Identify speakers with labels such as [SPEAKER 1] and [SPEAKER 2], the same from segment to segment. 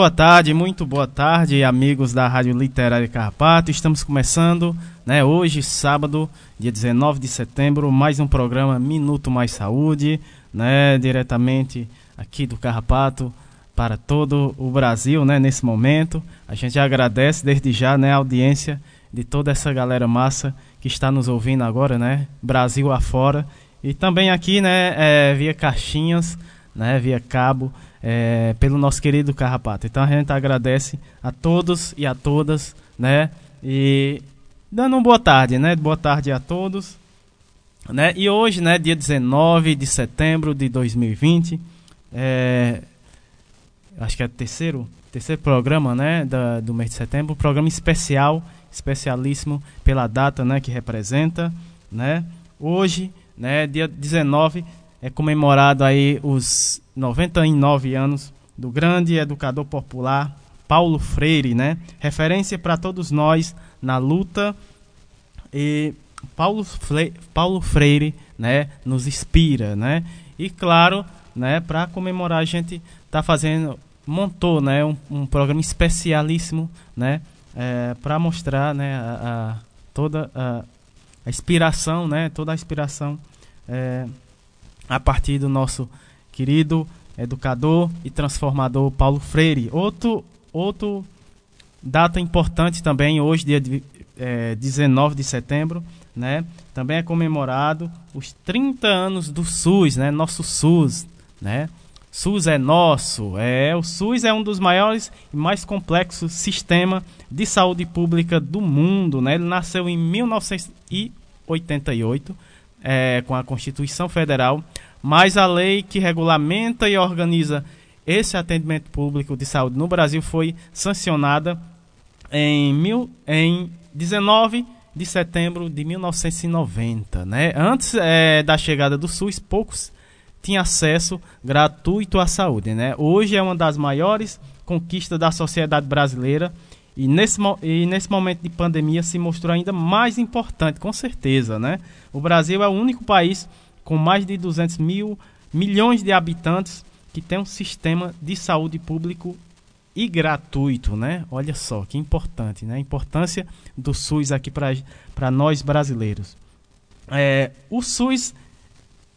[SPEAKER 1] boa tarde, muito boa tarde, amigos da Rádio Literária Carrapato. Estamos começando, né, hoje, sábado, dia 19 de setembro, mais um programa Minuto Mais Saúde, né, diretamente aqui do Carrapato para todo o Brasil, né, nesse momento. A gente agradece desde já, né, a audiência de toda essa galera massa que está nos ouvindo agora, né, Brasil afora. E também aqui, né, é, via caixinhas, né, via cabo é, pelo nosso querido Carrapato. Então a gente agradece a todos e a todas, né? E dando uma boa tarde, né? Boa tarde a todos. Né? E hoje, né, dia 19 de setembro de 2020, é, acho que é o terceiro, terceiro programa, né, da, do mês de setembro, programa especial, especialíssimo pela data, né, que representa, né? Hoje, né, dia 19, é comemorado aí os 99 anos do grande educador popular Paulo Freire, né? Referência para todos nós na luta e Paulo, Paulo Freire, né, nos inspira, né? E claro, né, para comemorar a gente tá fazendo montou, né, um, um programa especialíssimo, né, é, para mostrar, né, a, a toda a, a, inspiração, né, toda a inspiração é, a partir do nosso querido educador e transformador Paulo Freire. Outro, outro data importante também, hoje, dia de, é, 19 de setembro, né? Também é comemorado os 30 anos do SUS, né? Nosso SUS, né? SUS é nosso, é o SUS é um dos maiores e mais complexos sistemas de saúde pública do mundo, né? Ele nasceu em 1988 é, com a Constituição Federal, mas a lei que regulamenta e organiza esse atendimento público de saúde no Brasil foi sancionada em, mil, em 19 de setembro de 1990. Né? Antes é, da chegada do SUS, poucos tinham acesso gratuito à saúde. Né? Hoje é uma das maiores conquistas da sociedade brasileira e nesse, e nesse momento de pandemia se mostrou ainda mais importante, com certeza. Né? O Brasil é o único país com mais de 200 mil milhões de habitantes que tem um sistema de saúde público e gratuito, né? Olha só que importante, né? A importância do SUS aqui para nós brasileiros. É, o SUS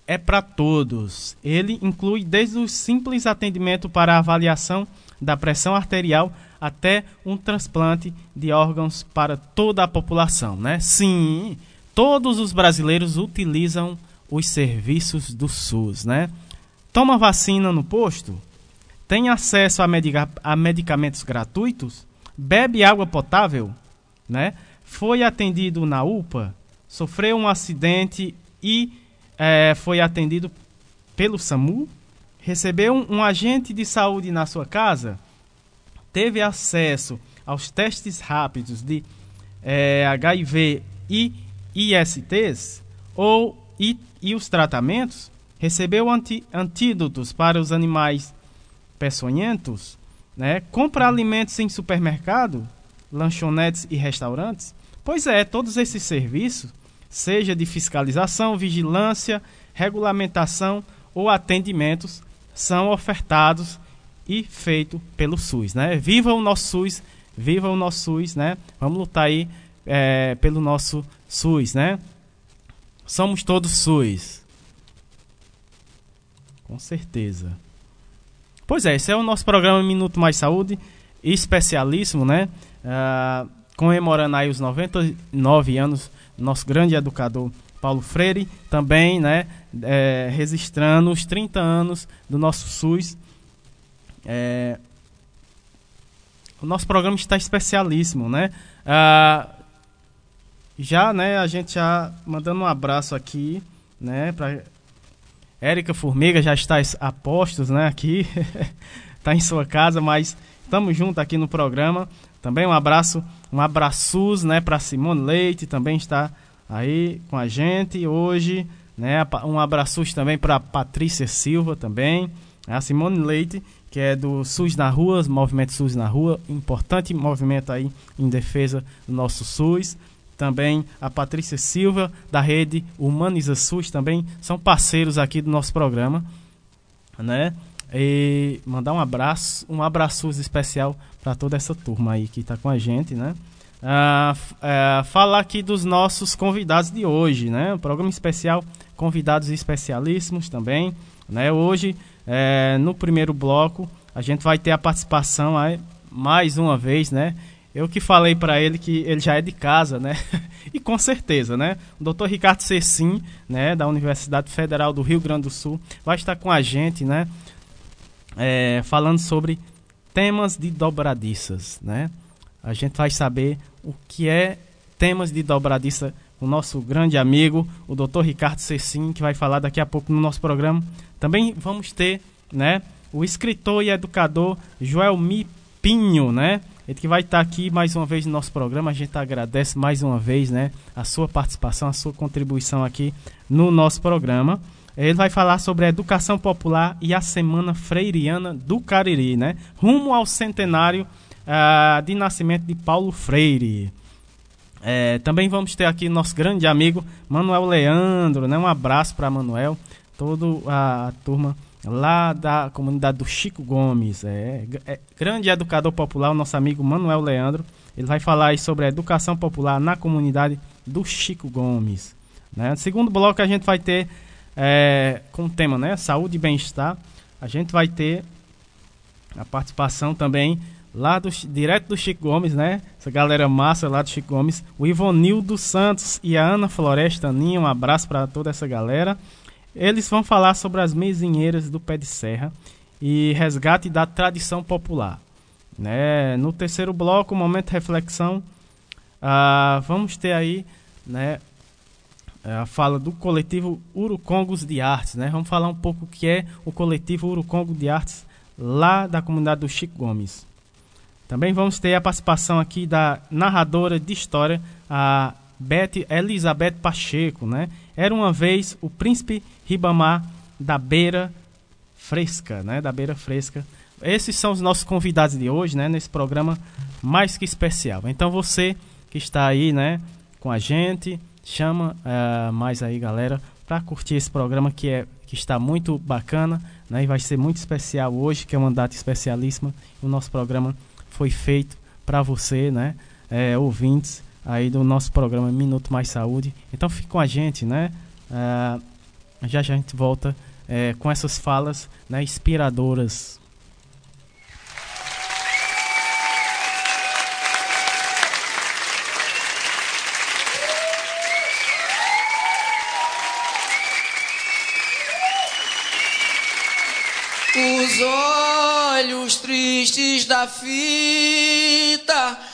[SPEAKER 1] é para todos. Ele inclui desde o simples atendimento para avaliação da pressão arterial até um transplante de órgãos para toda a população, né? Sim, todos os brasileiros utilizam os serviços do SUS, né? Toma vacina no posto, tem acesso a, medica a medicamentos gratuitos, bebe água potável, né? Foi atendido na UPA, sofreu um acidente e é, foi atendido pelo SAMU, recebeu um, um agente de saúde na sua casa, teve acesso aos testes rápidos de é, HIV e ISTs ou e, e os tratamentos, recebeu anti, antídotos para os animais peçonhentos, né? compra alimentos em supermercado, lanchonetes e restaurantes. Pois é, todos esses serviços, seja de fiscalização, vigilância, regulamentação ou atendimentos, são ofertados e feitos pelo SUS, né? Viva o nosso SUS, viva o nosso SUS, né? Vamos lutar aí é, pelo nosso SUS, né? Somos todos SUS. Com certeza. Pois é, esse é o nosso programa Minuto Mais Saúde, especialíssimo, né? Uh, comemorando aí os 99 anos, nosso grande educador Paulo Freire, também, né, é, registrando os 30 anos do nosso SUS. É, o nosso programa está especialíssimo, né? Ah, já, né, a gente já mandando um abraço aqui, né, para Érica Formiga já está a postos, né, aqui, está em sua casa, mas estamos juntos aqui no programa. Também um abraço, um abraços, né, para Simone Leite, também está aí com a gente hoje, né? Um abraço também para Patrícia Silva também, a Simone Leite, que é do SUS na Rua, Movimento SUS na Rua, importante movimento aí em defesa do nosso SUS. Também a Patrícia Silva, da rede Humaniza SUS, também são parceiros aqui do nosso programa, né? E mandar um abraço, um abraço especial para toda essa turma aí que está com a gente, né? Uh, uh, falar aqui dos nossos convidados de hoje, né? Um programa especial, convidados especialíssimos também, né? Hoje, é, no primeiro bloco, a gente vai ter a participação aí, mais uma vez, né? Eu que falei para ele que ele já é de casa, né? e com certeza, né? O Dr. Ricardo Cecim, né, da Universidade Federal do Rio Grande do Sul, vai estar com a gente, né? É, falando sobre temas de dobradiças, né? A gente vai saber o que é temas de dobradiça o nosso grande amigo, o Dr. Ricardo Cecim, que vai falar daqui a pouco no nosso programa. Também vamos ter, né, o escritor e educador Joel Mi Pinho, né? Ele que vai estar aqui mais uma vez no nosso programa. A gente agradece mais uma vez, né, a sua participação, a sua contribuição aqui no nosso programa. Ele vai falar sobre a educação popular e a Semana Freiriana do Cariri, né? Rumo ao centenário uh, de nascimento de Paulo Freire. É, também vamos ter aqui nosso grande amigo Manuel Leandro, né? Um abraço para Manuel, toda a, turma lá da comunidade do Chico Gomes. É, é, grande educador popular, o nosso amigo Manuel Leandro. Ele vai falar sobre a educação popular na comunidade do Chico Gomes. Né? Segundo bloco a gente vai ter é, com o tema né? saúde e bem-estar. A gente vai ter a participação também lá do, direto do Chico Gomes, né? Essa galera massa lá do Chico Gomes. O Ivonildo Santos e a Ana Floresta Ninha, um abraço para toda essa galera. Eles vão falar sobre as mesinheiras do pé de serra e resgate da tradição popular. Né? No terceiro bloco, momento de reflexão, ah, vamos ter aí né, a fala do coletivo Urucongos de Artes. Né? Vamos falar um pouco o que é o coletivo Urucongo de Artes lá da comunidade do Chico Gomes. Também vamos ter a participação aqui da narradora de história, a Beth Elizabeth Pacheco, né? Era uma vez o príncipe Ribamar da Beira Fresca, né? Da Beira Fresca. Esses são os nossos convidados de hoje, né? Nesse programa mais que especial. Então você que está aí, né? Com a gente, chama uh, mais aí, galera, para curtir esse programa que é que está muito bacana, né? E vai ser muito especial hoje, que é uma data especialíssima. O nosso programa foi feito para você, né? É, ouvintes aí do nosso programa Minuto Mais Saúde. Então fique com a gente, né? É, já já a gente volta é, com essas falas né, inspiradoras
[SPEAKER 2] Os olhos tristes da fita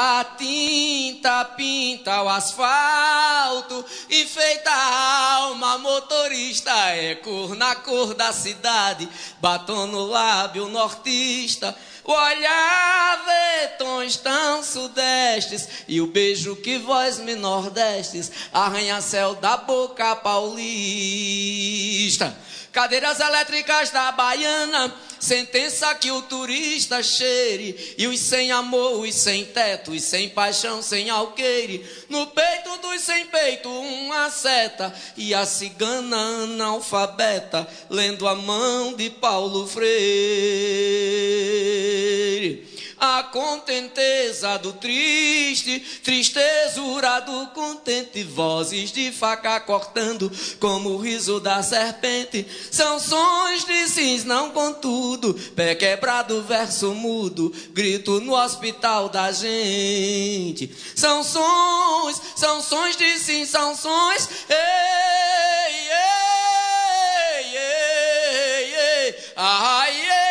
[SPEAKER 2] A tinta pinta o asfalto, enfeita a alma motorista, é cor na cor da cidade, batom no lábio nortista. O olhar vê tons tão sudestes e o beijo que vós me nordestes arranha-céu da boca paulista. Cadeiras elétricas da Baiana Sentença que o turista cheire, e os sem amor, os sem teto, os sem paixão, sem alqueire. No peito dos sem peito, uma seta, e a cigana analfabeta, lendo a mão de Paulo Freire. A contenteza do triste, tristezura do contente, vozes de faca cortando, como o riso da serpente, são sons de sims, não contudo, pé quebrado, verso mudo, grito no hospital da gente, são sons, são sons de sim, são sons, ei, ei, ei, ei, ai, ei,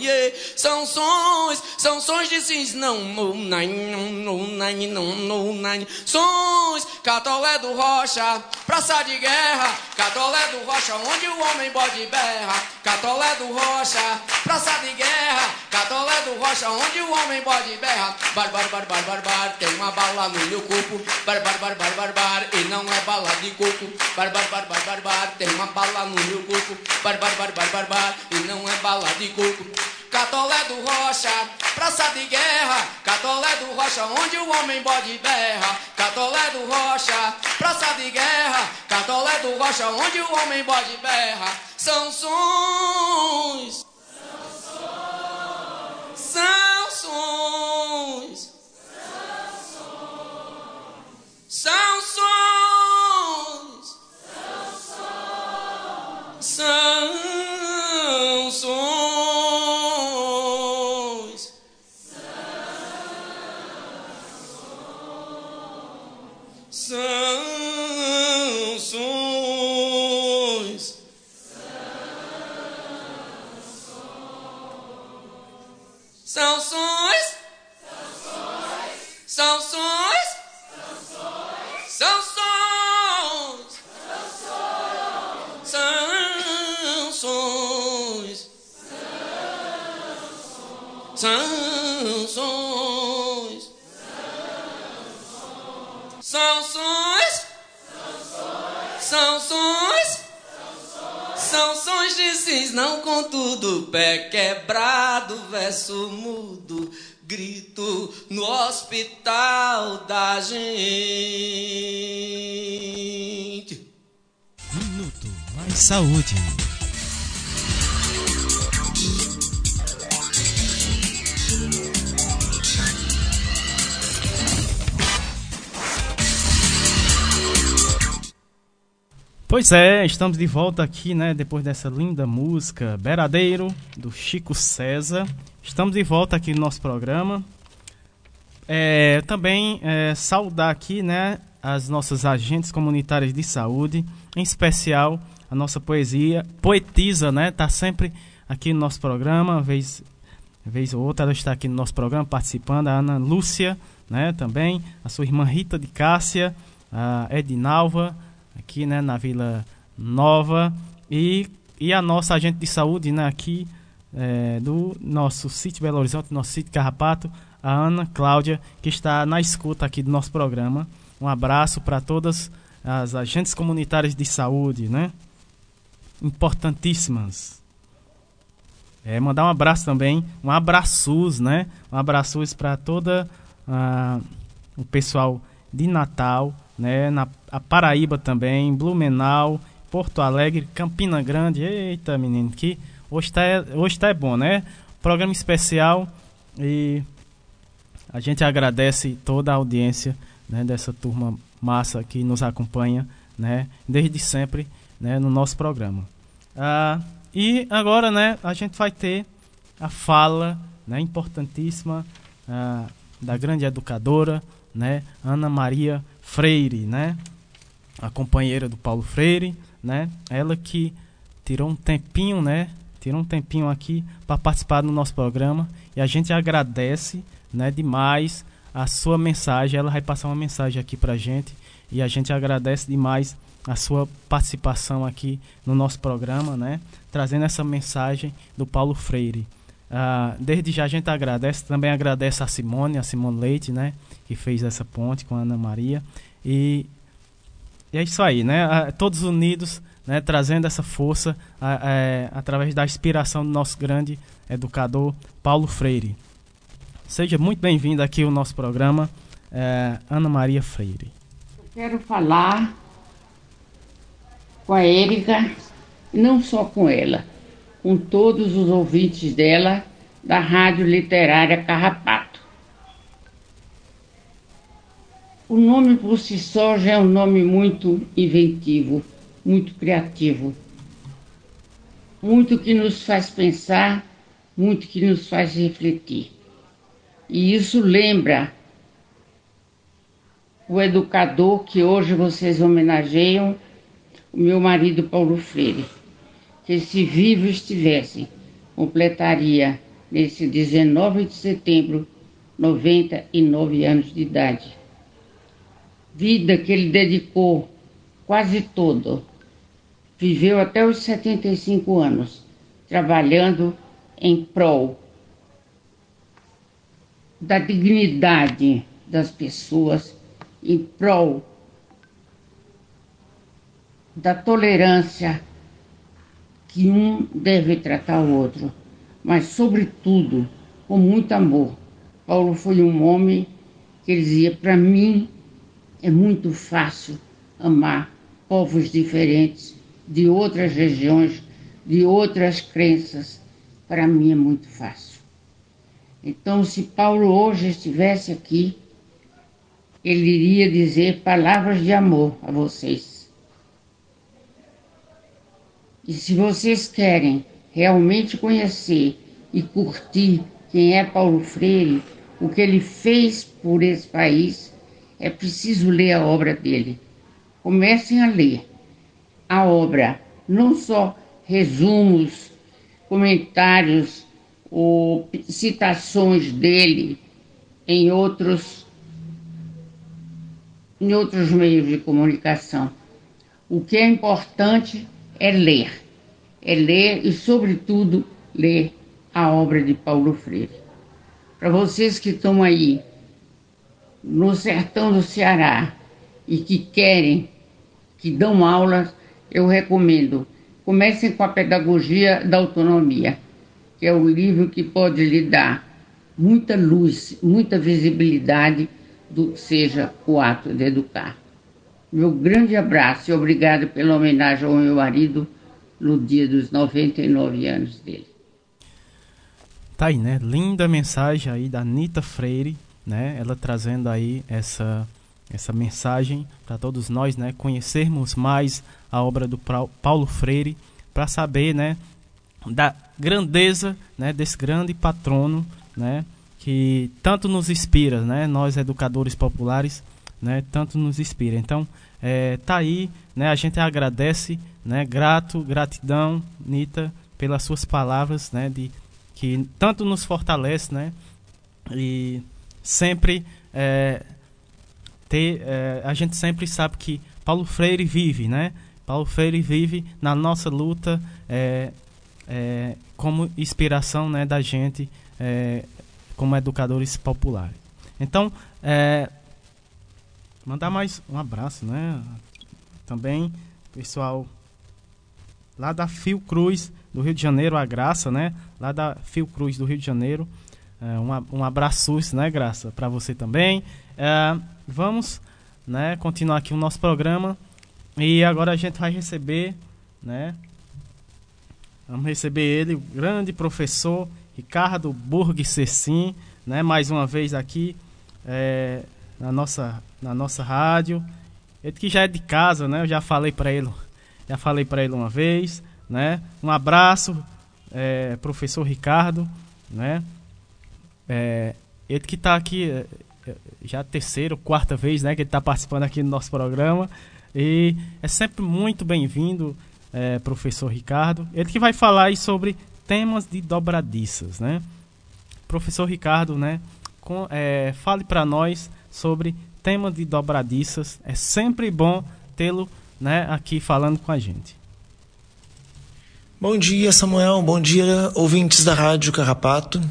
[SPEAKER 2] 耶 São sons, são sons de cis, não, não, não, não, não, não, não, sons. Catolé do Rocha, praça de guerra. Catolé do Rocha, onde o homem bode berra. Catolé do Rocha, praça de guerra. Catolé do Rocha, onde o homem bode berra. Bar, bar, bar, bar, bar, bar, tem uma bala no meu corpo. Bar, bar, bar, bar, bar, bar, e não é bala de coco. Bar, bar, bar, bar, bar, bar, tem uma bala no meu corpo. Bar, bar, bar, bar, bar, bar, e não é bala de coco. Catolé do Rocha, praça de guerra, Catolé do Rocha, onde o homem bode berra. Catolé do Rocha, praça de guerra, Catolé do Rocha, onde o homem bode berra. São sons, são sons, são sons, Sansões. Sansões. Sansões. Sansões. Sansões cis não contudo, pé quebrado, verso mudo, grito no hospital da gente.
[SPEAKER 3] Minuto mais saúde.
[SPEAKER 1] Pois é, estamos de volta aqui, né? Depois dessa linda música Beradeiro, do Chico César. Estamos de volta aqui no nosso programa. É, também é, saudar aqui, né? As nossas agentes comunitárias de saúde, em especial a nossa poesia, poetisa, né? Tá sempre aqui no nosso programa, vez, vez ou outra ela está aqui no nosso programa participando. A Ana Lúcia, né? Também a sua irmã Rita de Cássia, a Edinalva, aqui né, na Vila Nova e, e a nossa agente de saúde né, aqui é, do nosso sítio Belo Horizonte, nosso sítio Carrapato, a Ana Cláudia, que está na escuta aqui do nosso programa. Um abraço para todas as agentes comunitárias de saúde, né? Importantíssimas. É, mandar um abraço também, um abraços, né? Um abraços para toda ah, o pessoal de Natal, né? Na Paraíba também, Blumenau, Porto Alegre, Campina Grande. Eita, menino, que hoje tá, hoje tá é bom, né? Programa especial e a gente agradece toda a audiência né, dessa turma massa que nos acompanha, né? Desde sempre, né? No nosso programa. Ah, e agora, né? A gente vai ter a fala, né? Importantíssima ah, da grande educadora, né? Ana Maria Freire, né? A companheira do Paulo Freire, né? Ela que tirou um tempinho, né? Tirou um tempinho aqui para participar do nosso programa e a gente agradece, né, demais a sua mensagem. Ela vai passar uma mensagem aqui pra gente e a gente agradece demais a sua participação aqui no nosso programa, né? Trazendo essa mensagem do Paulo Freire. Ah, desde já a gente agradece, também agradece a Simone, a Simone Leite, né? Que fez essa ponte com a Ana Maria. E, e é isso aí, né? Ah, todos unidos, né? trazendo essa força ah, através da inspiração do nosso grande educador Paulo Freire. Seja muito bem-vindo aqui ao nosso programa, é, Ana Maria Freire.
[SPEAKER 4] Quero falar com a Érica não só com ela, com todos os ouvintes dela da Rádio Literária Carrapato. O nome por si só já é um nome muito inventivo, muito criativo, muito que nos faz pensar, muito que nos faz refletir. E isso lembra o educador que hoje vocês homenageiam, o meu marido Paulo Freire, que se vivo estivesse, completaria nesse 19 de setembro 99 anos de idade. Vida que ele dedicou quase todo. Viveu até os 75 anos, trabalhando em prol da dignidade das pessoas em prol da tolerância que um deve tratar o outro, mas, sobretudo, com muito amor. Paulo foi um homem que dizia: para mim é muito fácil amar povos diferentes, de outras regiões, de outras crenças. Para mim é muito fácil. Então, se Paulo hoje estivesse aqui, ele iria dizer palavras de amor a vocês. E se vocês querem realmente conhecer e curtir quem é Paulo Freire, o que ele fez por esse país, é preciso ler a obra dele. Comecem a ler a obra, não só resumos, comentários ou citações dele em outros em outros meios de comunicação. O que é importante é ler. É ler e, sobretudo, ler a obra de Paulo Freire. Para vocês que estão aí no sertão do Ceará e que querem, que dão aulas, eu recomendo. Comecem com a Pedagogia da Autonomia, que é o livro que pode lhe dar muita luz, muita visibilidade do seja o ato de educar. Meu grande abraço e obrigado pela homenagem ao meu marido no dia dos 99 anos dele.
[SPEAKER 1] Tá aí, né? Linda mensagem aí da Anitta Freire, né? Ela trazendo aí essa essa mensagem para todos nós, né? Conhecermos mais a obra do Paulo Freire para saber, né? Da grandeza, né? Desse grande patrono, né? que tanto nos inspira, né? Nós educadores populares, né? Tanto nos inspira. Então, é, tá aí, né? A gente agradece, né? Grato, gratidão, Nita, pelas suas palavras, né? De que tanto nos fortalece, né? E sempre é, ter, é, a gente sempre sabe que Paulo Freire vive, né? Paulo Freire vive na nossa luta é, é, como inspiração, né? Da gente é, como educadores populares. Então, é, mandar mais um abraço, né? Também, pessoal lá da Fiocruz do Rio de Janeiro, a Graça, né? Lá da Fiocruz do Rio de Janeiro. É, um, um abraço, né, Graça, para você também. É, vamos, né, continuar aqui o nosso programa. E agora a gente vai receber, né? Vamos receber ele, o grande professor Ricardo Burg Cecim, né, mais uma vez aqui é, na, nossa, na nossa rádio. Ele que já é de casa, né? Eu já falei para ele, já falei para ele uma vez, né? Um abraço, é, professor Ricardo, né? É, ele que está aqui é, é, já a terceira, quarta vez, né? Que ele está participando aqui do nosso programa e é sempre muito bem-vindo, é, professor Ricardo. Ele que vai falar aí sobre temas de dobradiças, né? Professor Ricardo, né? Com, é, fale para nós sobre temas de dobradiças. É sempre bom tê-lo, né? Aqui falando com a gente.
[SPEAKER 5] Bom dia, Samuel. Bom dia, ouvintes da Rádio Carrapato.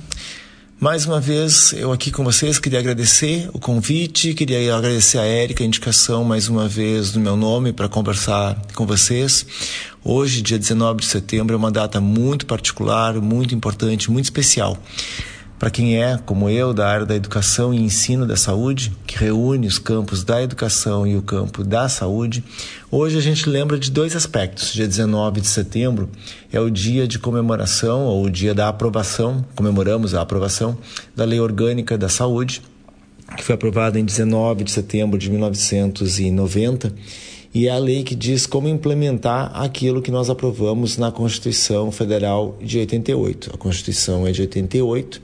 [SPEAKER 5] Mais uma vez, eu aqui com vocês, queria agradecer o convite, queria agradecer a Érica, a indicação mais uma vez do meu nome para conversar com vocês. Hoje, dia 19 de setembro, é uma data muito particular, muito importante, muito especial. Para quem é, como eu, da área da educação e ensino da saúde, que reúne os campos da educação e o campo da saúde, hoje a gente lembra de dois aspectos. Dia 19 de setembro é o dia de comemoração, ou o dia da aprovação, comemoramos a aprovação da Lei Orgânica da Saúde, que foi aprovada em 19 de setembro de 1990 e é a lei que diz como implementar aquilo que nós aprovamos na Constituição Federal de 88. A Constituição é de 88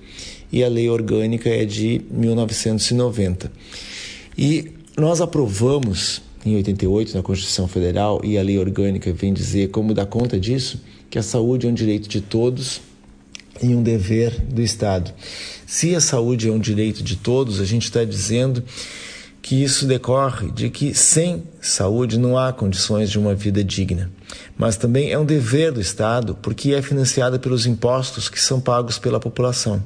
[SPEAKER 5] e a lei orgânica é de 1990. E nós aprovamos em 88 na Constituição Federal e a lei orgânica vem dizer como dar conta disso, que a saúde é um direito de todos e um dever do Estado. Se a saúde é um direito de todos, a gente está dizendo que isso decorre de que sem saúde não há condições de uma vida digna. Mas também é um dever do Estado, porque é financiada pelos impostos que são pagos pela população.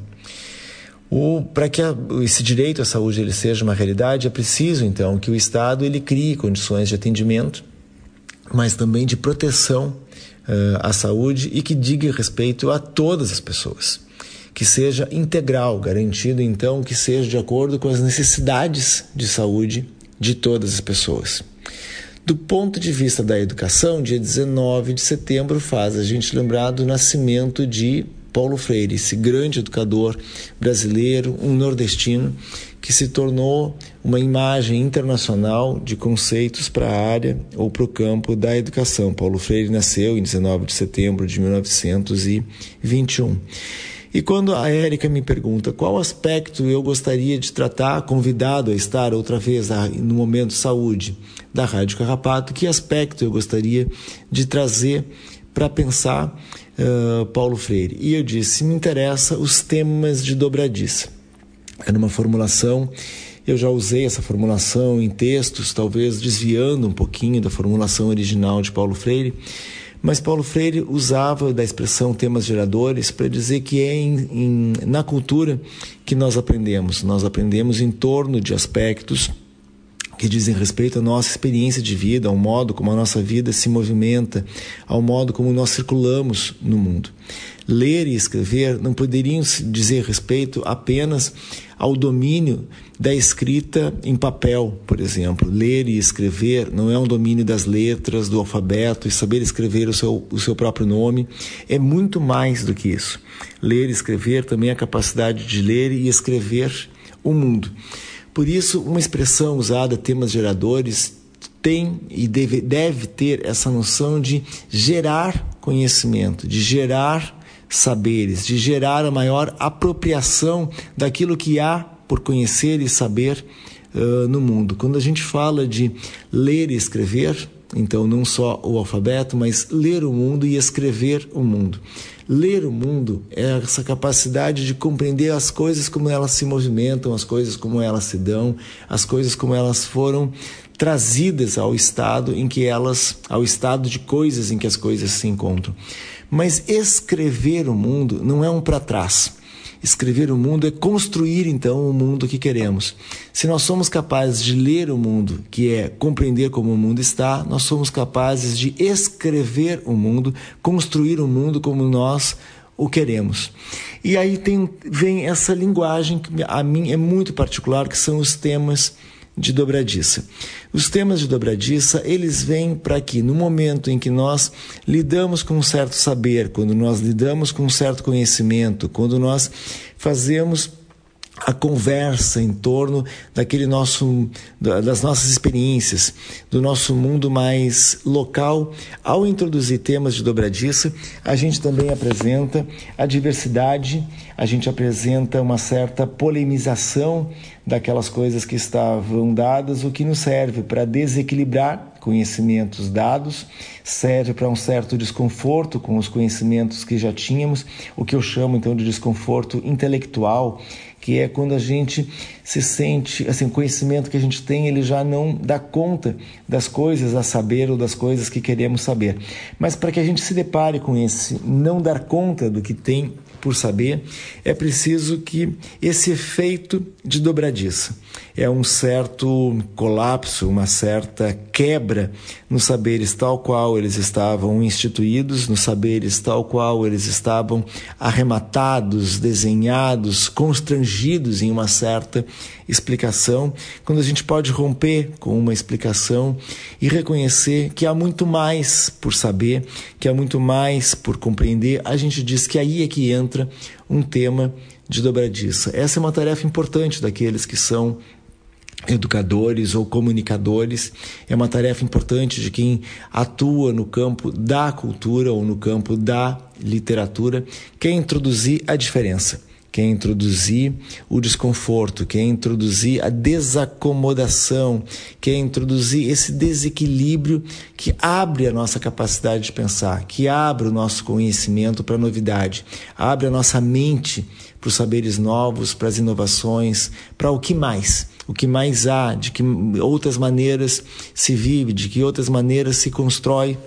[SPEAKER 5] Para que a, esse direito à saúde ele seja uma realidade, é preciso então que o Estado ele crie condições de atendimento, mas também de proteção uh, à saúde e que diga respeito a todas as pessoas que seja integral, garantido então que seja de acordo com as necessidades de saúde de todas as pessoas. Do ponto de vista da educação, dia 19 de setembro faz a gente lembrar do nascimento de Paulo Freire, esse grande educador brasileiro, um nordestino, que se tornou uma imagem internacional de conceitos para a área ou para o campo da educação. Paulo Freire nasceu em 19 de setembro de 1921. E quando a Érica me pergunta qual aspecto eu gostaria de tratar, convidado a estar outra vez no momento saúde da Rádio Carrapato, que aspecto eu gostaria de trazer para pensar uh, Paulo Freire? E eu disse: me interessa os temas de dobradiça. Era uma formulação eu já usei essa formulação em textos, talvez desviando um pouquinho da formulação original de Paulo Freire, mas Paulo Freire usava da expressão temas geradores para dizer que é em, em, na cultura que nós aprendemos. Nós aprendemos em torno de aspectos que dizem respeito à nossa experiência de vida, ao modo como a nossa vida se movimenta, ao modo como nós circulamos no mundo. Ler e escrever não poderiam dizer respeito apenas ao domínio da escrita em papel, por exemplo. Ler e escrever não é um domínio das letras, do alfabeto e saber escrever o seu, o seu próprio nome. É muito mais do que isso. Ler e escrever também é a capacidade de ler e escrever o mundo. Por isso, uma expressão usada, temas geradores, tem e deve, deve ter essa noção de gerar conhecimento, de gerar saberes, de gerar a maior apropriação daquilo que há por conhecer e saber uh, no mundo. Quando a gente fala de ler e escrever, então não só o alfabeto, mas ler o mundo e escrever o mundo. Ler o mundo é essa capacidade de compreender as coisas como elas se movimentam, as coisas como elas se dão, as coisas como elas foram trazidas ao estado em que elas, ao estado de coisas em que as coisas se encontram. Mas escrever o mundo não é um para trás. Escrever o mundo é construir então o mundo que queremos. Se nós somos capazes de ler o mundo, que é compreender como o mundo está, nós somos capazes de escrever o mundo, construir o mundo como nós o queremos. E aí tem, vem essa linguagem que a mim é muito particular, que são os temas de dobradiça. Os temas de dobradiça, eles vêm para que no momento em que nós lidamos com um certo saber, quando nós lidamos com um certo conhecimento, quando nós fazemos a conversa em torno daquele nosso das nossas experiências, do nosso mundo mais local. Ao introduzir temas de dobradiça, a gente também apresenta a diversidade, a gente apresenta uma certa polemização daquelas coisas que estavam dadas, o que nos serve para desequilibrar conhecimentos dados, serve para um certo desconforto com os conhecimentos que já tínhamos, o que eu chamo então de desconforto intelectual, que é quando a gente se sente, assim, o conhecimento que a gente tem, ele já não dá conta das coisas a saber ou das coisas que queremos saber. Mas para que a gente se depare com esse não dar conta do que tem por saber, é preciso que esse efeito de dobradiça é um certo colapso, uma certa quebra nos saberes tal qual eles estavam instituídos, nos saberes tal qual eles estavam arrematados, desenhados, constrangidos em uma certa explicação, quando a gente pode romper com uma explicação e reconhecer que há muito mais por saber, que há muito mais por compreender, a gente diz que aí é que entra um tema de dobradiça. Essa é uma tarefa importante daqueles que são educadores ou comunicadores. É uma tarefa importante de quem atua no campo da cultura ou no campo da literatura, quer introduzir a diferença, quer introduzir o desconforto, quer introduzir a desacomodação, quer introduzir esse desequilíbrio que abre a nossa capacidade de pensar, que abre o nosso conhecimento para a novidade, abre a nossa mente para os saberes novos, para as inovações, para o que mais o que mais há, de que outras maneiras se vive, de que outras maneiras se constrói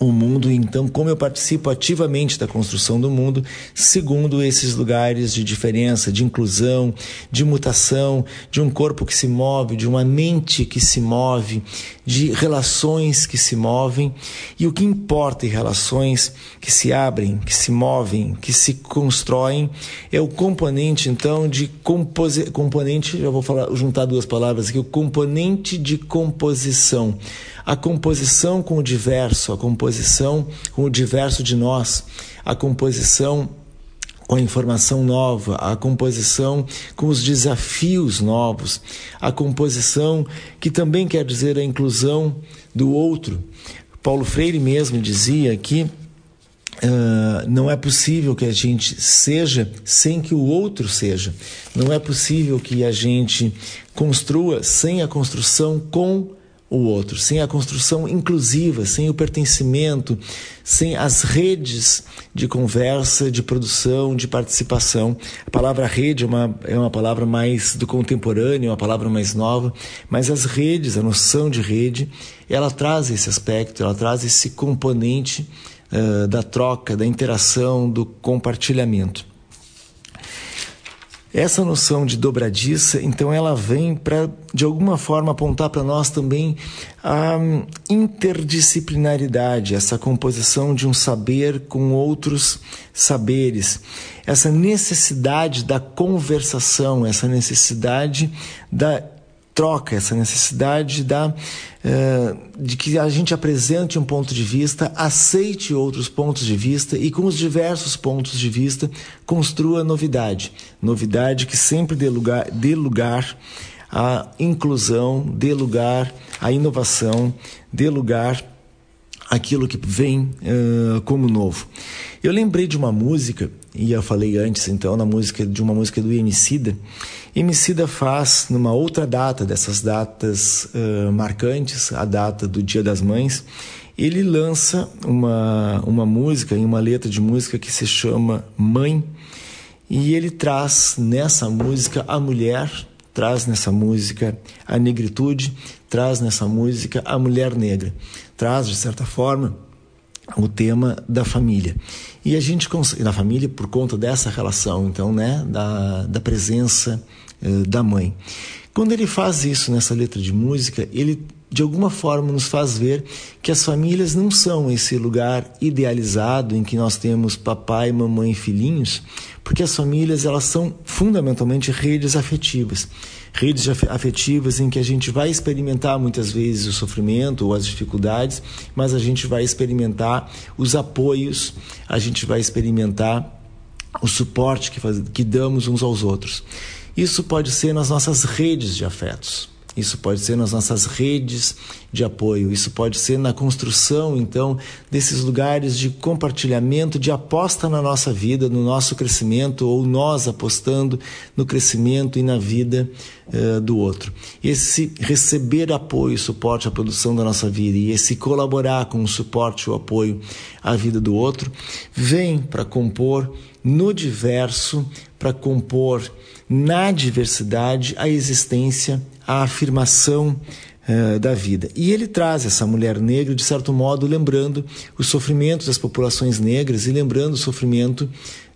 [SPEAKER 5] o mundo, então como eu participo ativamente da construção do mundo, segundo esses lugares de diferença, de inclusão, de mutação, de um corpo que se move, de uma mente que se move, de relações que se movem, e o que importa em relações que se abrem, que se movem, que se constroem, é o componente então de componente, já vou falar, juntar duas palavras aqui, o componente de composição a composição com o diverso, a composição com o diverso de nós, a composição com a informação nova, a composição com os desafios novos, a composição que também quer dizer a inclusão do outro. Paulo Freire mesmo dizia que uh, não é possível que a gente seja sem que o outro seja. Não é possível que a gente construa sem a construção com o outro, sem a construção inclusiva, sem o pertencimento, sem as redes de conversa, de produção, de participação. A palavra rede é uma, é uma palavra mais do contemporâneo, é uma palavra mais nova, mas as redes, a noção de rede, ela traz esse aspecto, ela traz esse componente uh, da troca, da interação, do compartilhamento. Essa noção de dobradiça, então, ela vem para, de alguma forma, apontar para nós também a interdisciplinaridade, essa composição de um saber com outros saberes, essa necessidade da conversação, essa necessidade da troca, essa necessidade da, uh, de que a gente apresente um ponto de vista, aceite outros pontos de vista e, com os diversos pontos de vista, construa novidade. Novidade que sempre dê lugar, dê lugar à inclusão, dê lugar à inovação, dê lugar àquilo que vem uh, como novo. Eu lembrei de uma música, e eu falei antes, então, na música de uma música do Emicida, Emicida faz numa outra data dessas datas uh, marcantes, a data do Dia das Mães, ele lança uma, uma música, uma letra de música que se chama Mãe, e ele traz nessa música a mulher, traz nessa música a negritude, traz nessa música a mulher negra, traz de certa forma o tema da família. E a gente da família por conta dessa relação, então, né, da, da presença eh, da mãe. Quando ele faz isso nessa letra de música, ele de alguma forma nos faz ver que as famílias não são esse lugar idealizado em que nós temos papai, mamãe e filhinhos, porque as famílias elas são fundamentalmente redes afetivas. Redes afetivas em que a gente vai experimentar muitas vezes o sofrimento ou as dificuldades, mas a gente vai experimentar os apoios, a gente vai experimentar o suporte que, faz, que damos uns aos outros. Isso pode ser nas nossas redes de afetos. Isso pode ser nas nossas redes de apoio, isso pode ser na construção, então, desses lugares de compartilhamento, de aposta na nossa vida, no nosso crescimento, ou nós apostando no crescimento e na vida uh, do outro. Esse receber apoio, suporte à produção da nossa vida e esse colaborar com o suporte, o apoio à vida do outro, vem para compor no diverso, para compor na diversidade a existência, a afirmação uh, da vida. E ele traz essa mulher negra, de certo modo, lembrando os sofrimentos das populações negras e lembrando o sofrimento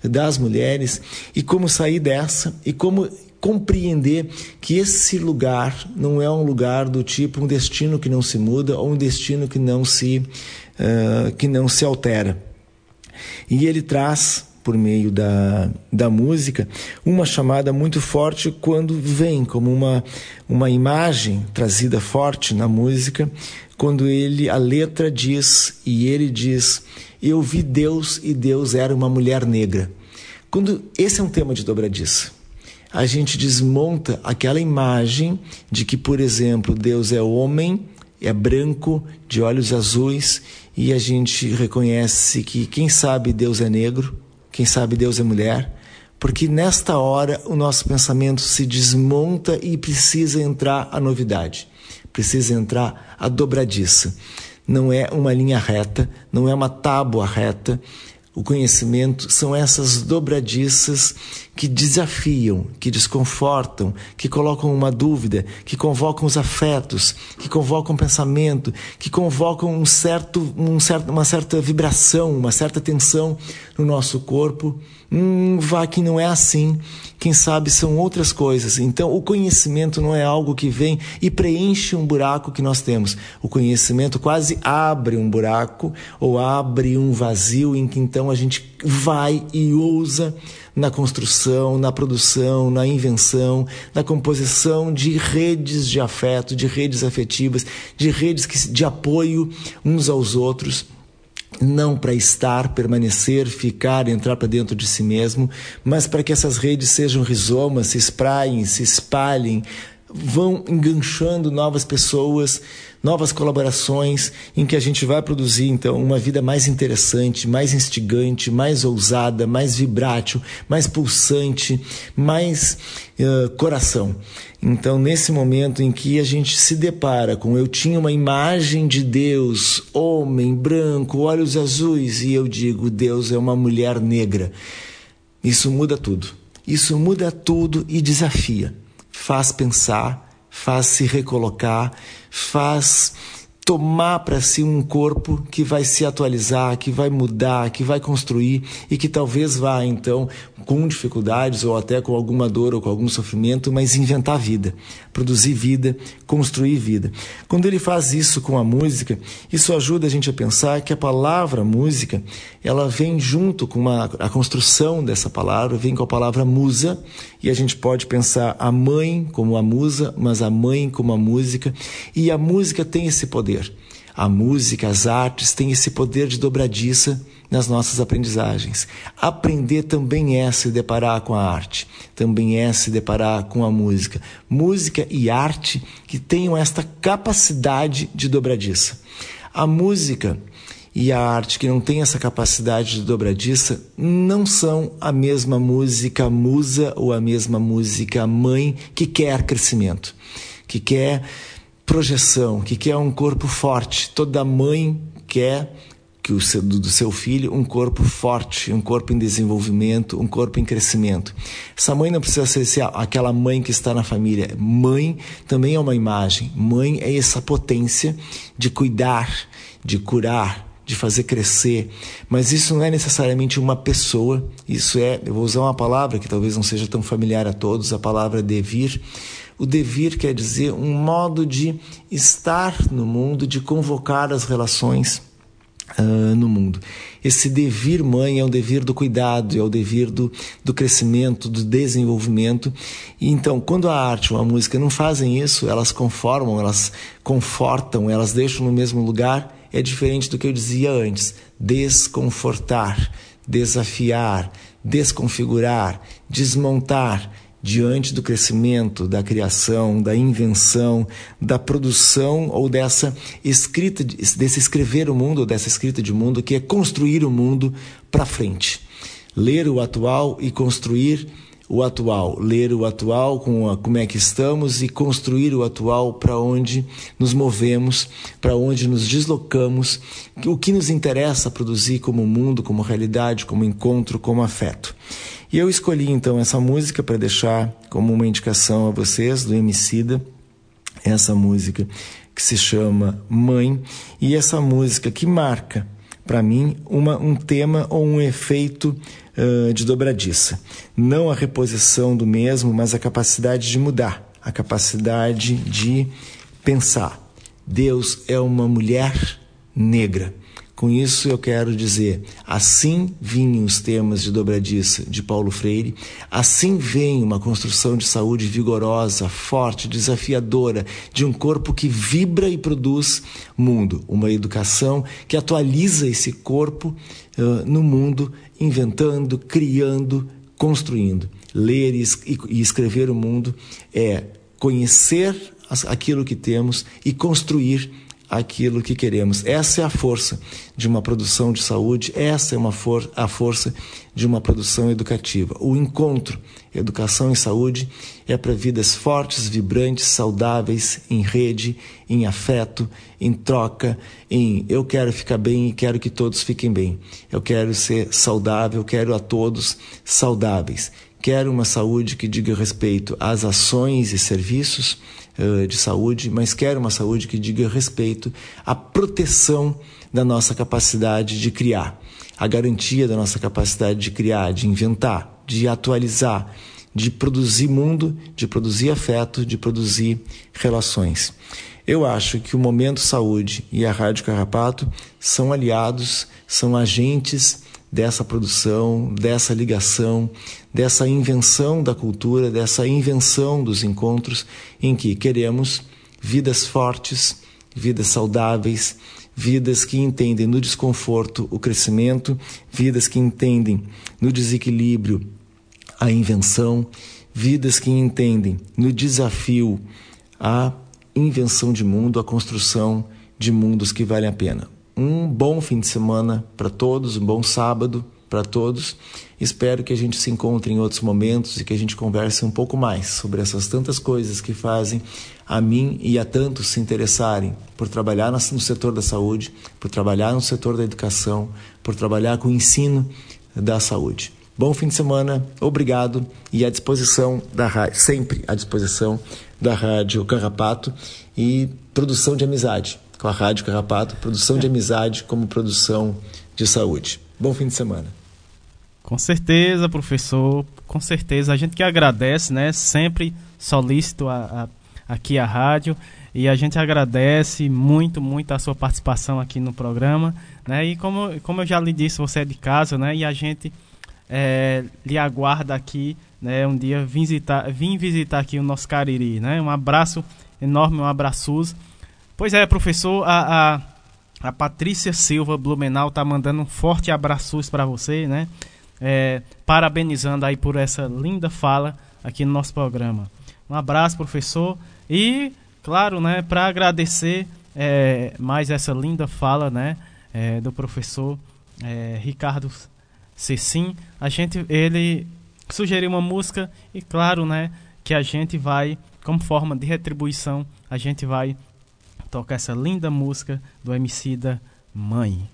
[SPEAKER 5] das mulheres e como sair dessa e como compreender que esse lugar não é um lugar do tipo um destino que não se muda ou um destino que não se uh, que não se altera. E ele traz por meio da, da música, uma chamada muito forte quando vem como uma, uma imagem trazida forte na música, quando ele a letra diz e ele diz: "Eu vi Deus e Deus era uma mulher negra". Quando esse é um tema de dobradiça, a gente desmonta aquela imagem de que, por exemplo, Deus é homem, é branco, de olhos azuis, e a gente reconhece que quem sabe Deus é negro, quem sabe Deus é mulher, porque nesta hora o nosso pensamento se desmonta e precisa entrar a novidade, precisa entrar a dobradiça. Não é uma linha reta, não é uma tábua reta, o conhecimento são essas dobradiças que desafiam, que desconfortam, que colocam uma dúvida, que convocam os afetos, que convocam o pensamento, que convocam um certo, um certo, uma certa vibração, uma certa tensão no nosso corpo. Hum, vá que não é assim. Quem sabe são outras coisas. Então, o conhecimento não é algo que vem e preenche um buraco que nós temos. O conhecimento quase abre um buraco ou abre um vazio em que então a gente vai e ousa na construção, na produção, na invenção, na composição de redes de afeto, de redes afetivas, de redes de apoio uns aos outros não para estar, permanecer, ficar, entrar para dentro de si mesmo, mas para que essas redes sejam rizomas, se espraiem, se espalhem, vão enganchando novas pessoas, novas colaborações, em que a gente vai produzir então uma vida mais interessante, mais instigante, mais ousada, mais vibrátil, mais pulsante, mais uh, coração. Então, nesse momento em que a gente se depara com eu tinha uma imagem de Deus, homem, branco, olhos azuis, e eu digo, Deus é uma mulher negra. Isso muda tudo. Isso muda tudo e desafia faz pensar, faz se recolocar, faz tomar para si um corpo que vai se atualizar, que vai mudar, que vai construir e que talvez vá então com dificuldades ou até com alguma dor ou com algum sofrimento, mas inventar vida, produzir vida, construir vida. Quando ele faz isso com a música, isso ajuda a gente a pensar que a palavra música, ela vem junto com uma, a construção dessa palavra, vem com a palavra musa, e a gente pode pensar a mãe como a musa, mas a mãe como a música, e a música tem esse poder. A música, as artes têm esse poder de dobradiça nas nossas aprendizagens. Aprender também é se deparar com a arte, também é se deparar com a música. Música e arte que tenham esta capacidade de dobradiça. A música e a arte que não tem essa capacidade de dobradiça não são a mesma música musa ou a mesma música mãe que quer crescimento, que quer projeção, que quer um corpo forte. Toda mãe quer que o seu, do seu filho um corpo forte, um corpo em desenvolvimento, um corpo em crescimento. Essa mãe não precisa ser aquela mãe que está na família. Mãe também é uma imagem. Mãe é essa potência de cuidar, de curar, de fazer crescer. Mas isso não é necessariamente uma pessoa. Isso é, eu vou usar uma palavra que talvez não seja tão familiar a todos, a palavra devir. O devir quer dizer um modo de estar no mundo, de convocar as relações Uh, no mundo. Esse devir mãe é o devir do cuidado, é o devir do, do crescimento, do desenvolvimento. E então, quando a arte ou a música não fazem isso, elas conformam, elas confortam, elas deixam no mesmo lugar, é diferente do que eu dizia antes: desconfortar, desafiar, desconfigurar, desmontar diante do crescimento, da criação, da invenção, da produção ou dessa escrita, desse escrever o mundo, ou dessa escrita de mundo, que é construir o mundo para frente. Ler o atual e construir o atual, ler o atual com a, como é que estamos e construir o atual para onde nos movemos, para onde nos deslocamos, o que nos interessa produzir como mundo, como realidade, como encontro, como afeto. E eu escolhi então essa música para deixar como uma indicação a vocês do Emicida, essa música que se chama Mãe, e essa música que marca para mim, uma, um tema ou um efeito uh, de dobradiça. Não a reposição do mesmo, mas a capacidade de mudar, a capacidade de pensar. Deus é uma mulher negra. Com isso eu quero dizer, assim vinham os temas de dobradiça de Paulo Freire, assim vem uma construção de saúde vigorosa, forte, desafiadora, de um corpo que vibra e produz mundo, uma educação que atualiza esse corpo uh, no mundo, inventando, criando, construindo. Ler e, e escrever o mundo é conhecer aquilo que temos e construir aquilo que queremos. Essa é a força de uma produção de saúde, essa é uma for a força de uma produção educativa. O encontro, educação e saúde, é para vidas fortes, vibrantes, saudáveis, em rede, em afeto, em troca, em eu quero ficar bem e quero que todos fiquem bem. Eu quero ser saudável, quero a todos saudáveis. Quero uma saúde que diga respeito às ações e serviços uh, de saúde, mas quero uma saúde que diga respeito à proteção da nossa capacidade de criar, a garantia da nossa capacidade de criar, de inventar, de atualizar, de produzir mundo, de produzir afeto, de produzir relações. Eu acho que o Momento Saúde e a Rádio Carrapato são aliados, são agentes dessa produção, dessa ligação, dessa invenção da cultura, dessa invenção dos encontros em que queremos vidas fortes, vidas saudáveis, vidas que entendem no desconforto o crescimento, vidas que entendem no desequilíbrio a invenção, vidas que entendem no desafio a invenção de mundo, a construção de mundos que valem a pena um bom fim de semana para todos, um bom sábado para todos. Espero que a gente se encontre em outros momentos e que a gente converse um pouco mais sobre essas tantas coisas que fazem a mim e a tantos se interessarem por trabalhar no setor da saúde, por trabalhar no setor da educação, por trabalhar com o ensino da saúde. Bom fim de semana, obrigado e à disposição da rádio, sempre à disposição da Rádio Carrapato e produção de amizade com a Rádio Carrapato, produção de amizade como produção de saúde. Bom fim de semana.
[SPEAKER 1] Com certeza, professor, com certeza. A gente que agradece, né? Sempre solícito a, a, aqui a rádio e a gente agradece muito, muito a sua participação aqui no programa, né? E como, como eu já lhe disse, você é de casa, né? E a gente é, lhe aguarda aqui, né? Um dia visitar, vim visitar aqui o nosso Cariri, né? Um abraço enorme, um abraço Pois é, professor, a, a, a Patrícia Silva Blumenau tá mandando um forte abraço para você, né? É, parabenizando aí por essa linda fala aqui no nosso programa. Um abraço, professor. E, claro, né, para agradecer é, mais essa linda fala, né, é, do professor é, Ricardo Cecim, a gente, ele sugeriu uma música e, claro, né, que a gente vai, como forma de retribuição, a gente vai toca essa linda música do MC da Mãe.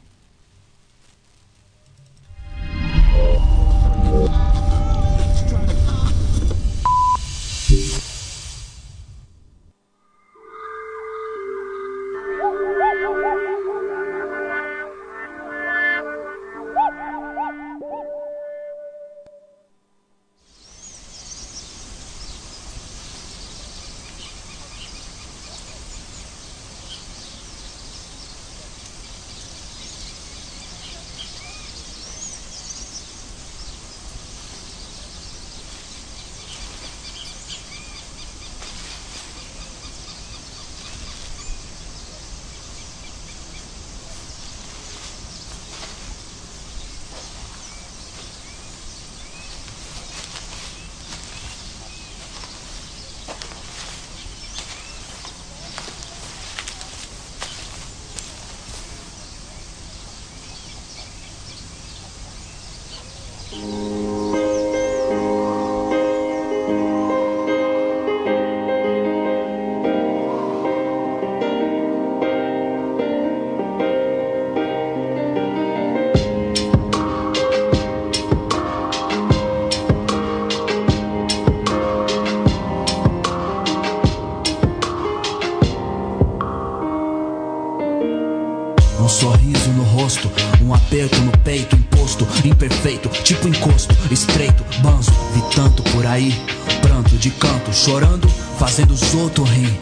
[SPEAKER 6] Chorando, fazendo os outros rir.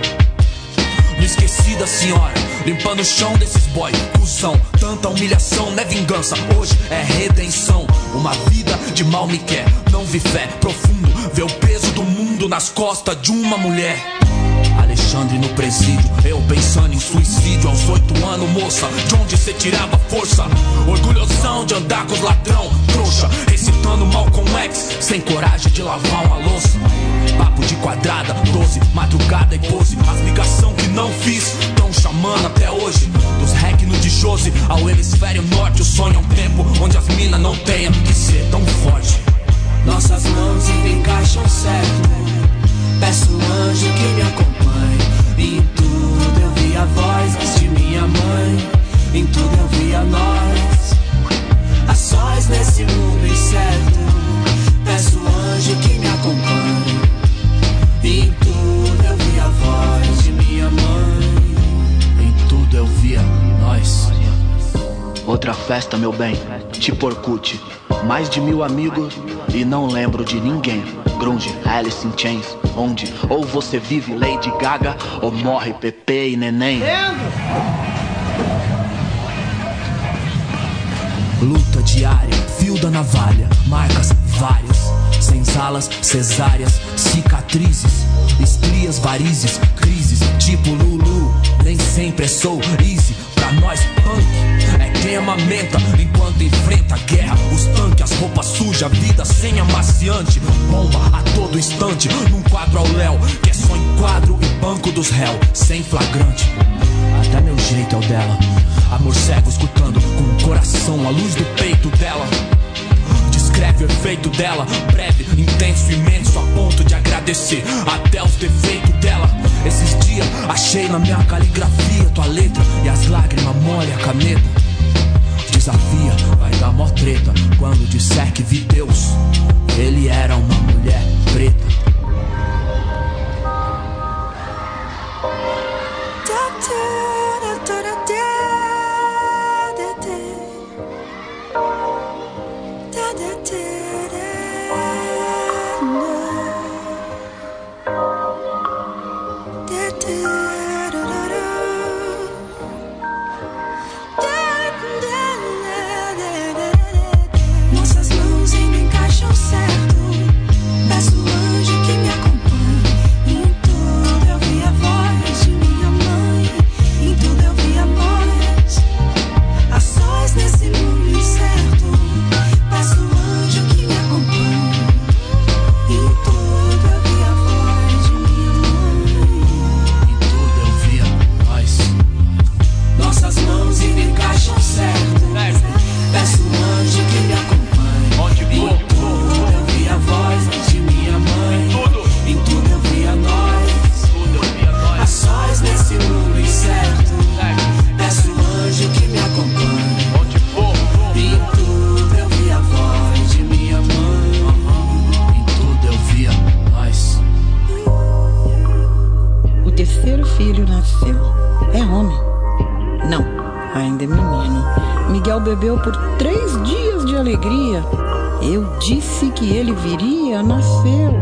[SPEAKER 6] Não esqueci da senhora, limpando o chão desses boy, cuzão. Tanta humilhação não é vingança, hoje é redenção. Uma vida de mal me quer, não vi fé profundo, vê o peso do mundo nas costas de uma mulher. Alexandre no presídio, eu pensando em suicídio aos oito anos, moça. De onde cê tirava força? Orgulhosão de andar com os ladrão, trouxa. Recitando mal com ex, sem coragem de lavar uma louça. Papo de quadrada, doze, madrugada e pose. As ligação que não fiz, tão chamando até hoje. Dos rec no de Jose ao hemisfério norte. O sonho é um tempo onde as minas não tenham que ser tão forte.
[SPEAKER 7] Nossas mãos encaixam certo. Peço um anjo que me acompanhe. E em tudo eu vi a voz de minha mãe. Em tudo eu vi a nós. A sós nesse mundo incerto. Peço um anjo que me acompanhe.
[SPEAKER 6] Outra festa, meu bem, tipo Orkut. Mais de mil amigos e não lembro de ninguém. Grunge, Alice in Chains, onde ou você vive Lady Gaga ou morre Pepe e Neném. Luta diária, fio da navalha, marcas várias, senzalas, cesáreas, cicatrizes, estrias, varizes, crises, tipo Lulu, nem sempre é soul easy, pra nós punk quem amamenta enquanto enfrenta a guerra, os tanques, as roupas sujas, vida sem amaciante, bomba a todo instante, num quadro ao léu, que é só enquadro e banco dos réus, sem flagrante. Até meu jeito é o dela. Amor cego escutando com o coração a luz do peito dela. Descreve o efeito dela, breve, intenso, imenso, a ponto de agradecer até os defeitos dela. Esses dias achei na minha caligrafia tua letra e as lágrimas molham a caneta. Desafia, vai dar mó treta quando disser que vi Deus. Ele era uma mulher preta.
[SPEAKER 8] Bebeu por três dias de alegria. Eu disse que ele viria, nasceu.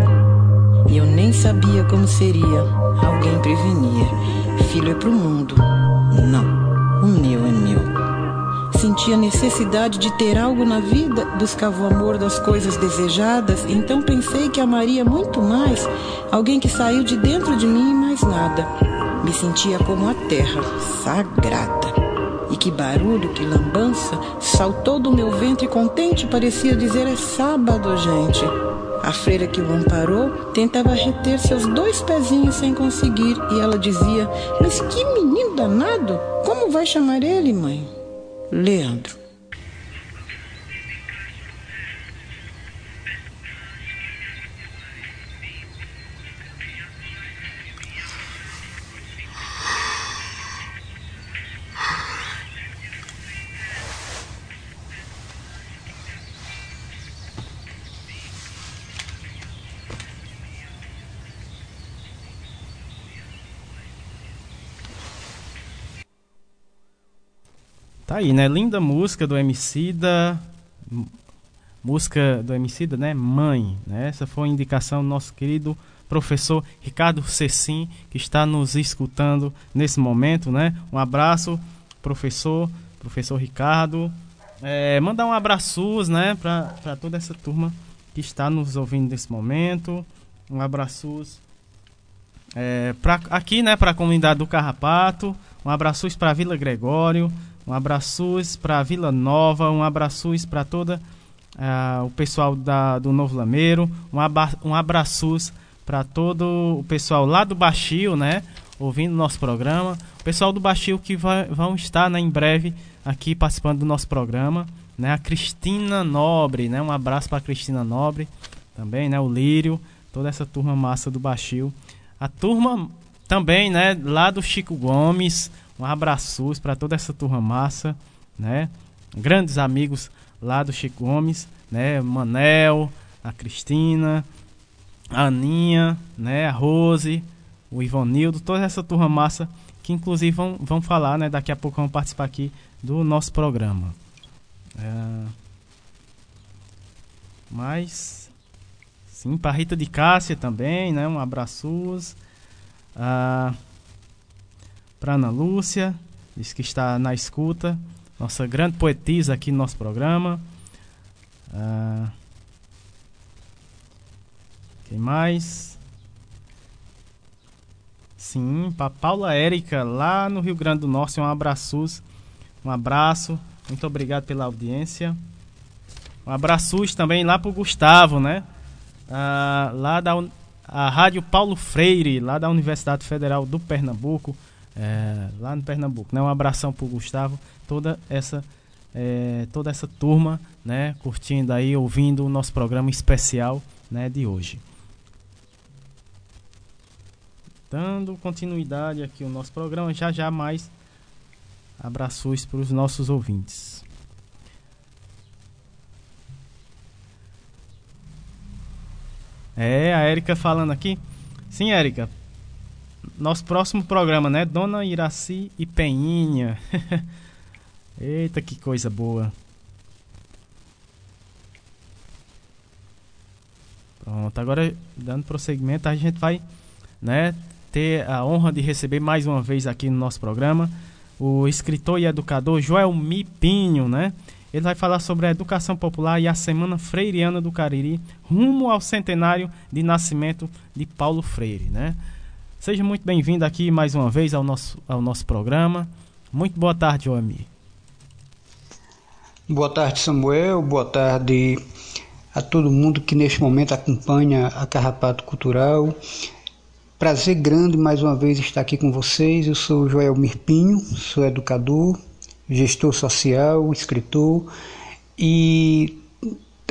[SPEAKER 8] E eu nem sabia como seria. Alguém prevenia. Filho é pro mundo. Não, o meu é meu. Sentia necessidade de ter algo na vida, buscava o amor das coisas desejadas, então pensei que amaria muito mais alguém que saiu de dentro de mim e mais nada. Me sentia como a terra, sagrada. Que barulho, que lambança, saltou do meu ventre contente, parecia dizer: É sábado, gente. A freira que o amparou tentava reter seus dois pezinhos sem conseguir, e ela dizia: Mas que menino danado! Como vai chamar ele, mãe? Leandro.
[SPEAKER 1] Tá aí, né? Linda música do MC da música do Emicida, né? Mãe, né? Essa foi a indicação do nosso querido professor Ricardo Cecim, que está nos escutando nesse momento, né? Um abraço, professor, professor Ricardo. É, mandar um abraço, né, para toda essa turma que está nos ouvindo nesse momento. Um abraço é, pra, aqui, né, para a comunidade do Carrapato. Um abraço para Vila Gregório. Um abraço para Vila Nova. Um abraço para toda uh, o pessoal da, do Novo Lameiro. Um, um abraço para todo o pessoal lá do Baixio, né? Ouvindo nosso programa. O pessoal do Baixio que vai, vão estar né, em breve aqui participando do nosso programa. Né? A Cristina Nobre, né? Um abraço para Cristina Nobre também, né? O Lírio, toda essa turma massa do Baixio. A turma também, né, lá do Chico Gomes, um abraço para toda essa turma massa, né? Grandes amigos lá do Chico Gomes, né? Manel, a Cristina, a Aninha, né? A Rose, o Ivonildo, toda essa turma massa que inclusive vão, vão falar, né? Daqui a pouco vão participar aqui do nosso programa. É... Mas Sim, para Rita de Cássia também, né? Um abraço. Ah, para Ana Lúcia, diz que está na escuta. Nossa grande poetisa aqui no nosso programa. Ah, quem mais? Sim, para Paula Érica, lá no Rio Grande do Norte, um abraço. Um abraço. Muito obrigado pela audiência. Um abraço também lá para o Gustavo, né? ah, lá da a Rádio Paulo Freire, lá da Universidade Federal do Pernambuco, é, lá no Pernambuco. Né? Um abração para o Gustavo, toda essa, é, toda essa turma né? curtindo aí, ouvindo o nosso programa especial né? de hoje. Dando continuidade aqui ao nosso programa, já já mais abraços para os nossos ouvintes. É, a Érica falando aqui. Sim, Érica. Nosso próximo programa, né? Dona Iraci e Peninha. Eita, que coisa boa. Pronto, agora dando prosseguimento, a gente vai, né, ter a honra de receber mais uma vez aqui no nosso programa o escritor e educador Joel Mipinho, né? Ele vai falar sobre a educação popular e a Semana Freiriana do Cariri, rumo ao centenário de nascimento de Paulo Freire, né? Seja muito bem-vindo aqui mais uma vez ao nosso, ao nosso programa. Muito boa tarde, Oami.
[SPEAKER 9] Boa tarde, Samuel. Boa tarde a todo mundo que neste momento acompanha a Carrapato Cultural. Prazer grande mais uma vez estar aqui com vocês. Eu sou Joel Mirpinho, sou educador, gestor social, escritor e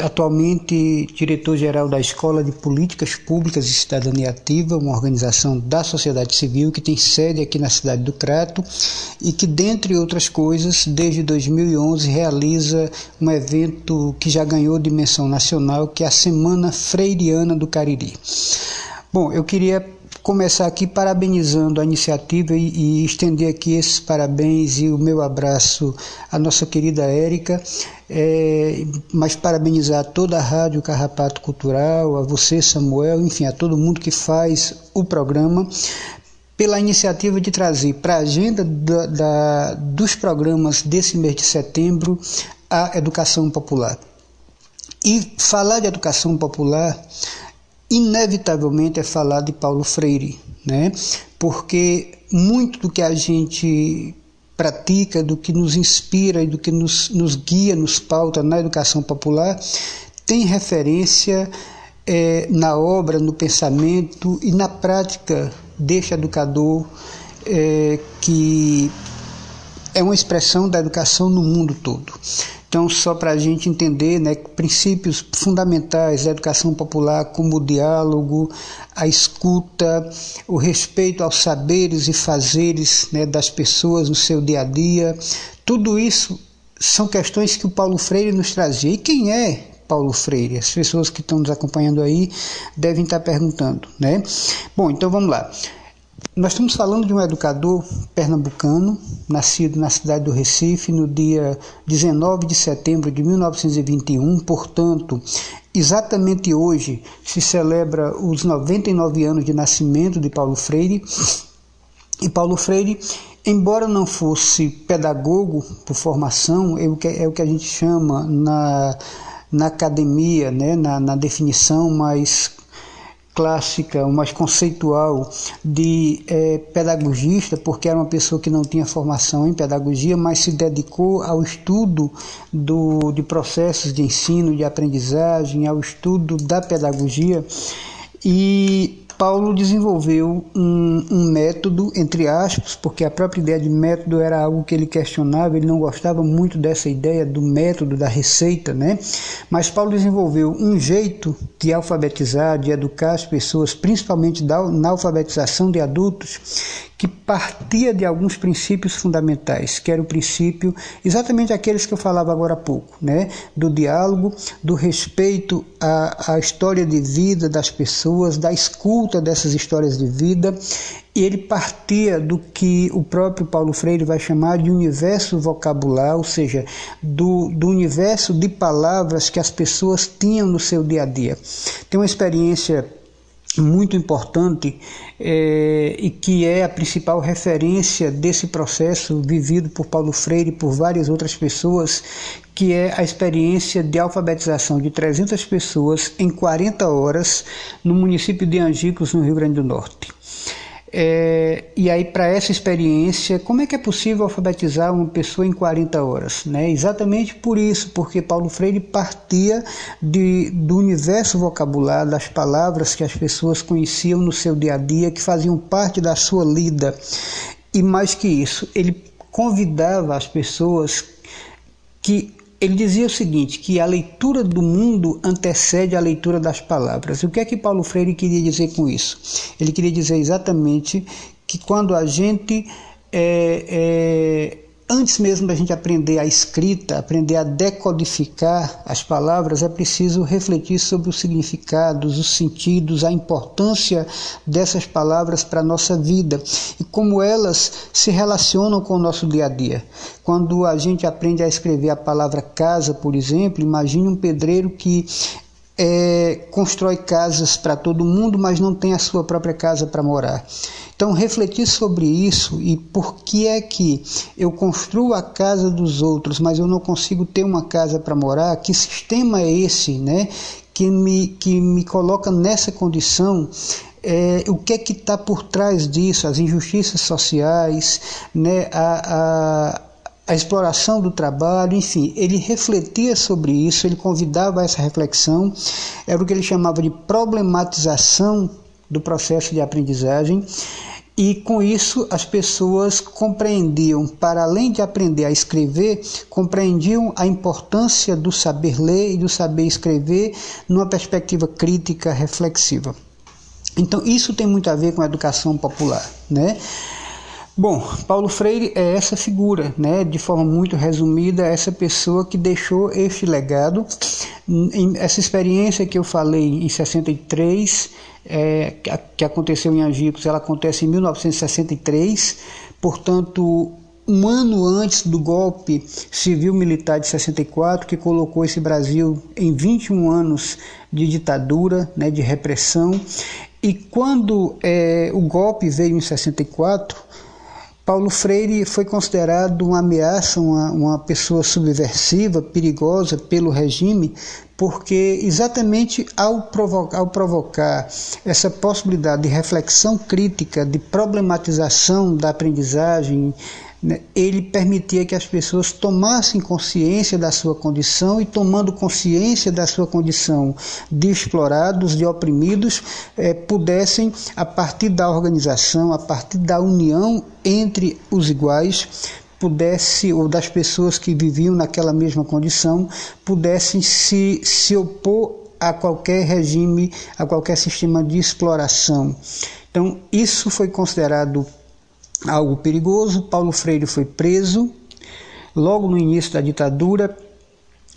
[SPEAKER 9] atualmente diretor-geral da Escola de Políticas Públicas e Cidadania Ativa, uma organização da sociedade civil que tem sede aqui na cidade do Crato e que, dentre outras coisas, desde 2011 realiza um evento que já ganhou dimensão nacional, que é a Semana Freiriana do Cariri. Bom, eu queria começar aqui parabenizando a iniciativa e, e, estender aqui esses parabéns e o meu abraço à nossa querida Érica, é, mas parabenizar toda a Rádio Carrapato Cultural, a você, Samuel, enfim, a todo mundo que faz o programa, pela iniciativa de trazer para a agenda da, da, dos programas desse mês de setembro a educação popular. E falar de educação popular inevitavelmente é falar de Paulo Freire, né? Porque muito do que a gente pratica, do que nos inspira e do que nos, nos guia, nos pauta na educação popular, tem referência é, na obra, no pensamento e na prática deste educador é, que é uma expressão da educação no mundo todo. Então, só para a gente entender né, princípios fundamentais da educação popular, como o diálogo, a escuta, o respeito aos saberes e fazeres né, das pessoas no seu dia a dia, tudo isso são questões que o Paulo Freire nos trazia. E quem é Paulo Freire? As pessoas que estão nos acompanhando aí devem estar perguntando, né? Bom, então vamos lá. Nós estamos falando de um educador pernambucano, nascido na cidade do Recife no dia 19 de setembro de 1921, portanto, exatamente hoje se celebra os 99 anos de nascimento de Paulo Freire. E Paulo Freire, embora não fosse pedagogo por formação, é o que, é a gente chama na, na academia, né, na, na definição mais clássica, mais conceitual de é, pedagogista, porque era uma pessoa que não tinha formação em pedagogia, mas se dedicou ao estudo do, de processos de ensino, de aprendizagem, ao estudo da pedagogia. E Paulo desenvolveu um, um, método, entre aspas, porque a própria ideia de método era algo que ele questionava, ele não gostava muito dessa ideia do método, da receita, né? Mas Paulo desenvolveu um jeito de alfabetizar, de educar as pessoas, principalmente na alfabetização de adultos, que partia de alguns princípios fundamentais, que era o princípio exatamente aqueles que eu falava agora há pouco, né? do diálogo, do respeito à, à história de vida das pessoas, da escuta dessas histórias de vida, e ele partia do que o próprio Paulo Freire vai chamar de universo vocabular, ou seja, do, do universo de palavras que as pessoas tinham no seu dia a dia. Tem uma experiência muito importante é, e que é a principal referência desse processo vivido por Paulo Freire e por várias outras pessoas, que é a experiência de alfabetização de 300 pessoas em 40 horas no município de Angicos, no Rio Grande do Norte. É, e aí, para essa experiência, como é que é possível alfabetizar uma pessoa em 40 horas? Né? Exatamente por isso, porque Paulo Freire partia de, do universo vocabular, das palavras que as pessoas conheciam no seu dia a dia, que faziam parte da sua lida. E mais que isso, ele convidava as pessoas que ele dizia o seguinte, que a leitura do mundo antecede a leitura das palavras. O que é que Paulo Freire queria dizer com isso? Ele queria dizer exatamente que quando a gente é, é, antes mesmo da gente aprender a escrita, aprender a decodificar as palavras, é preciso refletir sobre os significados, os sentidos, a importância dessas palavras para a nossa vida e como elas se relacionam com o nosso dia a dia. Quando a gente aprende a escrever a palavra casa, por exemplo, imagine um pedreiro que é, constrói casas para todo mundo, mas não tem a sua própria casa para morar. Então, refletir sobre isso e por que é que eu construo a casa dos outros, mas eu não consigo ter uma casa para morar, que sistema é esse né, que, me, que me coloca nessa condição é, o que é que está por trás disso, as injustiças sociais, né, a, a, a, exploração do trabalho, enfim, ele refletia sobre isso, ele convidava a essa reflexão, era o que ele chamava de problematização do processo de aprendizagem. E com isso as pessoas compreendiam, para além de aprender a escrever, compreendiam a importância do saber ler e do saber escrever numa perspectiva crítica, reflexiva. Então isso tem muito a ver com a educação popular, né? Bom, Paulo Freire é essa figura, né, de forma muito resumida, essa pessoa que deixou este legado. Essa experiência que eu falei em 63, é, que aconteceu em Angicos, ela acontece em 1963, portanto, um ano antes do golpe civil-militar de 64, que colocou esse Brasil em 21 anos de ditadura, né, de repressão. E quando é, o golpe veio em 64, Paulo Freire foi considerado uma ameaça, uma, uma pessoa subversiva, perigosa pelo regime, porque exatamente ao provocar, ao provocar essa possibilidade de reflexão crítica, de problematização da aprendizagem, ele permitia que as pessoas tomassem consciência da sua condição e, tomando consciência da sua condição de explorados, de oprimidos, eh, pudessem, a partir da organização, a partir da união entre os iguais, pudesse, ou das pessoas que viviam naquela mesma condição, pudessem se, se opor a qualquer regime, a qualquer sistema de exploração. Então, isso foi considerado algo perigoso. Paulo Freire foi preso logo no início da ditadura.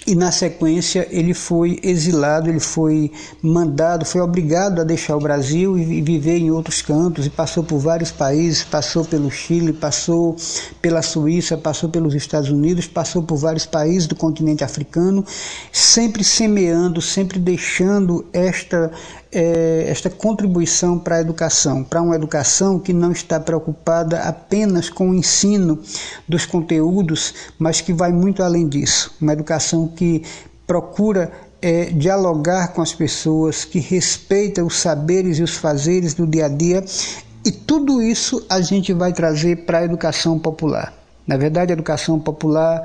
[SPEAKER 9] e na sequência ele foi exilado, ele foi mandado, foi obrigado a deixar o Brasil e viver em outros cantos e passou por vários países, passou pelo Chile, passou pela Suíça, passou pelos Estados Unidos, passou por vários países do continente africano, sempre semeando, sempre deixando esta é, esta contribuição para a educação, para uma educação que não está preocupada apenas com o ensino dos conteúdos, mas que vai muito além disso. Uma educação que procura é, dialogar com as pessoas, que respeita os saberes e os fazeres do dia a dia, e tudo isso a gente vai trazer para a educação popular. Na verdade, a educação popular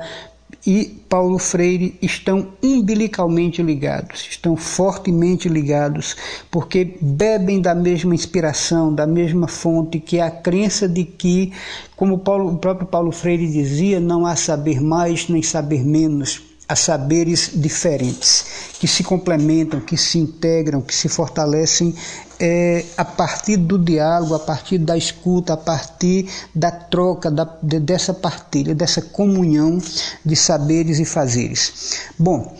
[SPEAKER 9] e Paulo Freire estão umbilicalmente ligados, estão fortemente ligados, porque bebem da mesma inspiração, da mesma fonte, que é a crença de que, como Paulo, o próprio Paulo Freire dizia, não há saber mais nem saber menos a saberes diferentes, que se complementam, que se integram, que se fortalecem é, a partir do diálogo, a partir da escuta, a partir da troca, da, de, dessa partilha, dessa comunhão de saberes e fazeres. Bom,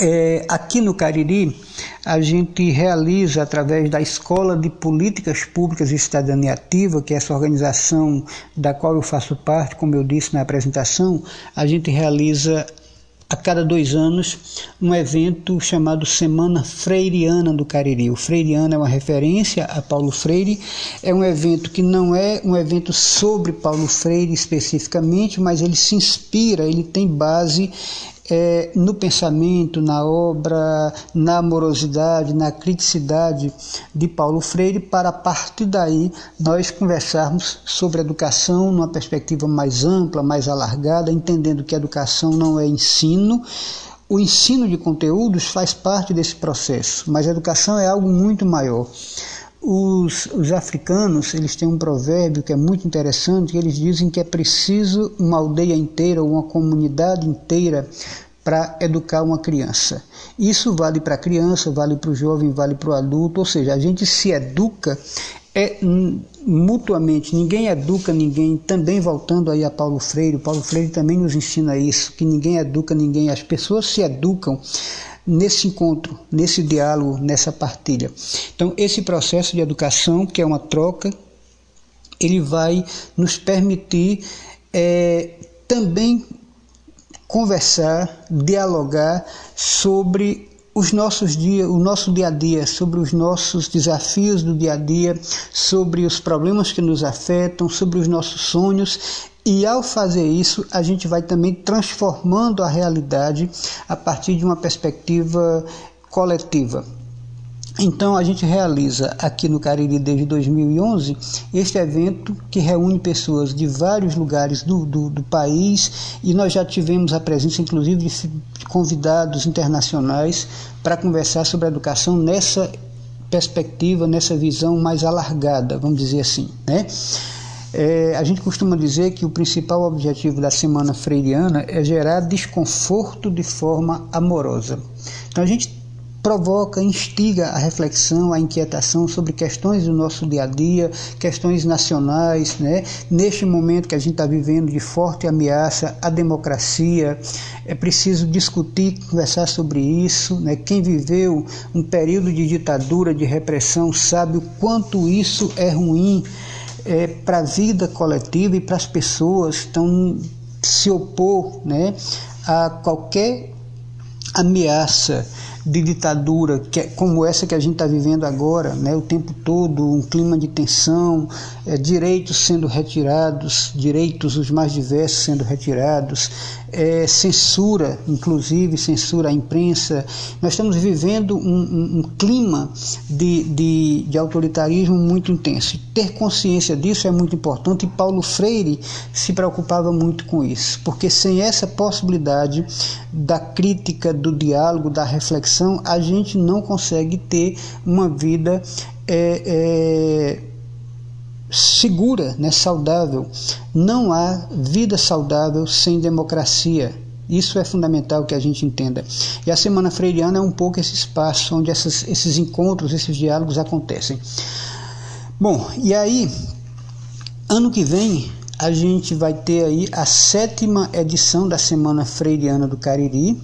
[SPEAKER 9] é, aqui no Cariri, a gente realiza, através da Escola de Políticas Públicas e Cidadania Ativa, que é essa organização da qual eu faço parte, como eu disse na apresentação, a gente realiza a cada dois anos um evento chamado Semana Freiriana do Cariri. O Freiriana é uma referência a Paulo Freire, é um evento que não é um evento sobre Paulo Freire especificamente, mas ele se inspira, ele tem base é, no pensamento, na obra, na amorosidade, na criticidade de Paulo Freire, para a partir daí nós conversarmos sobre educação numa perspectiva mais ampla, mais alargada, entendendo que educação não é ensino. O ensino de conteúdos faz parte desse processo, mas a educação é algo muito maior. Os, os, africanos eles têm um provérbio que é muito interessante, eles dizem que é preciso uma aldeia inteira, uma comunidade inteira para educar uma criança. Isso vale para a criança, vale para o jovem, vale para o adulto, ou seja, a gente se educa é mutuamente, ninguém educa ninguém, também voltando aí a Paulo Freire, Paulo Freire também nos ensina isso, que ninguém educa ninguém, as pessoas se educam nesse encontro, nesse diálogo, nessa partilha. Então, esse processo de educação, que é uma troca, ele vai nos permitir é, também conversar, dialogar sobre os nossos dias, o nosso dia a dia, sobre os nossos desafios do dia a dia, sobre os problemas que nos afetam, sobre os nossos sonhos e ao fazer isso, a gente vai também transformando a realidade a partir de uma perspectiva coletiva. Então a gente realiza aqui no Cariri desde 2011 este evento que reúne pessoas de vários lugares do, do, do país e nós já tivemos a presença inclusive de convidados internacionais para conversar sobre a educação nessa perspectiva, nessa visão mais alargada, vamos dizer assim, né? É, a gente costuma dizer que o principal objetivo da Semana Freiriana é gerar desconforto de forma amorosa. Então a gente provoca, instiga a reflexão, a inquietação sobre questões do nosso dia a dia, questões nacionais, né? Neste momento que a gente está vivendo de forte ameaça à democracia, é preciso discutir, conversar sobre isso, né? Quem viveu um período de ditadura, de repressão, sabe o quanto isso é ruim é, para a vida coletiva e para as pessoas estão se opor né, a qualquer ameaça de ditadura que é como essa que a gente está vivendo agora, né, o tempo todo, um clima de tensão, é, direitos sendo retirados, direitos os mais diversos sendo retirados, é, censura, inclusive censura à imprensa. Nós estamos vivendo um, um, um clima de, de, de, autoritarismo muito intenso. Ter consciência disso é muito importante e Paulo Freire se preocupava muito com isso, porque sem essa possibilidade da crítica, do diálogo, da reflexão, a gente não consegue ter uma vida. É, é, segura, né, saudável. Não há vida saudável sem democracia. Isso é fundamental que a gente entenda. E a Semana Freiriana é um pouco esse espaço onde essas, esses encontros, esses diálogos acontecem. Bom, e aí, ano que vem, a gente vai ter aí a sétima edição da Semana Freiriana do Cariri.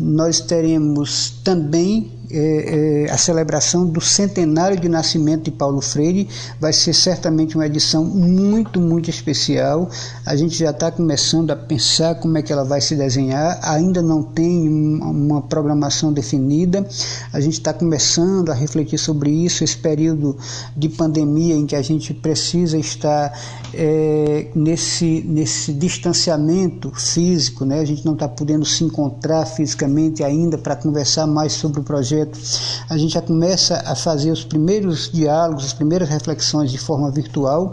[SPEAKER 9] nós teremos também é, é, a celebração do centenário de nascimento de Paulo Freire. Vai ser certamente uma edição muito, muito especial. A gente já está começando a pensar como é que ela vai se desenhar. Ainda não tem uma programação definida. A gente está começando a refletir sobre isso. Esse período de pandemia em que a gente precisa estar é, nesse, nesse distanciamento físico, né? A gente não está podendo se encontrar fisicamente ainda para conversar mais sobre o projeto projeto, a gente já começa a fazer os primeiros diálogos, as primeiras reflexões de forma virtual,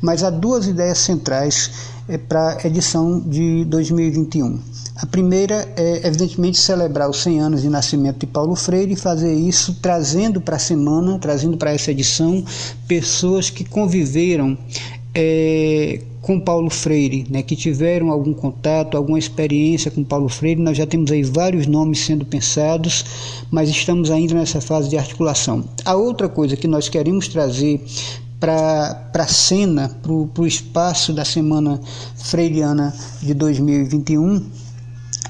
[SPEAKER 9] mas há duas ideias centrais é, para a edição de 2021. A primeira é, evidentemente, celebrar os 100 anos de nascimento de Paulo Freire e fazer isso trazendo para a semana, trazendo para essa edição, pessoas que conviveram é, com Paulo Freire, né, que tiveram algum contato, alguma experiência com Paulo Freire. Nós já temos aí vários nomes sendo pensados, mas estamos ainda nessa fase de articulação. A outra coisa que nós queremos trazer para a cena, para o espaço da Semana Freiriana de 2021,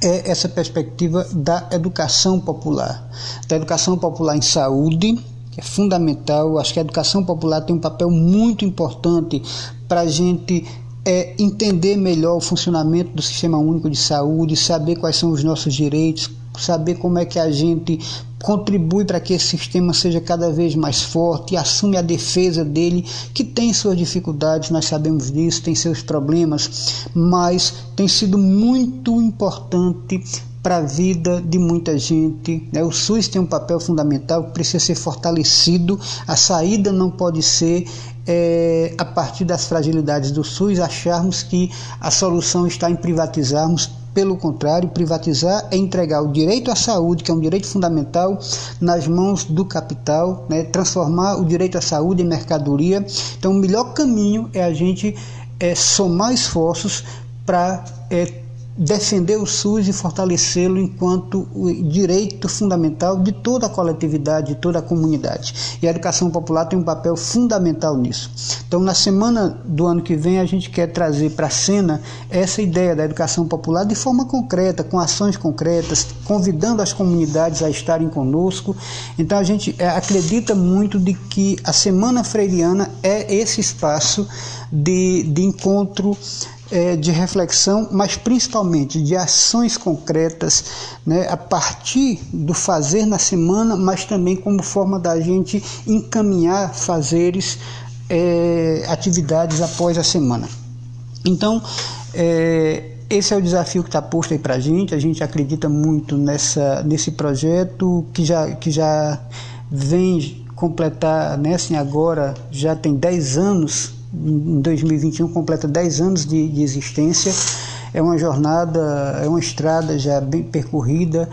[SPEAKER 9] é essa perspectiva da educação popular, da educação popular em saúde, que é fundamental. Acho que a educação popular tem um papel muito importante para a gente é, entender melhor o funcionamento do Sistema Único de Saúde, saber quais são os nossos direitos, saber como é que a gente contribui para que esse sistema seja cada vez mais forte e assume a defesa dele, que tem suas dificuldades, nós sabemos disso, tem seus problemas, mas tem sido muito importante para a vida de muita gente. Né? O SUS tem um papel fundamental que precisa ser fortalecido, a saída não pode ser é, a partir das fragilidades do SUS, acharmos que a solução está em privatizarmos. Pelo contrário, privatizar é entregar o direito à saúde, que é um direito fundamental, nas mãos do capital, né? transformar o direito à saúde em mercadoria. Então, o melhor caminho é a gente é, somar esforços para é, defender o SUS e fortalecê-lo enquanto o direito fundamental de toda a coletividade, de toda a comunidade. E a educação popular tem um papel fundamental nisso. Então, na semana do ano que vem, a gente quer trazer para a cena essa ideia da educação popular de forma concreta, com ações concretas, convidando as comunidades a estarem conosco. Então, a gente é, acredita muito de que a Semana Freiriana é esse espaço de, de encontro é, de reflexão, mas principalmente de ações concretas, né, a partir do fazer na semana, mas também como forma da gente encaminhar fazeres, é, atividades após a semana. Então, é, esse é o desafio que está posto aí para a gente. A gente acredita muito nessa, nesse projeto que já, que já vem completar, né, assim, agora já tem 10 anos em 2021 completa 10 anos de, de existência. É uma jornada, é uma estrada já bem percorrida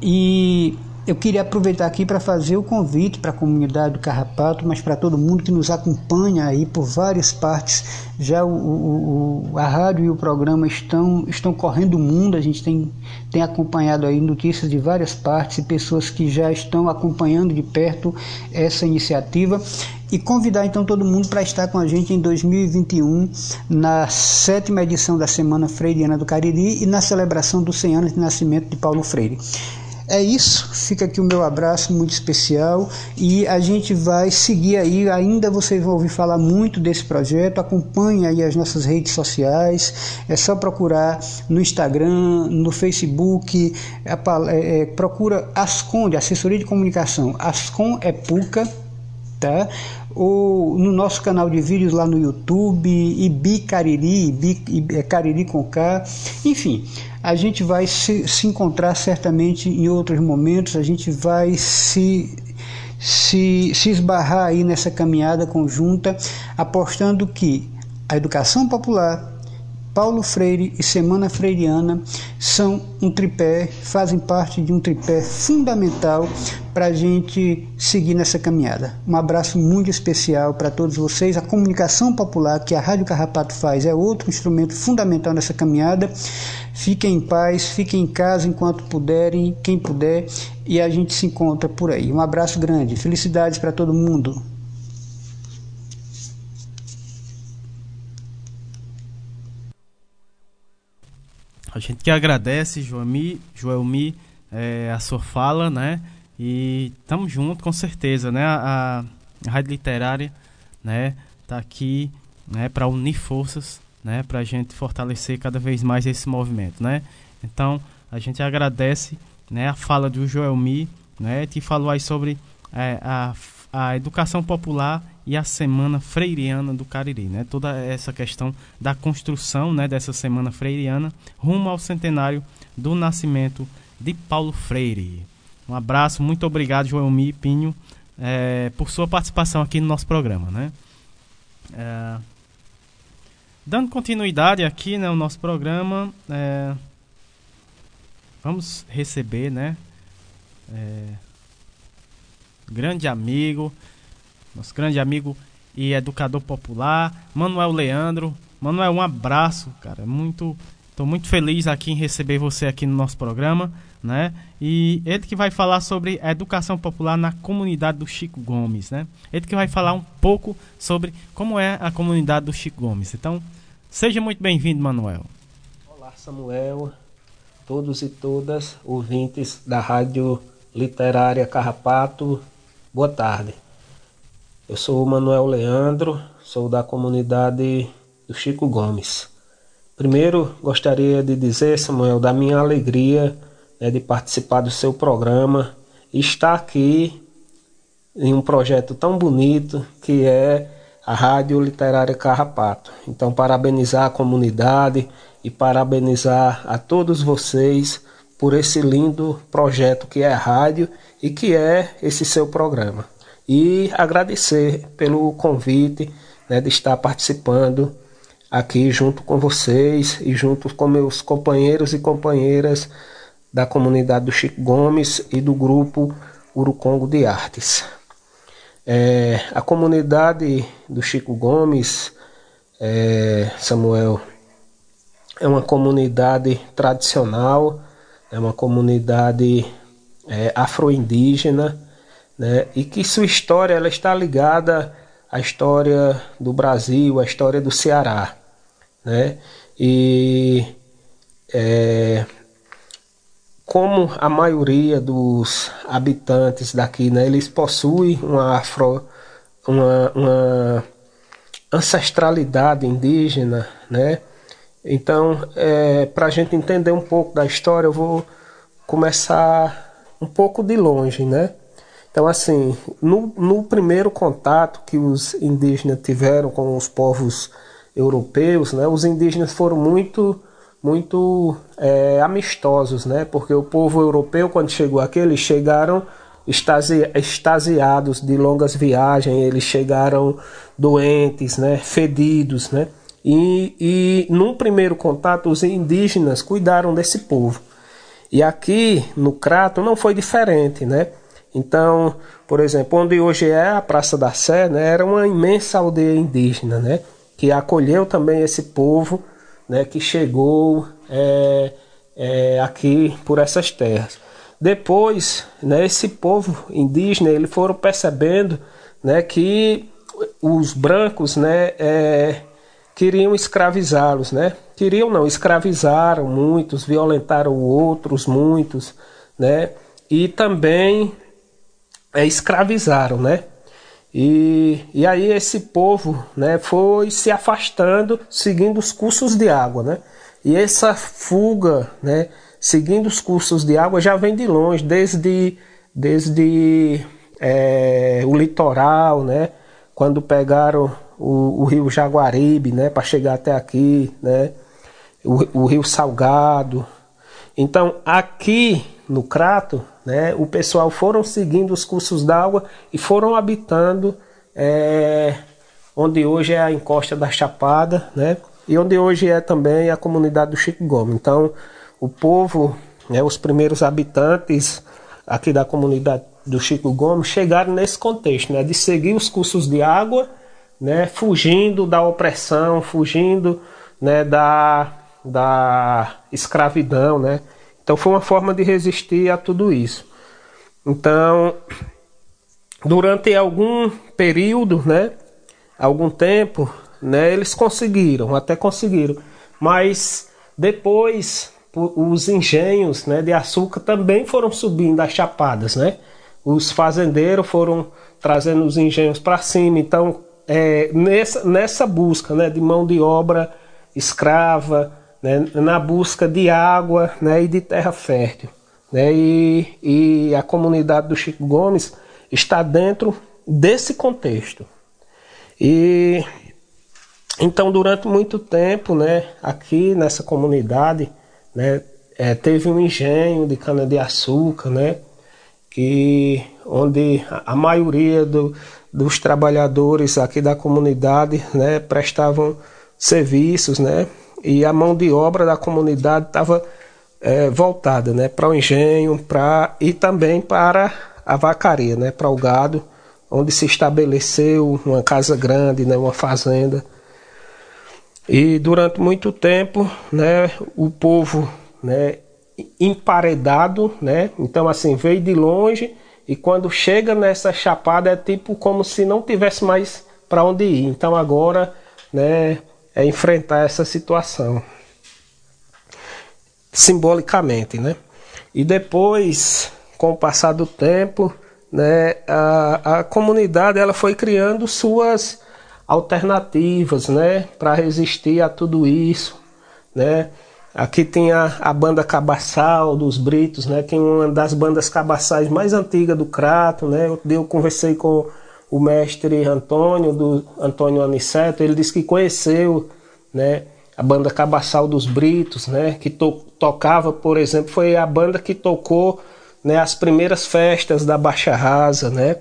[SPEAKER 9] e eu queria aproveitar aqui para fazer o convite para a comunidade do Carrapato, mas para todo mundo que nos acompanha aí por várias partes. Já o, o, a rádio e o programa estão, estão correndo o mundo, a gente tem, tem acompanhado aí notícias de várias partes e pessoas que já estão acompanhando de perto essa iniciativa e convidar então todo mundo para estar com a gente em 2021 na sétima edição da Semana Freiriana do Cariri e na celebração dos 100 anos de nascimento de Paulo Freire. É isso, fica aqui o meu abraço muito especial e a gente vai seguir aí. Ainda vocês vão ouvir falar muito desse projeto. Acompanhe aí as nossas redes sociais. É só procurar no Instagram, no Facebook. É, é, procura Asconde, Assessoria de Comunicação. Ascom é Puca, tá? ou no nosso canal de vídeos lá no YouTube, Ibi Cariri, Ibi, é Cariri com K, enfim, a gente vai se, se encontrar certamente em outros momentos, a gente vai se, se, se esbarrar aí nessa caminhada conjunta, apostando que a educação popular Paulo Freire e Semana Freiriana são um tripé, fazem parte de um tripé fundamental para a gente seguir nessa caminhada. Um abraço muito especial para todos vocês. A comunicação popular que a Rádio Carrapato faz é outro instrumento fundamental nessa caminhada. Fiquem em paz, fiquem em casa enquanto puderem, quem puder, e a gente se encontra por aí. Um abraço grande, felicidades para todo mundo.
[SPEAKER 1] A gente que agradece, Joelmi, Joelmi é, a sua fala, né? E estamos juntos, com certeza, né? A, a Rádio Literária, né? Tá aqui, né? Para unir forças, né? Para a gente fortalecer cada vez mais esse movimento, né? Então, a gente agradece, né? A fala do Joelmi, né? Que falou aí sobre é, a, a educação popular e a Semana Freiriana do Cariri, né? Toda essa questão da construção, né, dessa Semana Freiriana rumo ao centenário do nascimento de Paulo Freire. Um abraço, muito obrigado, Joelmi Pinho, é, por sua participação aqui no nosso programa, né? É, dando continuidade aqui né, nosso programa, é, vamos receber, né? É, grande amigo, nosso grande amigo e educador popular, Manuel Leandro. Manuel, um abraço, cara. Muito, estou muito feliz aqui em receber você aqui no nosso programa, né? E ele que vai falar sobre a educação popular na comunidade do Chico Gomes, né? Ele que vai falar um pouco sobre como é a comunidade do Chico Gomes. Então, seja muito bem-vindo, Manuel.
[SPEAKER 10] Olá, Samuel, todos e todas ouvintes da Rádio Literária Carrapato. Boa tarde. Eu sou o Manuel Leandro, sou da comunidade do Chico Gomes. Primeiro, gostaria de dizer, Samuel, da minha alegria né, de participar do seu programa e estar aqui em um projeto tão bonito que é a Rádio Literária Carrapato. Então, parabenizar a comunidade e parabenizar a todos vocês por esse lindo projeto que é a rádio e que é esse seu programa e agradecer pelo convite né, de estar participando aqui junto com vocês e junto com meus companheiros e companheiras da comunidade do Chico Gomes e do grupo Urucongo de Artes. É, a comunidade do Chico Gomes, é, Samuel, é uma comunidade tradicional, é uma comunidade é, afro-indígena né? e que sua história ela está ligada à história do Brasil, à história do Ceará. Né? E é, como a maioria dos habitantes daqui, né, eles possuem uma afro, uma, uma ancestralidade indígena, né? Então, é, para a gente entender um pouco da história, eu vou começar um pouco de longe, né? Então, assim, no, no primeiro contato que os indígenas tiveram com os povos europeus, né, os indígenas foram muito muito é, amistosos, né? Porque o povo europeu, quando chegou aqui, eles chegaram extasi extasiados de longas viagens, eles chegaram doentes, né? Fedidos, né? E, e num primeiro contato, os indígenas cuidaram desse povo. E aqui no Crato não foi diferente, né? Então, por exemplo, onde hoje é a Praça da Sé, né, era uma imensa aldeia indígena, né, que acolheu também esse povo né, que chegou é, é, aqui por essas terras. Depois, né, esse povo indígena, eles foram percebendo né, que os brancos né, é, queriam escravizá-los, né? Queriam não, escravizaram muitos, violentaram outros muitos, né? E também é, escravizaram, né? E, e aí esse povo né, foi se afastando, seguindo os cursos de água, né? E essa fuga, né, seguindo os cursos de água, já vem de longe, desde, desde é, o litoral, né? Quando pegaram o, o rio Jaguaribe, né, para chegar até aqui, né? O, o rio Salgado. Então aqui no Crato, né, o pessoal foram seguindo os cursos d'água e foram habitando é, onde hoje é a encosta da Chapada, né, e onde hoje é também a comunidade do Chico Gomes. Então, o povo, né, os primeiros habitantes aqui da comunidade do Chico Gomes chegaram nesse contexto, né, de seguir os cursos de água, né, fugindo da opressão, fugindo né, da, da escravidão, né, então foi uma forma de resistir a tudo isso. Então, durante algum período, né, algum tempo, né, eles conseguiram, até conseguiram. Mas depois po- os engenhos né, de açúcar também foram subindo as chapadas, né? Os fazendeiros foram trazendo os engenhos para cima. Então, é, nessa, nessa busca né, de mão de obra escrava, né, na busca de água né, e de terra fértil. Né, e, e a comunidade do Chico Gomes está dentro desse contexto. E então, durante muito tempo, né, aqui nessa comunidade, né, é, teve um engenho de cana-de-açúcar, né, que, onde a a maioria do, dos trabalhadores aqui da comunidade né, prestavam serviços, né, e a mão de obra da comunidade estava é, voltada né, para o engenho pra, e também para a vacaria, né, para o gado, onde se estabeleceu uma casa grande, né, uma fazenda. E durante muito tempo, né, o povo, né, emparedado, né? Então assim, veio de longe e quando chega nessa chapada é tipo como se não tivesse mais para onde ir. Então agora, né, é enfrentar essa situação simbolicamente, né? E depois, com o passar do tempo, né, a, a comunidade ela foi criando suas alternativas, né, para resistir a tudo isso, né? Aqui tem a, a banda Cabaçal dos Britos, né, que é uma das bandas cabaçais mais antigas do Crato, né? Eu, eu conversei com o mestre Antônio do Antônio Aniceto, ele disse que conheceu, né, a banda Cabaçal dos Britos, né, que to, tocava, por exemplo, foi a banda que tocou, né, as primeiras festas da Baixa Rasa, né?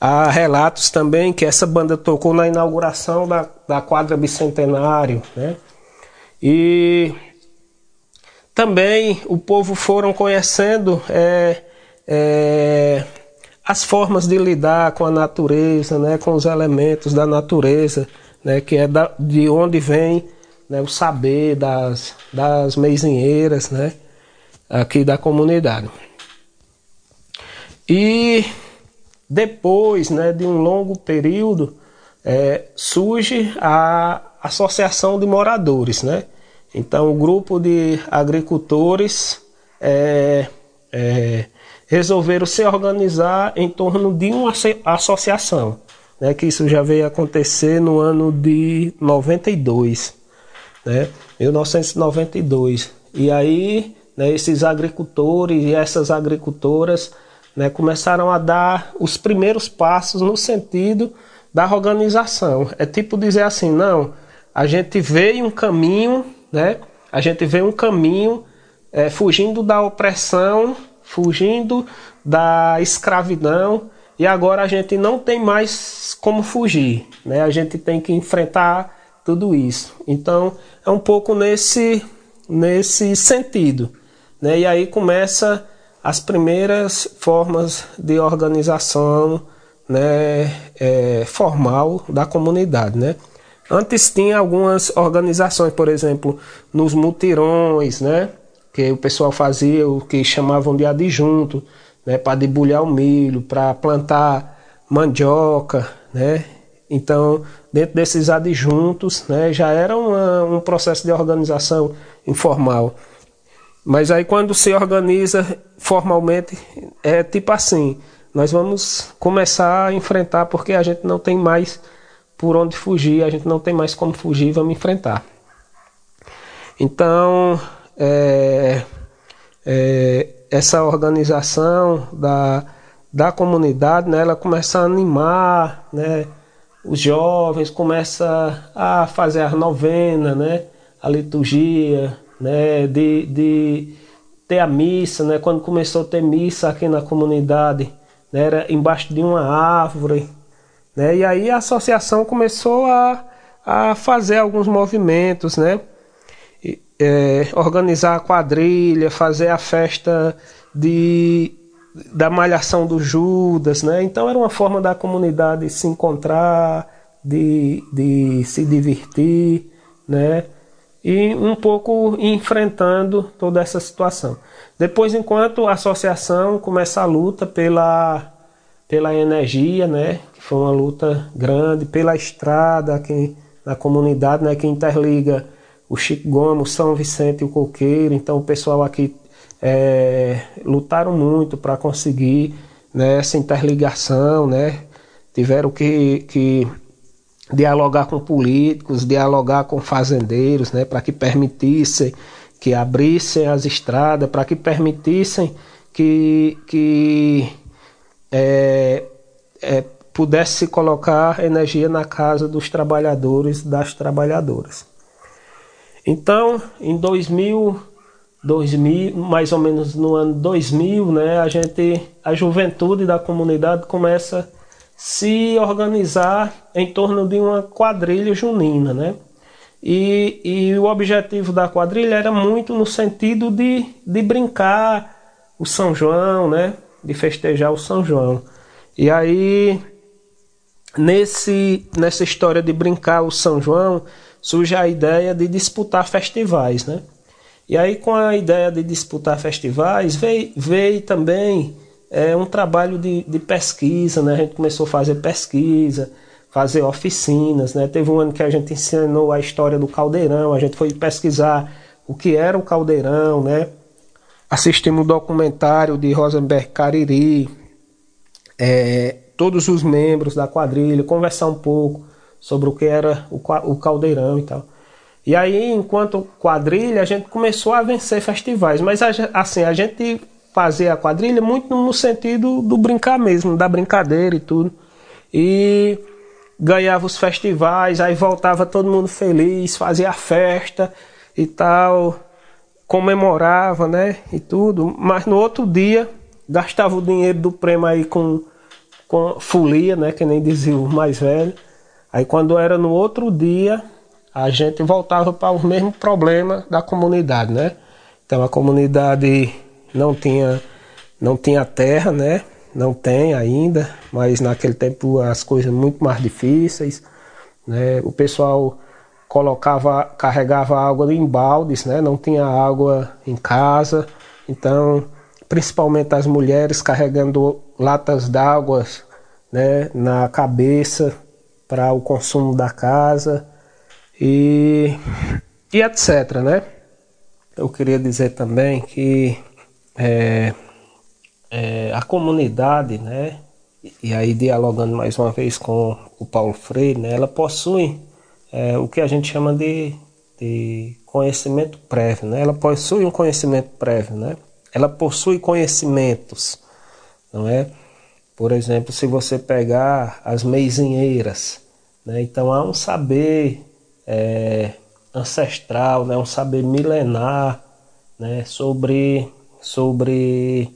[SPEAKER 10] Há relatos também que essa banda tocou na inauguração da, da quadra bicentenário, né? E também o povo foram conhecendo é, é, as formas de lidar com a natureza, né, com os elementos da natureza, né, que é da, de onde vem né, o saber das, das meizinheiras né, aqui da comunidade. E depois né, de um longo período é, surge a Associação de Moradores, né? Então, o grupo de agricultores é, é, resolveram se organizar em torno de uma asso- associação, né, que isso já veio acontecer no ano de 92, né, 1992. E aí, né, esses agricultores e essas agricultoras né, começaram a dar os primeiros passos no sentido da organização. É tipo dizer assim, não, a gente veio um caminho, né? A gente vê um caminho é, fugindo da opressão, fugindo da escravidão, e agora a gente não tem mais como fugir, né? A gente tem que enfrentar tudo isso. Então é um pouco nesse nesse sentido, né? E aí começa as primeiras formas de organização, né? é, formal da comunidade, né? Antes tinha algumas organizações, por exemplo, nos mutirões, né? Que o pessoal fazia o que chamavam de adjunto, né? Para debulhar o milho, para plantar mandioca, né? Então, dentro desses adjuntos, né? Já era uma, um processo de organização informal. Mas aí quando se organiza formalmente, é tipo assim, nós vamos começar a enfrentar porque a gente não tem mais por onde fugir, a gente não tem mais como fugir, vamos enfrentar. Então, é, é, essa organização da, da comunidade, né, ela começa a animar, né, os jovens, começa a fazer as novenas, né, a liturgia, né, de, de ter a missa, né, quando começou a ter missa aqui na comunidade, né, era embaixo de uma árvore, né? E aí a associação começou a, a fazer alguns movimentos, né? E, é, organizar a quadrilha, fazer a festa de, da malhação do Judas, né? Então era uma forma da comunidade se encontrar, de, de se divertir, né? E um pouco enfrentando toda essa situação. Depois, enquanto a associação começa a luta pela, pela energia, né? Foi uma luta grande, pela estrada aqui na comunidade, né? Que interliga o Chico Gomes, o São Vicente e o Coqueiro. Então o pessoal aqui é, lutaram muito para conseguir né, essa interligação, né? Tiveram que, que dialogar com políticos, dialogar com fazendeiros, né, para que permitissem que abrissem as estradas, para que permitissem que, que é, é, pudesse se colocar energia na casa dos trabalhadores, das trabalhadoras. Então, em 2000, 2000, mais ou menos no ano 2000, né, a gente, a juventude da comunidade começa a se organizar em torno de uma quadrilha junina, né? E, e o objetivo da quadrilha era muito no sentido de, de brincar o São João, né? De festejar o São João. E aí, nesse, nessa história de brincar o São João, surge a ideia de disputar festivais, né? E aí, com a ideia de disputar festivais, veio, veio também é, um trabalho de, de pesquisa, né? A gente começou a fazer pesquisa, fazer oficinas, né? Teve um ano que a gente ensinou a história do caldeirão, a gente foi pesquisar o que era o caldeirão, né? Assistimos o documentário de Rosenberg Cariri, é, todos os membros da quadrilha, conversar um pouco sobre o que era o, caldeirão e tal. E aí, enquanto quadrilha, a gente começou a vencer festivais, mas assim, a gente fazia a quadrilha muito no sentido do brincar mesmo, da brincadeira e tudo. E ganhava os festivais, aí voltava todo mundo feliz, fazia a festa e tal, comemorava, né, e tudo. Mas no outro dia, gastava o dinheiro do prêmio aí com, com folia, né, que nem dizia o mais velho. Aí quando era no outro dia, a gente voltava para o mesmo problema da comunidade, né? Então a comunidade não tinha não tinha terra, né? Não tem ainda, mas naquele tempo as coisas muito mais difíceis, né? O pessoal colocava, carregava água em baldes, né? Não tinha água em casa, então principalmente as mulheres carregando latas d'água, né? Na cabeça para o consumo da casa e, e etc. Né? Eu queria dizer também que é, é, a comunidade, né, e aí dialogando mais uma vez com o Paulo Freire, né, ela possui é, o que a gente chama de, de conhecimento prévio, né? Ela possui um conhecimento prévio, né? Ela possui conhecimentos, não é? Por exemplo, se você pegar as meizinheiras, né? Então há um saber é, ancestral, né, um saber milenar né, sobre, sobre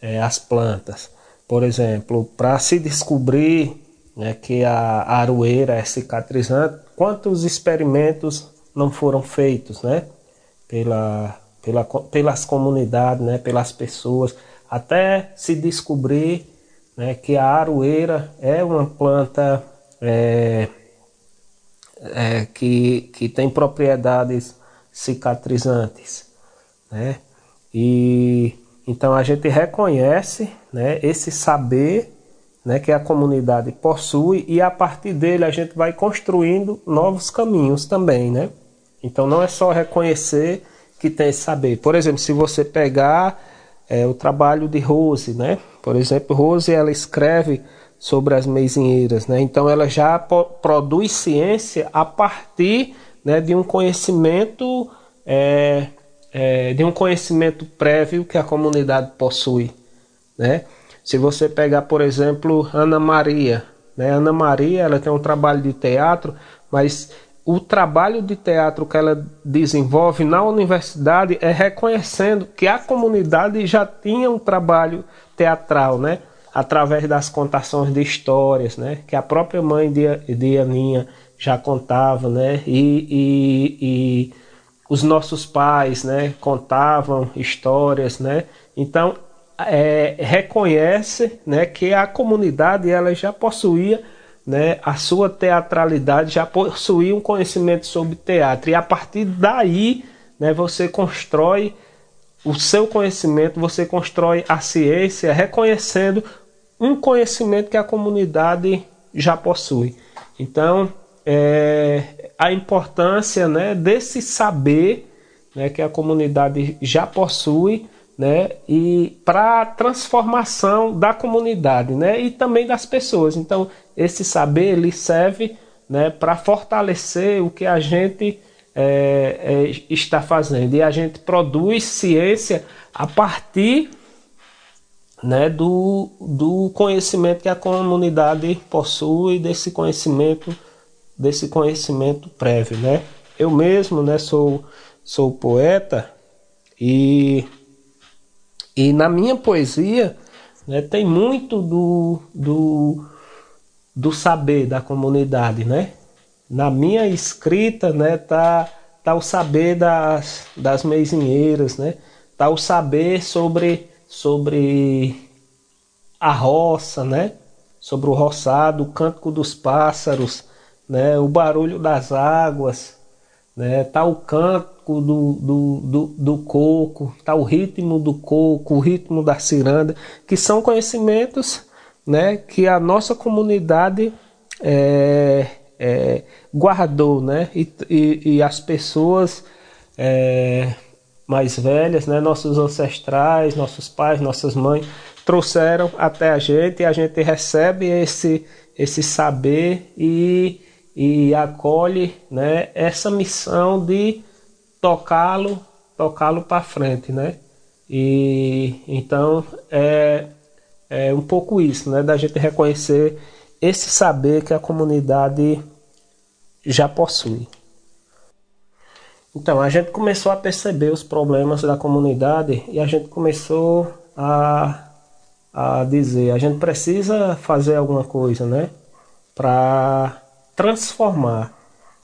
[SPEAKER 10] é, as plantas. Por exemplo, para se descobrir né, que a aroeira é cicatrizante, quantos experimentos não foram feitos né, pela, pela, pelas comunidades, né, pelas pessoas, até se descobrir né, que a aroeira é uma planta é, é, que, que tem propriedades cicatrizantes, né? E então a gente reconhece, né, esse saber, né, que a comunidade possui e a partir dele a gente vai construindo novos caminhos também, né? Então não é só reconhecer que tem saber. Por exemplo, se você pegar é, o trabalho de Rose, né? Por exemplo, Rose ela escreve sobre as meizinheiras. Né? Então ela já produz ciência a partir né, de um conhecimento é, é, de um conhecimento prévio que a comunidade possui. Né? Se você pegar, por exemplo, Ana Maria, né? Ana Maria ela tem um trabalho de teatro, mas o trabalho de teatro que ela desenvolve na universidade é reconhecendo que a comunidade já tinha um trabalho teatral, né? através das contações de histórias, né? Que a própria mãe de, de Aninha já contava, né? E, e, e os nossos pais, né? Contavam histórias, né? Então é, reconhece, né? Que a comunidade ela já possuía né, a sua teatralidade já possuía um conhecimento sobre teatro e a partir daí né, você constrói o seu conhecimento, você constrói a ciência reconhecendo um conhecimento que a comunidade já possui. Então, é, a importância né, desse saber né, que a comunidade já possui né, e para a transformação da comunidade né, e também das pessoas. Então, esse saber ele serve né, para fortalecer o que a gente é, é, está fazendo. E a gente produz ciência a partir né, do, do conhecimento que a comunidade possui, desse conhecimento, desse conhecimento prévio. Né? Eu mesmo né, sou, sou poeta e, e na minha poesia né, tem muito do, do do saber da comunidade, né? Na minha escrita, né, tá, tá o saber das, das meizinheiras, né? Tá o saber sobre, sobre a roça, né? Sobre o roçado, o cântico dos pássaros, né? O barulho das águas, né? Tá o canto do, do, do, do coco, tá o ritmo do coco, o ritmo da ciranda, que são conhecimentos né, que a nossa comunidade é, é, guardou, né, e, e, e as pessoas é, mais velhas, né, nossos ancestrais, nossos pais, nossas mães trouxeram até a gente e a gente recebe esse, esse saber e, e acolhe, né, essa missão de tocá-lo, tocá-lo para frente, né? E então é é um pouco isso, né? Da gente reconhecer esse saber que a comunidade já possui. Então, a gente começou a perceber os problemas da comunidade e a gente começou a, a dizer: a gente precisa fazer alguma coisa, né? Para transformar.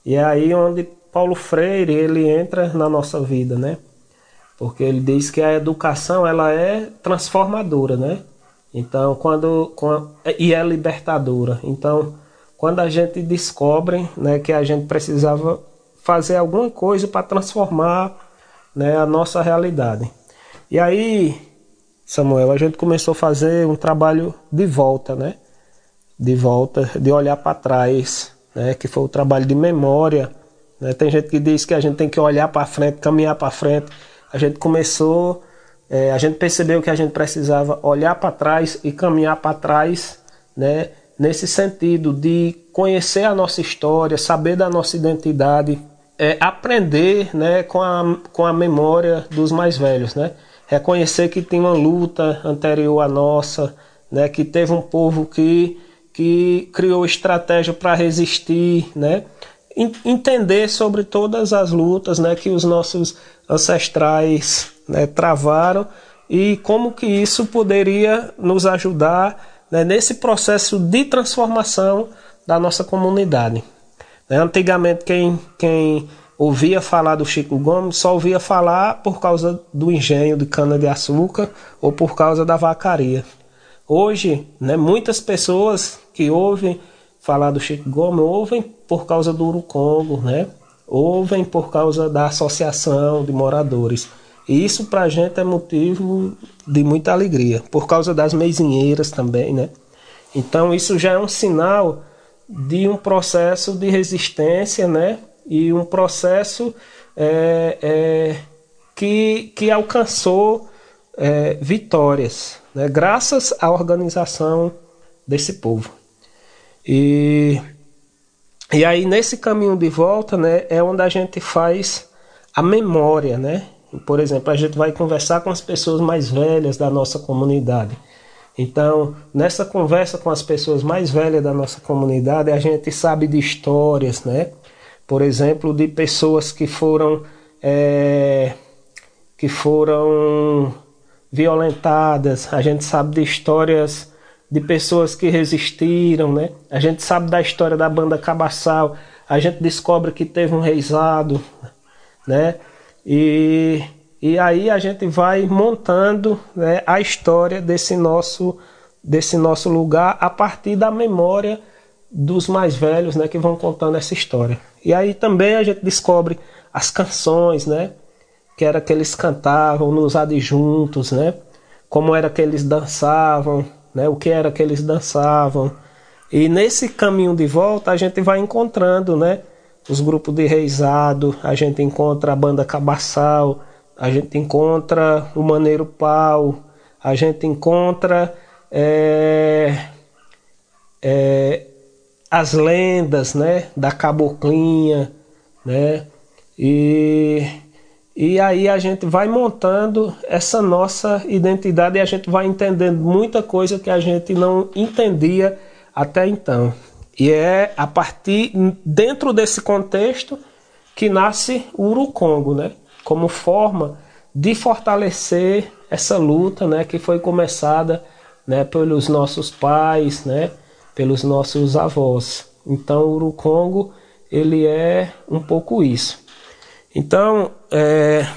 [SPEAKER 10] E é aí onde Paulo Freire ele entra na nossa vida, né? Porque ele diz que a educação ela é transformadora, né? Então, quando, quando e é libertadora. Então, quando a gente descobre, né, que a gente precisava fazer alguma coisa para transformar, né, a nossa realidade. E aí, Samuel, a gente começou a fazer um trabalho de volta, né? De volta, de olhar para trás, né, que foi o trabalho de memória. Né? Tem gente que diz que a gente tem que olhar para frente, caminhar para frente. A gente começou é, a gente percebeu que a gente precisava olhar para trás e caminhar para trás, né, nesse sentido de conhecer a nossa história, saber da nossa identidade, é, aprender né, com, a, com a memória dos mais velhos, né, reconhecer que tem uma luta anterior à nossa, né, que teve um povo que, que criou estratégia para resistir, né, entender sobre todas as lutas né, que os nossos ancestrais né, travaram e como que isso poderia nos ajudar né, nesse processo de transformação da nossa comunidade. Né, antigamente, quem, quem ouvia falar do Chico Gomes só ouvia falar por causa do engenho de cana-de-açúcar ou por causa da vacaria. Hoje, né, muitas pessoas que ouvem falar do Chico Gomes ouvem por causa do Urucongo, né? ouvem por causa da associação de moradores. E isso para a gente é motivo de muita alegria, por causa das meizinheiras também, né? Então isso já é um sinal de um processo de resistência, né? E um processo é, é, que, que alcançou é, vitórias, né? graças à organização desse povo. E, e aí nesse caminho de volta, né, é onde a gente faz a memória, né? Por exemplo, a gente vai conversar com as pessoas mais velhas da nossa comunidade. Então, nessa conversa com as pessoas mais velhas da nossa comunidade, a gente sabe de histórias, né? Por exemplo, de pessoas que foram é, que foram violentadas. A gente sabe de histórias de pessoas que resistiram, né? A gente sabe da história da banda Cabaçal. A gente descobre que teve um reisado, né? E, e aí a gente vai montando né, a história desse nosso, desse nosso lugar a partir da memória dos mais velhos né, que vão contando essa história. E aí também a gente descobre as canções, né? Que era que eles cantavam nos adjuntos, né? Como era que eles dançavam, né? O que era que eles dançavam. E nesse caminho de volta a gente vai encontrando, né? os grupos de reizado, a gente encontra a banda Cabaçal, a gente encontra o Maneiro Pau, a gente encontra é, é, as lendas né, da caboclinha, né? E, e aí a gente vai montando essa nossa identidade e a gente vai entendendo muita coisa que a gente não entendia até então. E é a partir dentro desse contexto que nasce o Urucongo, né? Como forma de fortalecer essa luta, né, que foi começada, né, pelos nossos pais, né, pelos nossos avós. Então, o Urucongo ele é um pouco isso. Então, é,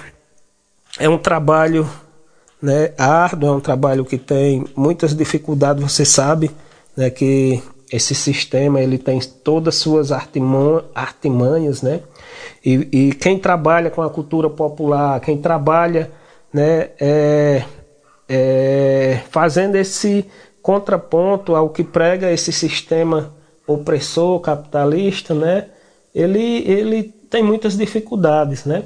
[SPEAKER 10] é um trabalho né, árduo, é um trabalho que tem muitas dificuldades, você sabe né, que esse sistema ele tem todas as suas artimanhas, né? E, e, quem trabalha com a cultura popular, quem trabalha né, é, é, fazendo esse contraponto ao que prega esse sistema opressor capitalista, né? Ele, ele tem muitas dificuldades, né?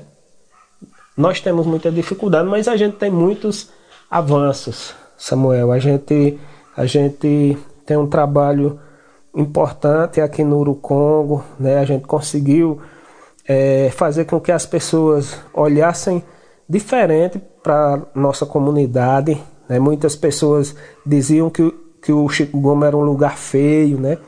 [SPEAKER 10] Nós temos muita dificuldade, mas a gente tem muitos avanços, Samuel. A gente, a gente tem um trabalho importante aqui no Urucongo, né? A gente conseguiu é, fazer com que as pessoas olhassem diferente para nossa comunidade, né? Muitas pessoas diziam que, que o Chico Gomes era um lugar feio, né?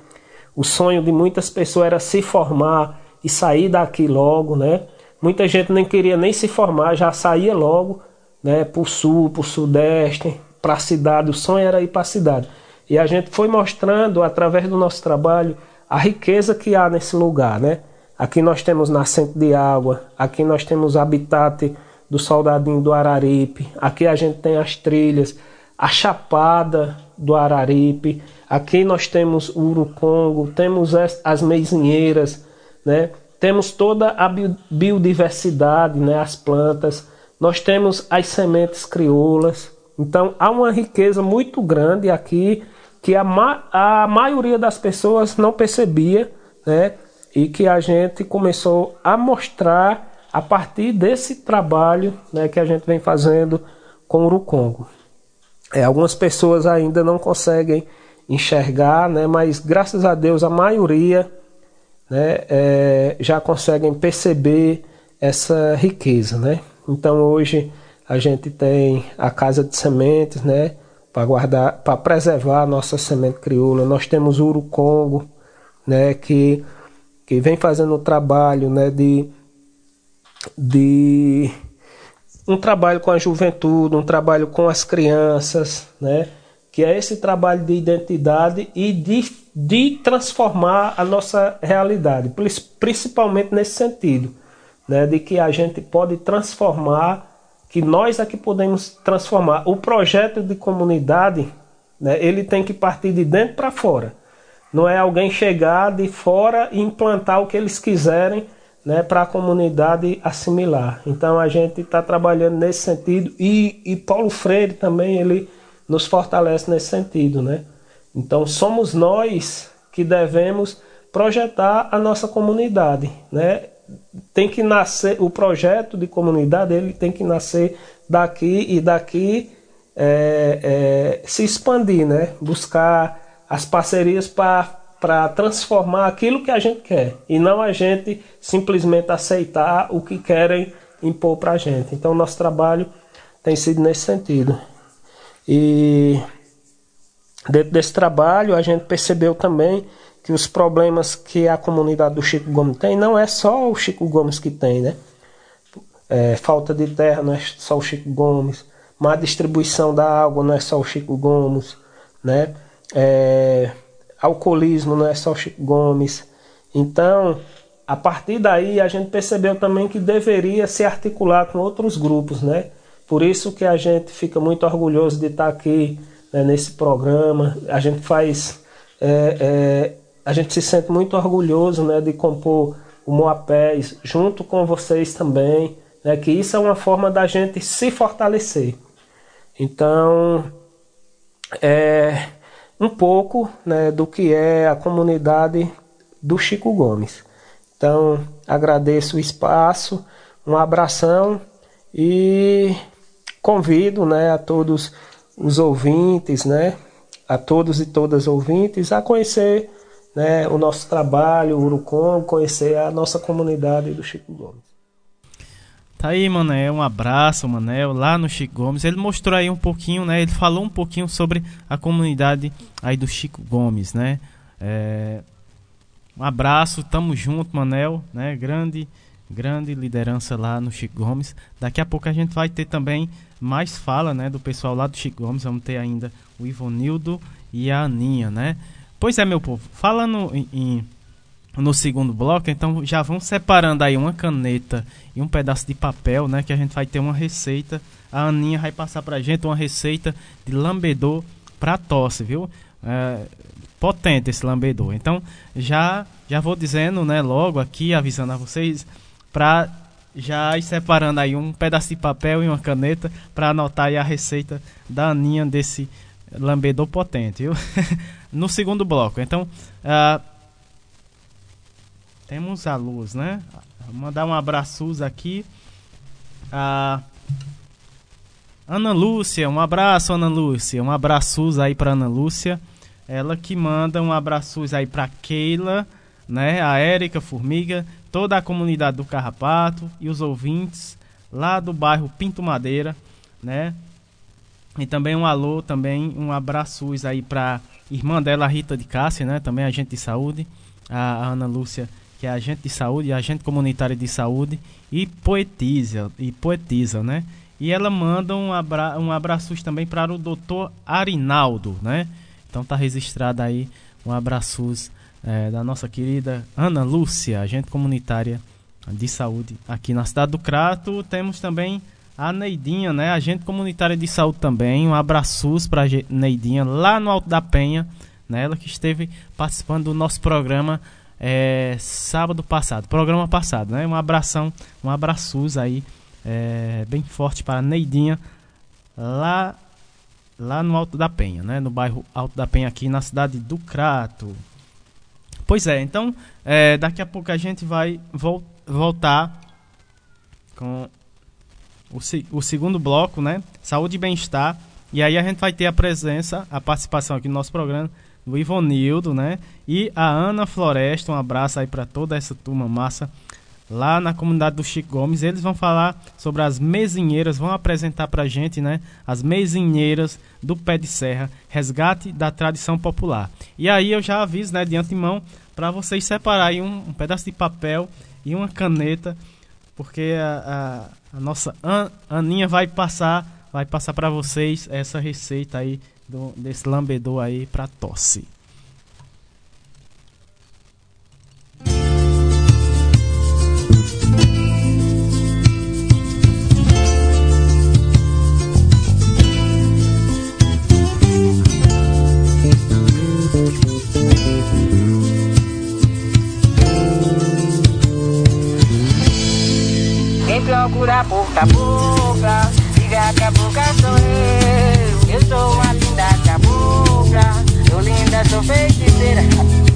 [SPEAKER 10] O sonho de muitas pessoas era se formar e sair daqui logo, né? Muita gente nem queria nem se formar, já saía logo, né? Para o sul, para o sudeste, para a cidade. O sonho era ir para a cidade. E a gente foi mostrando através do nosso trabalho a riqueza que há nesse lugar, né? Aqui nós temos nascente de água, aqui nós temos habitat do Soldadinho do Araripe. Aqui a gente tem as trilhas, a Chapada do Araripe. Aqui nós temos o Urucongo, temos as meizinheiras, né? Temos toda a biodiversidade, né? As plantas. Nós temos as sementes crioulas. Então há uma riqueza muito grande aqui que a, ma a maioria das pessoas não percebia, né? E que a gente começou a mostrar a partir desse trabalho né, que a gente vem fazendo com o Urucongo. É, algumas pessoas ainda não conseguem enxergar, né, mas graças a Deus a maioria né, é, já conseguem perceber essa riqueza. Né? Então hoje a gente tem a casa de sementes, né, para guardar, para preservar a nossa semente crioula. Nós temos o Urucongo, né, que, que vem fazendo o trabalho né, de de um trabalho com a juventude, um trabalho com as crianças, né? Que é esse trabalho de identidade e de, de transformar a nossa realidade, principalmente nesse sentido, né? de que a gente pode transformar, que nós aqui é podemos transformar. O projeto de comunidade, né? ele tem que partir de dentro para fora. Não é alguém chegar de fora e implantar o que eles quiserem né, para a comunidade assimilar. Então a gente está trabalhando nesse sentido e, e Paulo Freire também ele nos fortalece nesse sentido, né? Então somos nós que devemos projetar a nossa comunidade, né? Tem que nascer o projeto de comunidade, ele tem que nascer daqui e daqui é, é, se expandir, né? Buscar as parcerias para transformar aquilo que a gente quer e não a gente simplesmente aceitar o que querem impor para a gente. Então, nosso trabalho tem sido nesse sentido. E dentro desse trabalho, a gente percebeu também que os problemas que a comunidade do Chico Gomes tem não é só o Chico Gomes que tem, né? É, falta de terra não é só o Chico Gomes, má distribuição da água não é só o Chico Gomes, né? É, alcoolismo, não é só Chico Gomes. Então, a partir daí a gente percebeu também que deveria se articular com outros grupos, né? Por isso que a gente fica muito orgulhoso de estar aqui né, nesse programa. A gente faz, é, é, a gente se sente muito orgulhoso, né, de compor o Moapés junto com vocês também, né? Que isso é uma forma da gente se fortalecer. Então, é, um pouco né, do que é a comunidade do Chico Gomes. Então, agradeço o espaço, um abração e convido né, a todos os ouvintes, né, a todos e todas ouvintes, a conhecer né, o nosso trabalho, o Urucom, conhecer a nossa comunidade do Chico Gomes.
[SPEAKER 1] Tá aí, Manel, um abraço, Manel, lá no Chico Gomes. Ele mostrou aí um pouquinho, né? Ele falou um pouquinho sobre a comunidade aí do Chico Gomes, né? É, um abraço, tamo junto, Manel, né? Grande, grande liderança lá no Chico Gomes. Daqui a pouco a gente vai ter também mais fala, né, do pessoal lá do Chico Gomes. Vamos ter ainda o Ivonildo e a Aninha, né? Pois é, meu povo, falando em, em, no segundo bloco, então já vão separando aí uma caneta e um pedaço de papel, né, que a gente vai ter uma receita. A Aninha vai passar pra gente uma receita de lambedor pra tosse, viu? É, potente esse lambedor. Então, já já vou dizendo, né, logo aqui avisando a vocês para já separando aí um pedaço de papel e uma caneta para anotar aí a receita da Aninha desse lambedor potente, viu? no segundo bloco. Então, uh, temos a luz, né? Vou mandar um abraço aqui. A Ana Lúcia, um abraço, Ana Lúcia. Um abraço aí para Ana Lúcia. Ela que manda um abraço aí para Keila, né? A Érica Formiga, toda a comunidade do Carrapato e os ouvintes lá do bairro Pinto Madeira, né? E também um alô, também um abraço aí para irmã dela, Rita de Cássia, né? Também agente de saúde, a Ana Lúcia, que é agente de saúde, agente comunitária de saúde e poetisa, e poetisa, né? E ela manda um, abra um abraço também para o doutor Arinaldo, né? Então tá registrado aí um abraço é, da nossa querida Ana Lúcia, agente comunitária de saúde aqui na cidade do Crato. Temos também a Neidinha, né? Agente comunitária de saúde também. Um abraço para Neidinha lá no Alto da Penha, né? Ela que esteve participando do nosso programa é, sábado passado, programa passado, né? Um abração, um abraço aí é, bem forte para a Neidinha lá lá no Alto da Penha, né? No bairro Alto da Penha aqui na cidade do Crato. Pois é, então é, daqui a pouco a gente vai vol voltar com o, o segundo bloco, né? Saúde e bem-estar. E aí a gente vai ter a presença, a participação aqui no nosso programa do Ivonildo, né? E a Ana Floresta, um abraço aí para toda essa turma massa lá na comunidade do Chico Gomes. Eles vão falar sobre as mesinheiras, vão apresentar pra gente, né? As mesinheiras do pé de serra, resgate da tradição popular. E aí eu já aviso, né, de antemão, para vocês separarem um, um pedaço de papel e uma caneta, porque a, a a nossa An Aninha vai passar, vai passar para vocês essa receita aí do, desse lambedor aí para tosse.
[SPEAKER 11] Procura boca a boca. Diga que a boca sou eu. Eu sou uma linda cabocla. Sou linda, sou feiticeira.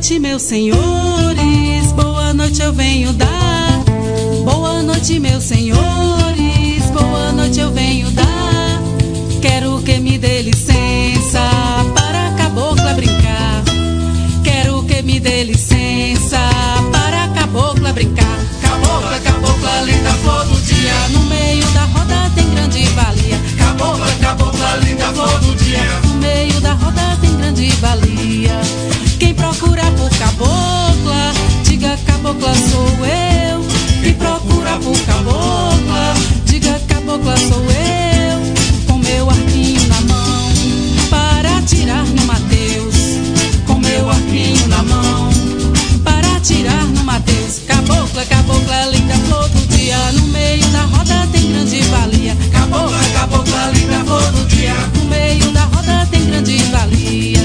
[SPEAKER 12] Noite, meus senhores. Boa noite, eu venho dar. Boa noite, meus senhores boa noite eu venho dar. Quero que me dê licença para a cabocla brincar. Quero que me dê licença para a cabocla brincar. Cabocla, cabocla, linda flor do dia. No meio da roda tem grande valia. Cabocla, cabocla, linda flor do dia. No meio da roda tem grande valia. Quem procura por cabocla, diga cabocla sou eu. Quem procura por cabocla, diga cabocla sou eu, com meu arquinho na mão, para atirar no Mateus. Com meu arquinho na mão, para atirar no Mateus. Cabocla, cabocla, linda flor do dia, no meio da roda tem grande valia. Cabocla, cabocla, linda flor do dia, no meio da roda tem grande valia.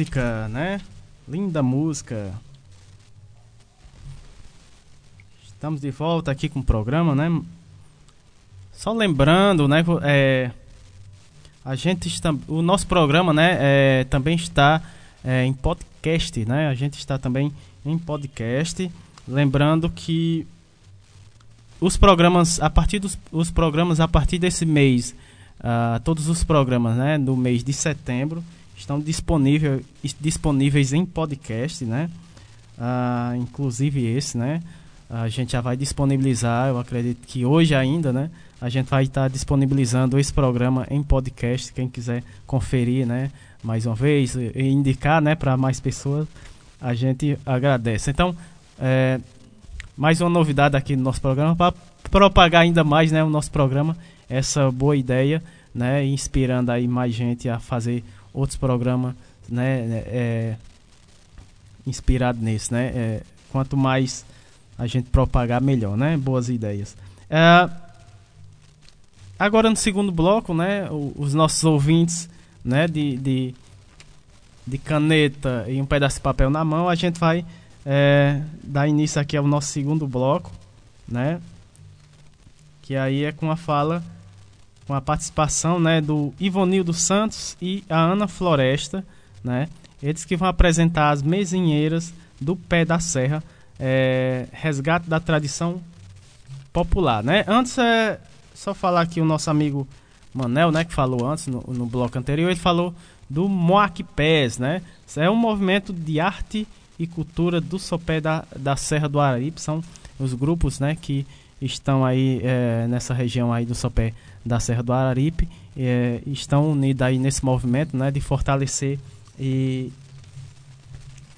[SPEAKER 1] Música, né? Linda música. Estamos de volta aqui com o programa, né? Só lembrando, né? É, a gente está, o nosso programa, né? É, também está é, em podcast, né? A gente está também em podcast. Lembrando que os programas a partir dos os programas a partir desse mês, ah, todos os programas, né? Do mês de setembro estão disponível, disponíveis em podcast, né? Ah, inclusive esse, né? A gente já vai disponibilizar, eu acredito que hoje ainda, né? A gente vai estar disponibilizando esse programa em podcast, quem quiser conferir, né? Mais uma vez, e indicar, né? Para mais pessoas, a gente agradece. Então, é, mais uma novidade aqui no nosso programa para propagar ainda mais, né? O nosso programa, essa boa ideia, né? Inspirando aí mais gente a fazer outros programas, né, é, inspirado nesse, né? É, quanto mais a gente propagar, melhor, né? Boas ideias. É, agora no segundo bloco, né? Os nossos ouvintes, né? De, de, de caneta e um pedaço de papel na mão, a gente vai é, dar início aqui ao nosso segundo bloco, né? Que aí é com a fala com a participação né, do Ivonildo Santos e a Ana Floresta, né? Eles que vão apresentar as mesinheiras do pé da serra, é, resgate da tradição popular, né? Antes é só falar aqui o nosso amigo Manel, né, que falou antes no, no bloco anterior, ele falou do Moac Pés, né? Isso é um movimento de arte e cultura do sopé da, da Serra do Araripe, são os grupos, né, que estão aí é, nessa região aí do sopé da Serra do Araripe é, estão unidos aí nesse movimento, né, de fortalecer e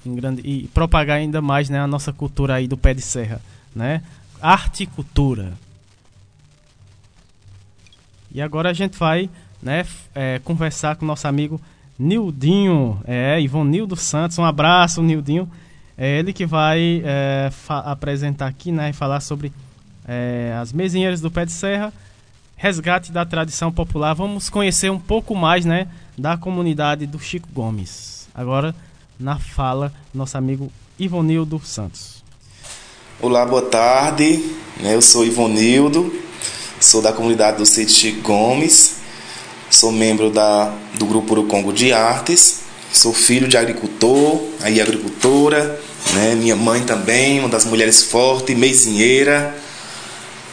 [SPEAKER 1] grande, e propagar ainda mais né, a nossa cultura aí do pé de serra, né? Arte e cultura. E agora a gente vai né, é, conversar com nosso amigo Nildinho, é, Ivonildo Santos. Um abraço, Nildinho. É ele que vai é, apresentar aqui né, e falar sobre é, as mesinheiras do pé de serra, resgate da tradição popular. Vamos conhecer um pouco mais né, da comunidade do Chico Gomes. Agora, na fala, nosso amigo Ivonildo Santos.
[SPEAKER 13] Olá, boa tarde. né, Eu sou Ivonildo, sou da comunidade do Sítio Chico Gomes, sou membro da, do Grupo Urucongo de Artes, sou filho de agricultor, aí agricultora, né, minha mãe também, uma das mulheres fortes, mesinheira,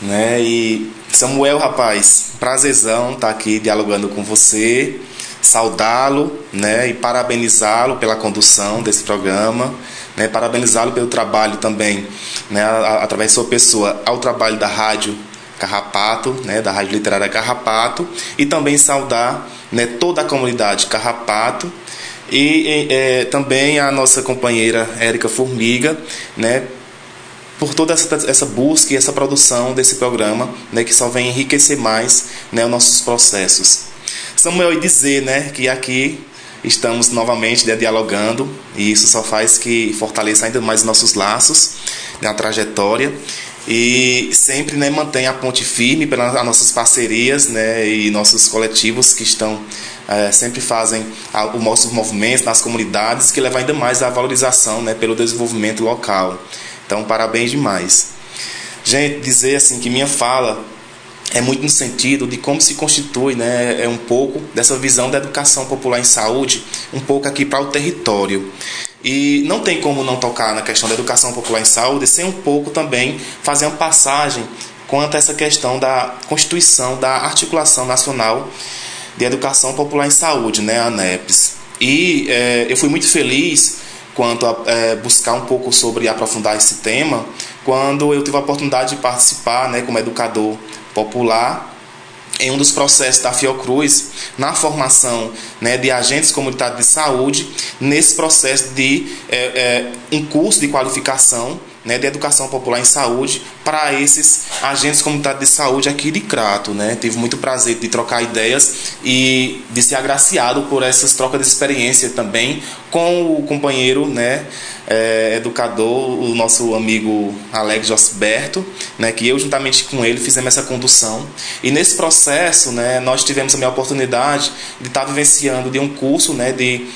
[SPEAKER 13] né, e Samuel, rapaz, prazerzão estar aqui dialogando com você, saudá-lo, né, e parabenizá-lo pela condução desse programa, né, parabenizá-lo pelo trabalho também, né, através de sua pessoa, ao trabalho da rádio Carrapato, né, da rádio literária Carrapato, e também saudar, né, toda a comunidade Carrapato e, eh, também a nossa companheira Érica Formiga, né, por toda essa, essa busca e essa produção desse programa, né, que só vem enriquecer mais né, os nossos processos. Samuel, e dizer né, que aqui estamos novamente né, dialogando, e isso só faz que fortaleça ainda mais nossos laços na trajetória. e sempre né, mantém a ponte firme pelas nossas parcerias né, e nossos coletivos que estão é, sempre fazem os nossos movimentos nas comunidades que levam ainda mais à valorização né, pelo desenvolvimento local. Então, parabéns demais. Gente, dizer assim que minha fala é muito no sentido de como se constitui, né, é um pouco dessa visão da educação popular em saúde, um pouco aqui para o território. E não tem como não tocar na questão da educação popular em saúde sem um pouco também fazer uma passagem quanto a essa questão da constituição da Articulação Nacional de Educação Popular em Saúde, né, a ANEPS. E é, eu fui muito feliz quanto a é, buscar um pouco sobre aprofundar esse tema, quando eu tive a oportunidade de participar, né, como educador popular, em um dos processos da Fiocruz, na formação né, de agentes comunitários de saúde, nesse processo de é, é, um curso de qualificação né, de educação popular em saúde para esses agentes comunitários de saúde aqui de Crato. Né? Tive muito prazer de trocar ideias e de ser agraciado por essas trocas de experiência também com o companheiro né, é, educador, o nosso amigo Alex Josberto, né, que eu juntamente com ele fizemos essa condução. E nesse processo né, nós tivemos a minha oportunidade de estar vivenciando de um curso né, de,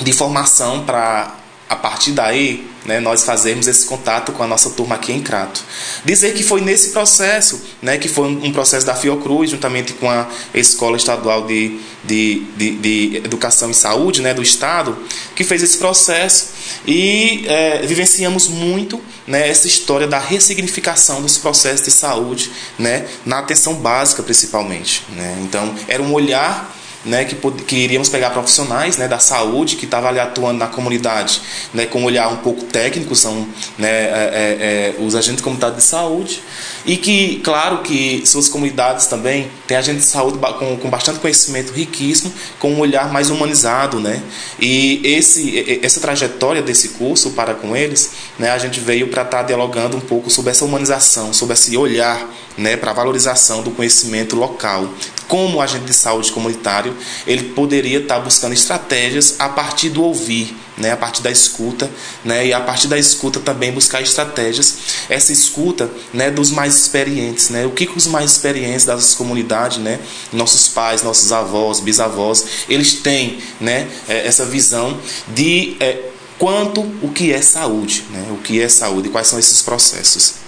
[SPEAKER 13] de formação para a partir daí, né, nós fazermos esse contato com a nossa turma aqui em Crato. Dizer que foi nesse processo, né, que foi um processo da Fiocruz, juntamente com a Escola Estadual de, de, de, de Educação e Saúde né, do Estado, que fez esse processo e é, vivenciamos muito né, essa história da ressignificação dos processos de saúde né, na atenção básica, principalmente. Né? Então, era um olhar né, que, que iríamos pegar profissionais né, da saúde que estavam ali atuando na comunidade né, com um olhar um pouco técnico, são né, é, é, é os agentes comunitários de saúde, e que, claro, que suas comunidades também têm agentes de saúde com, com bastante conhecimento riquíssimo, com um olhar mais humanizado. Né? E esse, essa trajetória desse curso para com eles, né, a gente veio para estar tá dialogando um pouco sobre essa humanização, sobre esse olhar né, para a valorização do conhecimento local, como agente de saúde comunitário, ele poderia estar buscando estratégias a partir do ouvir, né, a partir da escuta, né, e a partir da escuta também buscar estratégias, essa escuta, né, dos mais experientes, né, o que, que os mais experientes das comunidades, né, nossos pais, nossos avós, bisavós, eles têm, né, é, essa visão de é, quanto o que é saúde, né, o que é saúde, quais são esses processos.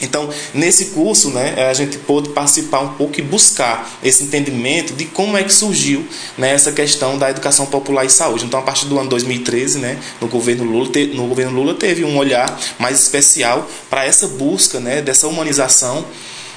[SPEAKER 13] Então, nesse curso, né, a gente pôde participar um pouco e buscar esse entendimento de como é que surgiu né, essa questão da educação popular e saúde. Então, a partir do ano 2013, né, no governo Lula, no governo Lula teve um olhar mais especial para essa busca né, dessa humanização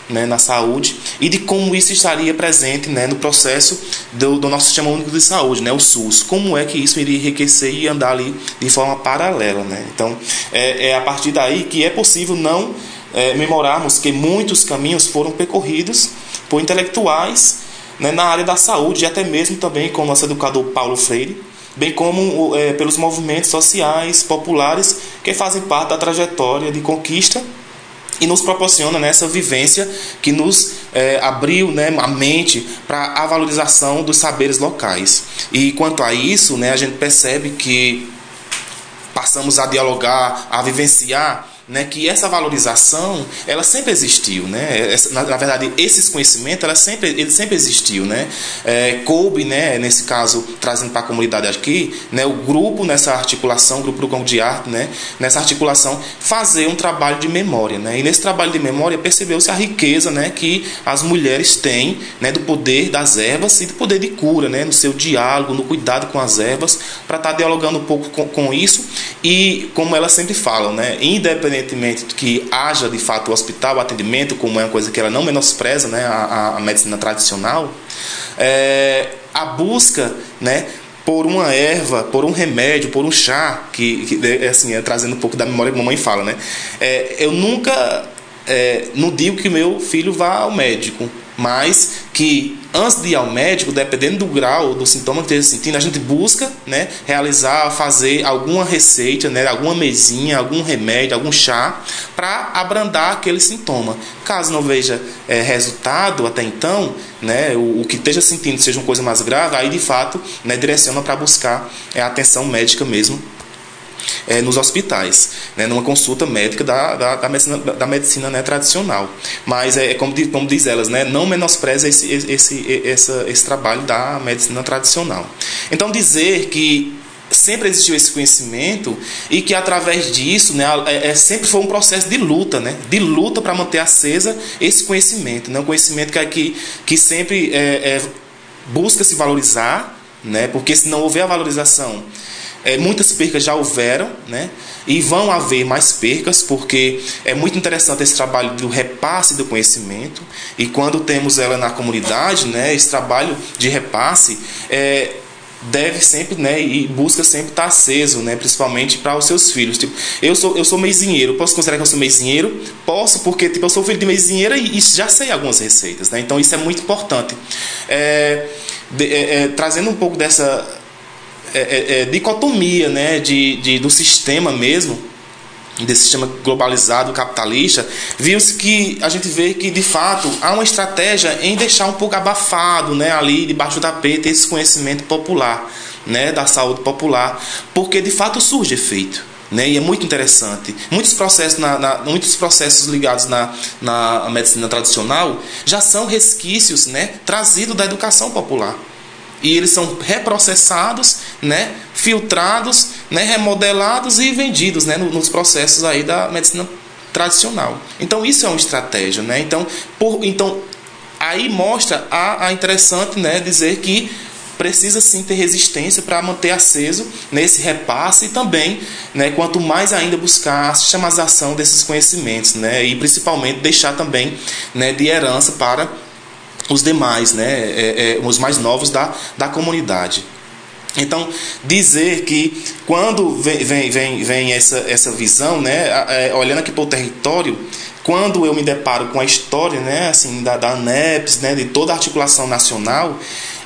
[SPEAKER 13] né, na saúde e de como isso estaria presente né, no processo do, do, nosso sistema único de saúde, né, o SUS. Como é que isso iria enriquecer e andar ali de forma paralela. Né? Então, é, é a partir daí que é possível não é, memorarmos que muitos caminhos foram percorridos por intelectuais né, na área da saúde e até mesmo também com o nosso educador Paulo Freire, bem como é, pelos movimentos sociais, populares que fazem parte da trajetória de conquista e nos proporciona nessa né, vivência que nos é, abriu né, a mente para a valorização dos saberes locais. E quanto a isso, né, a gente percebe que passamos a dialogar, a vivenciar né, que essa valorização ela sempre existiu, né? Na, na, verdade esses conhecimentos ela sempre ele sempre existiu, né? É, coube, né? Nesse caso trazendo para a comunidade aqui, né? O grupo nessa articulação, o grupo do Congo de Arte, né? Nessa articulação fazer um trabalho de memória, né? E nesse trabalho de memória percebeu-se a riqueza, né? Que as mulheres têm, né? Do poder das ervas e do poder de cura, né? No seu diálogo, no cuidado com as ervas, para estar tá dialogando um pouco com, com isso e como elas sempre falam, né? Independente independentemente de que haja de fato o hospital, o atendimento, como é uma coisa que ela não menospreza, né, a, a medicina tradicional, é, a busca, né, por uma erva, por um remédio, por um chá, que, que assim, é, trazendo um pouco da memória que a mamãe fala, né? É, eu nunca é, não digo que meu filho vá ao médico, mas que antes de ir ao médico, dependendo do grau do sintoma que esteja sentindo, a gente busca né, realizar, fazer alguma receita, né, alguma mesinha, algum remédio, algum chá para abrandar aquele sintoma. Caso não veja é, resultado até então, né, o, o, que esteja sentindo seja uma coisa mais grave, aí de fato né, direciona para buscar é, atenção médica mesmo é, nos hospitais, né, numa consulta médica da, da, da medicina, da medicina né, tradicional. Mas é como, diz- como diz elas, né, não menospreza esse, esse, esse, esse trabalho da medicina tradicional. Então dizer que sempre existiu esse conhecimento e que através disso né, é, é, sempre foi um processo de luta, né, de luta para manter acesa esse conhecimento, né, um conhecimento que, que, que sempre é, é, busca se valorizar, né, porque se não houver a valorização, é, muitas percas já houveram, né? E vão haver mais percas, porque é muito interessante esse trabalho do repasse do conhecimento. E quando temos ela na comunidade, né? Esse trabalho de repasse é, deve sempre, né? E busca sempre estar aceso, né? Principalmente para os seus filhos. Tipo, eu sou eu sou meizinheiro, posso considerar que eu sou meizinheiro? Posso, porque tipo, eu sou filho de meizinheira e, e já sei algumas receitas, né? Então isso é muito importante. É, de- é, é, trazendo um pouco dessa é, é, é, dicotomia né, de, de, do sistema mesmo, desse sistema globalizado, capitalista, viu-se que a gente vê que de fato há uma estratégia em deixar um pouco abafado né, ali debaixo do tapete esse conhecimento popular, né, da saúde popular, porque de fato surge efeito. Né, e é muito interessante. Muitos processos, na, na- muitos processos ligados na, na medicina tradicional já são resquícios né, trazidos da educação popular e eles são reprocessados, né, filtrados, né, remodelados e vendidos, né, no- nos processos aí da medicina tradicional. Então isso é uma estratégia, né? Então, por, então aí mostra a, a interessante, né, dizer que precisa sim ter resistência para manter aceso nesse repasse e também, né, quanto mais ainda buscar a sistematização desses conhecimentos, né, e principalmente deixar também, né, de herança para os demais, né, é, é, os mais novos da, da comunidade. Então, dizer que quando vem, vem, vem, vem essa, essa visão, né, é, olhando aqui para o território, quando eu me deparo com a história né, assim, da, da ANEPS, né, de toda a articulação nacional,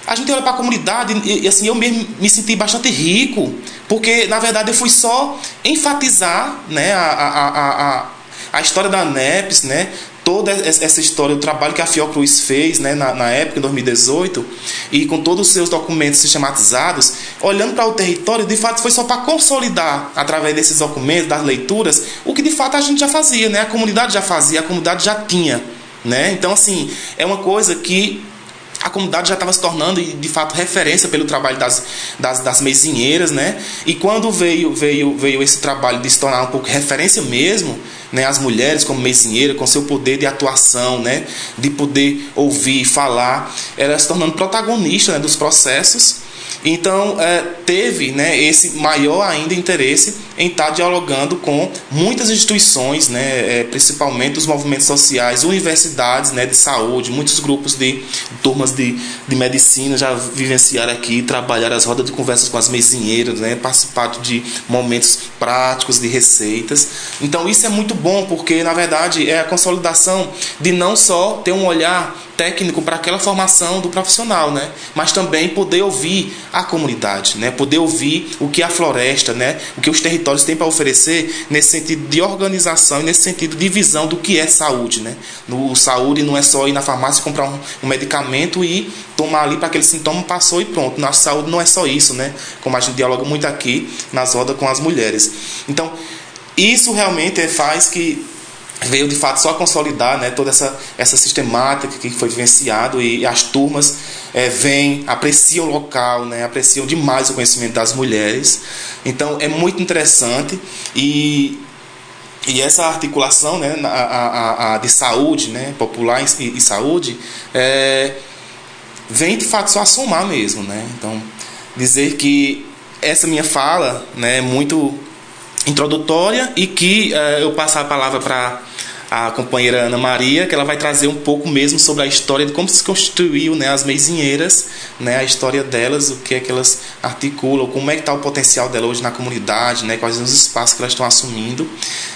[SPEAKER 13] a gente olha para a comunidade e, e, assim, eu mesmo me senti bastante rico, porque na verdade eu fui só enfatizar né, a, a, a, a, a história da ANEPS, né, toda essa história, o trabalho que a Fiocruz fez né, na, na época, em 2018, e com todos os seus documentos sistematizados, olhando para o território, de fato foi só para consolidar, através desses documentos, das leituras, o que de fato a gente já fazia, né? a comunidade já fazia, a comunidade já tinha. Né? Então, assim, é uma coisa que a comunidade já estava se tornando de fato referência pelo trabalho das, das, das né? E quando veio, veio, veio esse trabalho de se tornar um pouco referência mesmo, né? As mulheres como mesinheira, com seu poder de atuação, né? De poder ouvir, falar, elas se tornando protagonista né? dos processos. Então, é, teve né, esse maior ainda interesse em estar dialogando com muitas instituições, né, é, principalmente os movimentos sociais, universidades né, de saúde, muitos grupos de turmas de, de medicina já vivenciaram aqui, trabalharam as rodas de conversas com as mesinheiras, né, de momentos práticos de receitas. Então, isso é muito bom, porque, na verdade, é a consolidação de não só ter um olhar técnico para aquela formação do profissional, né? Mas também poder ouvir a comunidade, né? Poder ouvir o que a floresta, né? O que os territórios têm para oferecer nesse sentido de organização e nesse sentido de visão do que é saúde, né? No saúde não é só ir na farmácia comprar um, um medicamento e tomar ali para aquele sintoma passou e pronto. Na saúde não é só isso, né? Como a gente dialoga muito aqui nas rodas com as mulheres. Então isso realmente faz que veio de fato só consolidar né, toda essa, essa sistemática que foi vivenciado e as turmas é, vêm, apreciam o local, né, apreciam demais o conhecimento das mulheres. Então é muito interessante e, e essa articulação né, a, a, a de saúde, né, popular e, e saúde, é, vem de fato só a somar mesmo. Né? Então dizer que essa minha fala né, é muito introdutória e que uh, eu passar a palavra para a companheira Ana Maria, que ela vai trazer um pouco mesmo sobre a história de como se constituiu né, as mesinheiras, né, a história delas, o que é que elas articulam, como é que está o potencial dela hoje na comunidade, né, quais são os espaços que elas estão assumindo.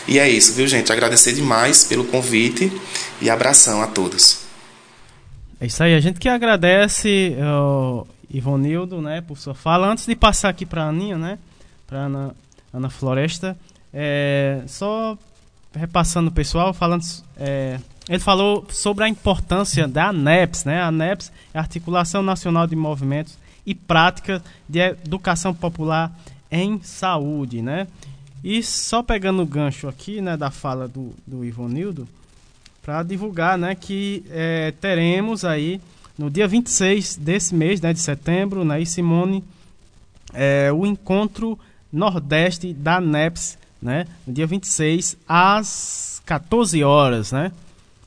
[SPEAKER 13] E é isso, viu, gente? Agradecer demais pelo convite e abração a todos.
[SPEAKER 1] É isso aí, a gente que agradece o Ivonildo, né, por sua fala. Antes de passar aqui para a Aninha, né, para Ana, Ana Floresta, é, só repassando o pessoal, falando, é, ele falou sobre a importância da ANEPS, né? A ANEPS é a Articulação Nacional de Movimentos e Prática de Educação Popular em saúde, né? E só pegando o gancho aqui, né, da fala do, do Ivonildo, para divulgar, né, que é, teremos aí no dia 26 desse mês, né, de setembro, né, e Simone, é, o encontro Nordeste da NEPS, né, no dia 26 às 14 horas, né,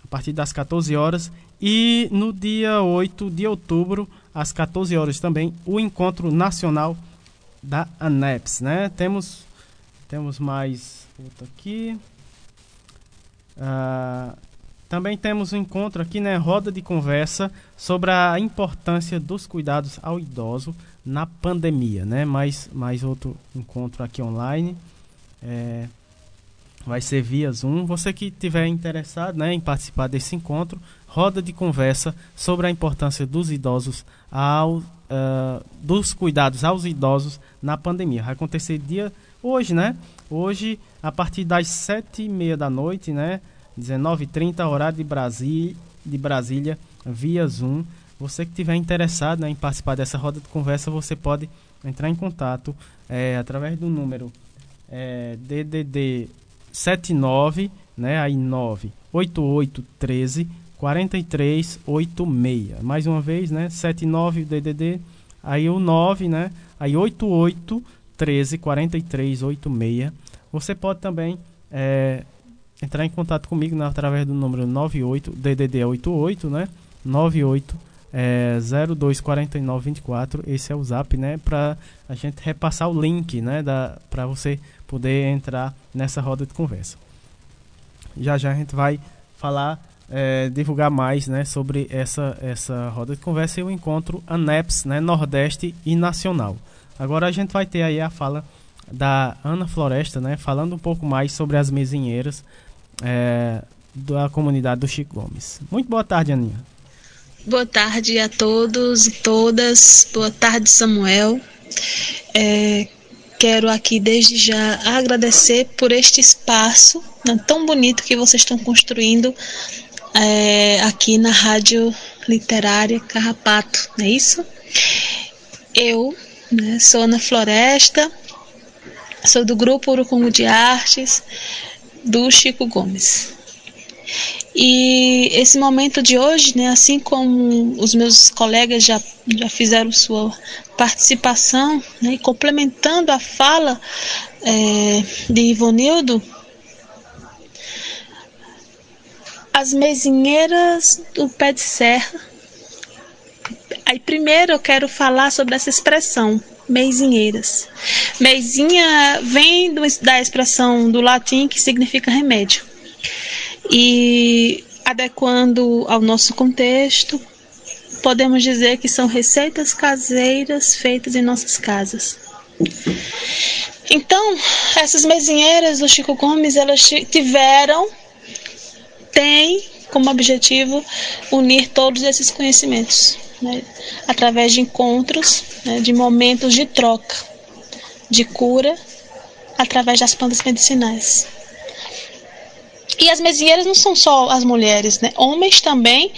[SPEAKER 1] a partir das 14 horas, e no dia 8 de outubro, às 14 horas também, o encontro nacional da ANEPS, né, temos, temos mais outro aqui, uh, também temos um encontro aqui, né, roda de conversa sobre a importância dos cuidados ao idoso na pandemia, né? Mais, mais outro encontro aqui online. É, vai ser via Zoom. Você que tiver interessado né, em participar desse encontro, roda de conversa sobre a importância dos idosos ao, uh, dos cuidados aos idosos na pandemia. Vai acontecer dia hoje, né? Hoje, a partir das sete e meia da noite, né? 19h30, horário de Brasília, de Brasília, via Zoom. Você que tiver interessado né, em participar dessa roda de conversa, você pode entrar em contato é, através do número é, DDD 79, né, aí 9 8813 4386. Mais uma vez, né, 79 DDD, aí o 9, né, aí 88 13 43 86. Você pode também é, entrar em contato comigo né, através do número 98 DDD 88, né? 98 é, 024924, esse é o Zap, né, para a gente repassar o link, né, da para você poder entrar nessa roda de conversa. Já já a gente vai falar é, divulgar mais, né, sobre essa essa roda de conversa e o encontro ANEPS, né, Nordeste e Nacional. Agora a gente vai ter aí a fala da Ana Floresta, né, falando um pouco mais sobre as mesinheiras é, da comunidade do Chico Gomes. Muito boa tarde, Aninha.
[SPEAKER 14] Boa tarde a todos e todas. Boa tarde, Samuel. É, quero aqui desde já agradecer por este espaço né, tão bonito que vocês estão construindo é, aqui na Rádio Literária Carrapato, não é isso? Eu né, sou Ana Floresta, sou do Grupo Urucungo de Artes, do Chico Gomes. E esse momento de hoje, né, assim como os meus colegas já, já fizeram sua participação, né, complementando a fala é, de Ivonildo, as mesinheiras do pé de serra. Aí primeiro eu quero falar sobre essa expressão, mesinheiras. Meizinha vem do, da expressão do latim que significa remédio. E adequando ao nosso contexto, podemos dizer que são receitas caseiras feitas em nossas casas. Então, essas mesinheiras do Chico Gomes, elas tiveram, têm como objetivo unir todos esses conhecimentos né, através de encontros, né, de momentos de troca, de cura, através das plantas medicinais. E as mesinheiras não são só as mulheres, né? Homens também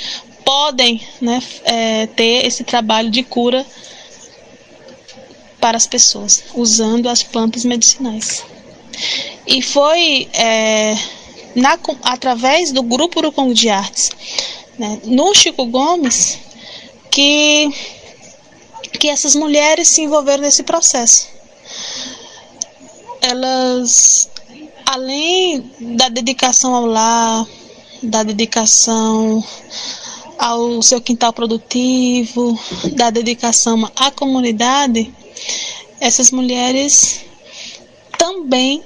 [SPEAKER 14] podem né, é, ter esse trabalho de cura para as pessoas, usando as plantas medicinais. E foi é, na, através do grupo Urucongo de Artes, né, no Chico Gomes, que, que essas mulheres se envolveram nesse processo. Elas, além da dedicação ao lar, da dedicação ao seu quintal produtivo, da dedicação à comunidade, essas mulheres também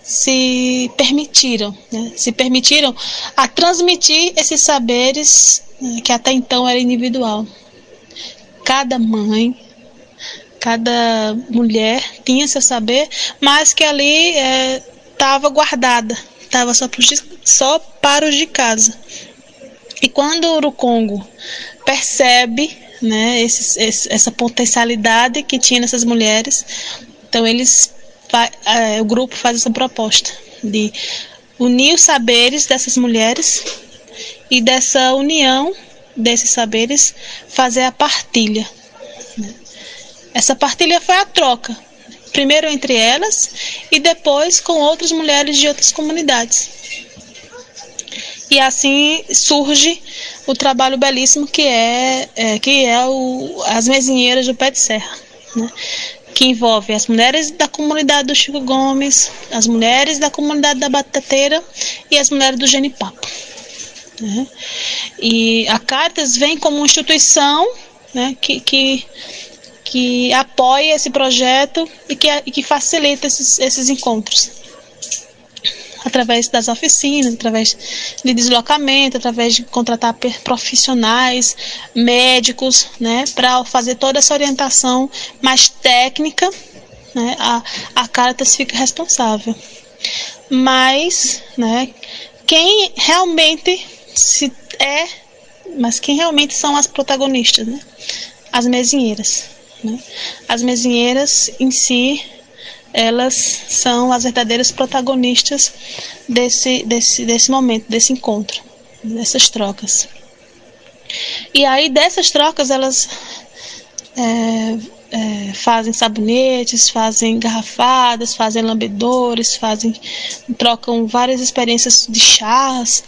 [SPEAKER 14] se permitiram, né, se permitiram a transmitir esses saberes né, que até então era individual. Cada mãe, cada mulher tinha seu saber, mas que ali estava guardada, estava só, só para os de casa. E quando o Urucongo percebe né, esse, esse, essa potencialidade que tinha nessas mulheres, então eles é, o grupo faz essa proposta de unir os saberes dessas mulheres e dessa união desses saberes fazer a partilha. Essa partilha foi a troca primeiro entre elas e depois com outras mulheres de outras comunidades. E assim surge o trabalho belíssimo que é, é que é o, as mesinheiras do pé de serra, né? que envolve as mulheres da comunidade do Chico Gomes, as mulheres da comunidade da Batateira e as mulheres do Genipapo. Né? E a Caritas vem como instituição né, que, que, que apoia esse projeto e que, e que facilita esses, esses encontros através das oficinas, através de deslocamento, através de contratar profissionais, médicos, né, para fazer toda essa orientação mais técnica, né, a, a Caritas fica responsável. Mas, né, quem realmente se é, mas quem realmente são as protagonistas, né, as mesinheiras, né, as mesinheiras em si elas são as verdadeiras protagonistas desse, desse, desse momento, desse encontro, dessas trocas. E aí dessas trocas elas é, é, fazem sabonetes, fazem garrafadas, fazem lambedores, fazem trocam várias experiências de chás,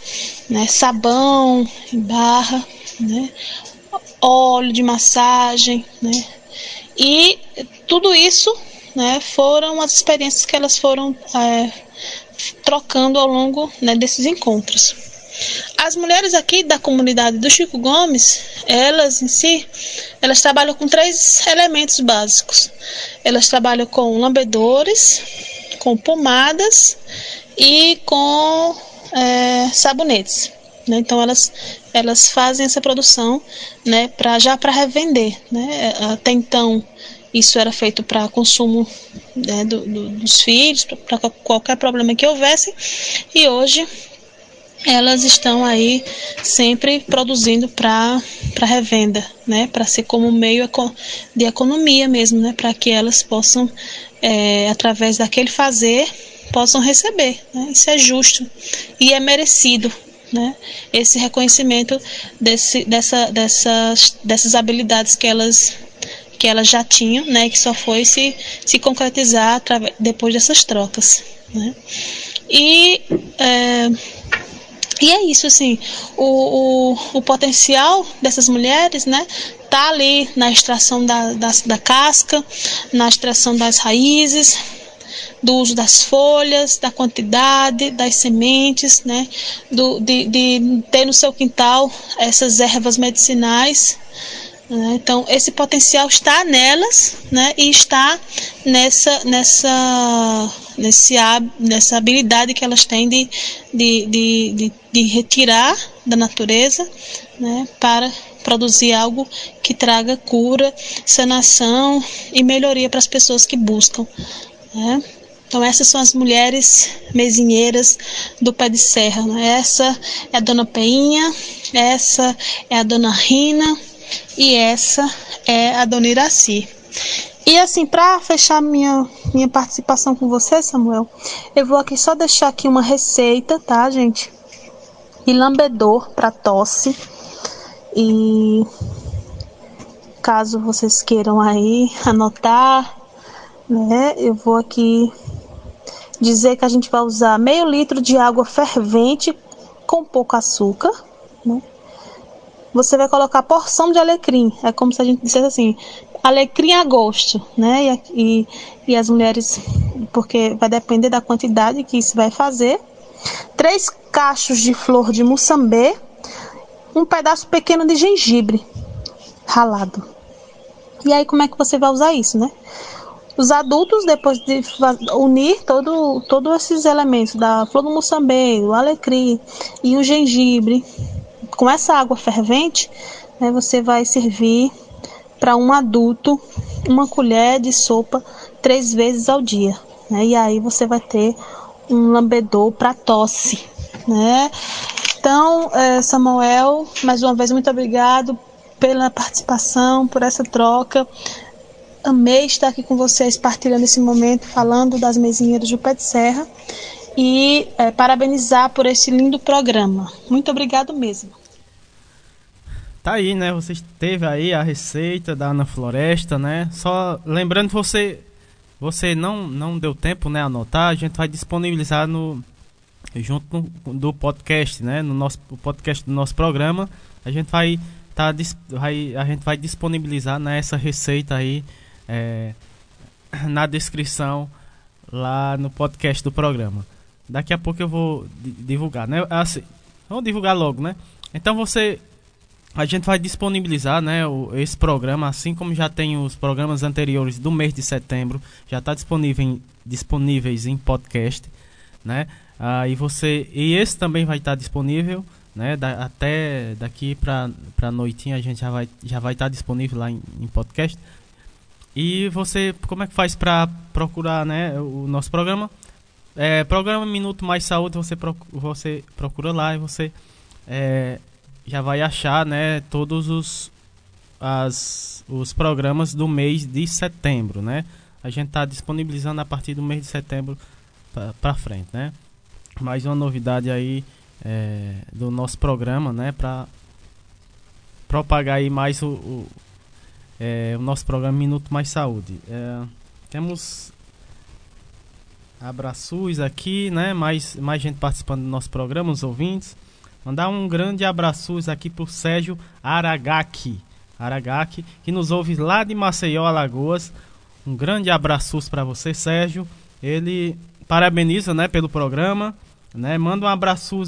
[SPEAKER 14] né, sabão barra, né, óleo de massagem, né, e tudo isso né, foram as experiências que elas foram é, trocando ao longo né, desses encontros. As mulheres aqui da comunidade do Chico Gomes, elas em si, elas trabalham com três elementos básicos. Elas trabalham com lambedores, com pomadas e com é, sabonetes. Né? Então elas elas fazem essa produção, né, para já para revender, né? Até então isso era feito para consumo né, do, do, dos filhos, para qualquer problema que houvesse, e hoje elas estão aí sempre produzindo para revenda, né, para ser como meio de economia mesmo, né, para que elas possam, é, através daquele fazer, possam receber. Né, isso é justo e é merecido. Né, esse reconhecimento desse, dessa, dessas, dessas habilidades que elas que elas já tinham, né, que só foi se, se concretizar depois dessas trocas. Né. E, é, e é isso, assim, o, o, o potencial dessas mulheres, né, tá ali na extração da, da, da casca, na extração das raízes, do uso das folhas, da quantidade, das sementes, né, do, de, de ter no seu quintal essas ervas medicinais né? Então, esse potencial está nelas né? e está nessa, nessa, nesse, nessa habilidade que elas têm de, de, de, de, de retirar da natureza né? para produzir algo que traga cura, sanação e melhoria para as pessoas que buscam. Né? Então essas são as mulheres mesinheiras do pé de serra. Né? Essa é a dona Peinha, essa é a dona Rina, e essa é a Dona Iraci. E assim, para fechar minha, minha participação com você, Samuel, eu vou aqui só deixar aqui uma receita, tá, gente? De lambedor para tosse. E caso vocês queiram aí anotar, né? Eu vou aqui dizer que a gente vai usar meio litro de água fervente com pouco açúcar, né? você vai colocar porção de alecrim. É como se a gente dissesse assim, alecrim a gosto, né? E, e, e as mulheres, porque vai depender da quantidade que isso vai fazer. Três cachos de flor de mussambê, um pedaço pequeno de gengibre ralado. E aí como é que você vai usar isso, né? Os adultos, depois de unir todo, todos esses elementos da flor do mussambê, o alecrim e o gengibre, com essa água fervente, né, você vai servir para um adulto uma colher de sopa três vezes ao dia. Né, e aí você vai ter um lambedor para tosse. Né? Então, é, Samuel, mais uma vez, muito obrigado pela participação, por essa troca. Amei estar aqui com vocês, partilhando esse momento, falando das mesinheiras do Pé de Serra e é, parabenizar por esse lindo programa. Muito obrigado mesmo.
[SPEAKER 1] Tá aí, né? Você teve aí a receita da Ana Floresta, né? Só lembrando que você você não, não deu tempo, né, anotar, a gente vai disponibilizar no junto do podcast, né, no nosso podcast do nosso programa, a gente vai tá vai, a gente vai disponibilizar né, essa receita aí é, na descrição lá no podcast do programa. Daqui a pouco eu vou divulgar, né? Assim, vamos divulgar logo, né? Então você a gente vai disponibilizar né, o, esse programa, assim como já tem os programas anteriores do mês de setembro, já está disponível disponíveis em podcast, né? Ah, e você e esse também vai estar tá disponível, né? Da, até daqui para para noitinha a gente já vai já vai estar tá disponível lá em, em, podcast. E você como é que faz para procurar, né, o nosso programa? É, programa Minuto Mais Saúde, você procura, você procura lá e você é, já vai achar, né, todos os as, os programas do mês de setembro, né? A gente está disponibilizando a partir do mês de setembro para frente, né? Mais uma novidade aí é, do nosso programa, né? Para propagar aí mais o, o, é, o, nosso programa Minuto Mais Saúde. É, temos abraços aqui, né? Mais, mais gente participando do nosso programa, os ouvintes. Mandar um grande abraço aqui pro Sérgio Aragaki. Aragaki, que nos ouve lá de Maceió, Alagoas. Um grande abraço para você, Sérgio. Ele parabeniza, né, pelo programa, né? Manda um abraço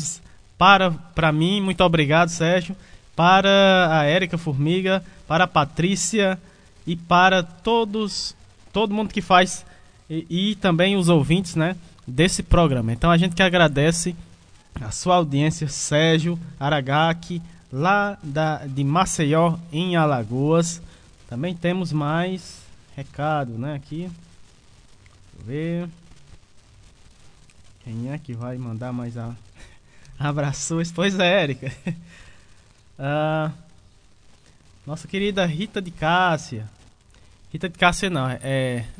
[SPEAKER 1] para para mim, muito obrigado, Sérgio. Para a Érica Formiga, para a Patrícia e para todos, todo mundo que faz e, e também os ouvintes, né, desse programa. Então a gente que agradece a sua audiência, Sérgio Aragaki, lá da, de Maceió, em Alagoas. Também temos mais recado, né, aqui. Deixa eu ver. Quem é que vai mandar mais a... abraços? Pois é, Érica. ah, nossa querida Rita de Cássia. Rita de Cássia não, é,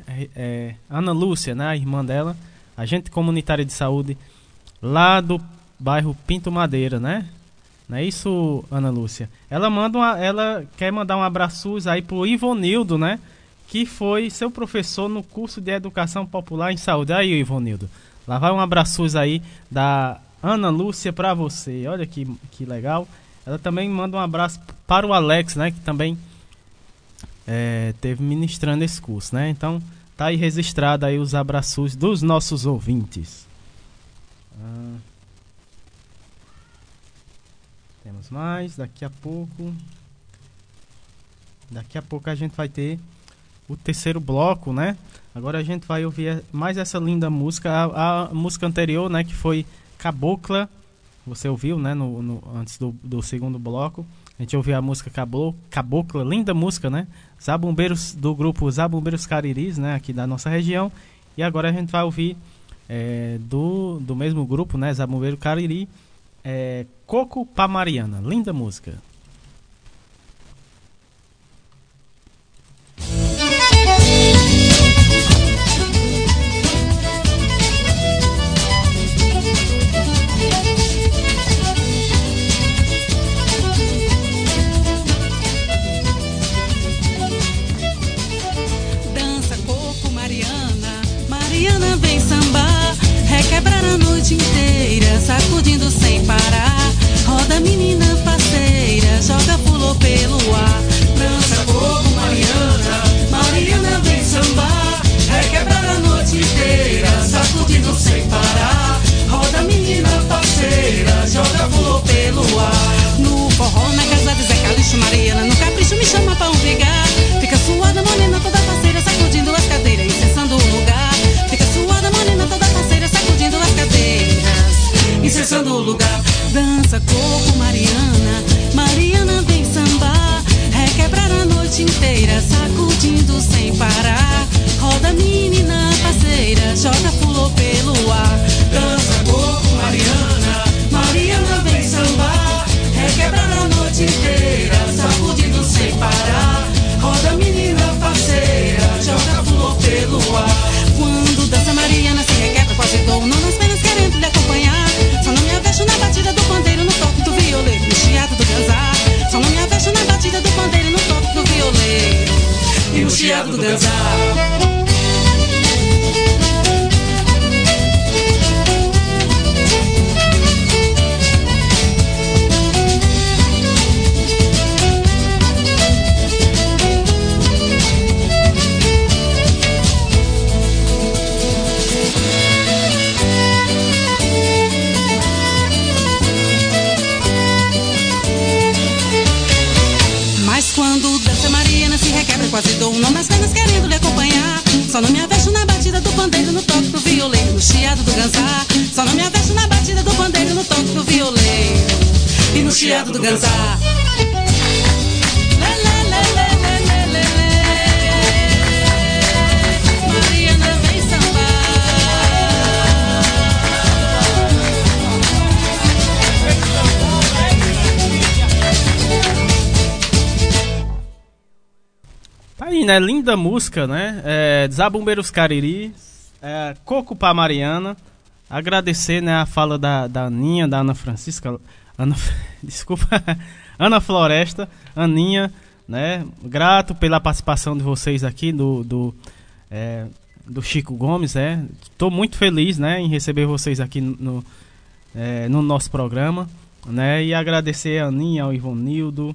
[SPEAKER 1] é, é Ana Lúcia, né, a irmã dela, agente comunitária de saúde lá do bairro Pinto Madeira, né? Não é isso, Ana Lúcia? Ela manda uma, ela quer mandar um abraço aí pro Ivonildo, né? Que foi seu professor no curso de Educação Popular em Saúde. Aí, Ivonildo. Lá vai um abraço aí da Ana Lúcia para você. Olha que, que legal. Ela também manda um abraço para o Alex, né? Que também é, teve ministrando esse curso, né? Então, tá aí registrado aí os abraços dos nossos ouvintes. Ah. Temos mais, daqui a pouco. Daqui a pouco a gente vai ter o terceiro bloco, né? Agora a gente vai ouvir mais essa linda música, a, a música anterior, né? Que foi Cabocla. Você ouviu, né? No, no antes do, do, segundo bloco. A gente ouviu a música Cabocla, Cabocla, linda música, né? Zabumbeiros do grupo Zabumbeiros Cariris, né? Aqui da nossa região. E agora a gente vai ouvir é, do, do mesmo grupo, né? Zabumbeiro Cariri é Coco pra Mariana. Linda música.
[SPEAKER 12] Sem parar. Roda menina parceira, joga pulou pelo ar. Dança Coco Mariana, Mariana vem sambar, requebrar a noite inteira, sacudindo sem parar. Roda menina parceira, joga pulou pelo ar. No forró, na casa de Zé Calixto, Mariana, no capricho me chama pra lugar. Dança coco, Mariana, Mariana vem sambar, requebrar a noite inteira, sacudindo sem parar. Roda menina parceira, joga pulou pelo ar. Dança coco, Mariana, Mariana vem sambar, requebrar a noite inteira, sacudindo
[SPEAKER 1] Linda música, né? É, Zabumbeiros Cariri, é, Coco pra Mariana. Agradecer, né, a fala da, da Aninha, da Ana Francisca. Ana, desculpa, Ana Floresta, Aninha, né? Grato pela participação de vocês aqui do, do, é, do Chico Gomes, né? Tô muito feliz, né, em receber vocês aqui no, é, no nosso programa, né? E agradecer a Aninha, ao Ivonildo,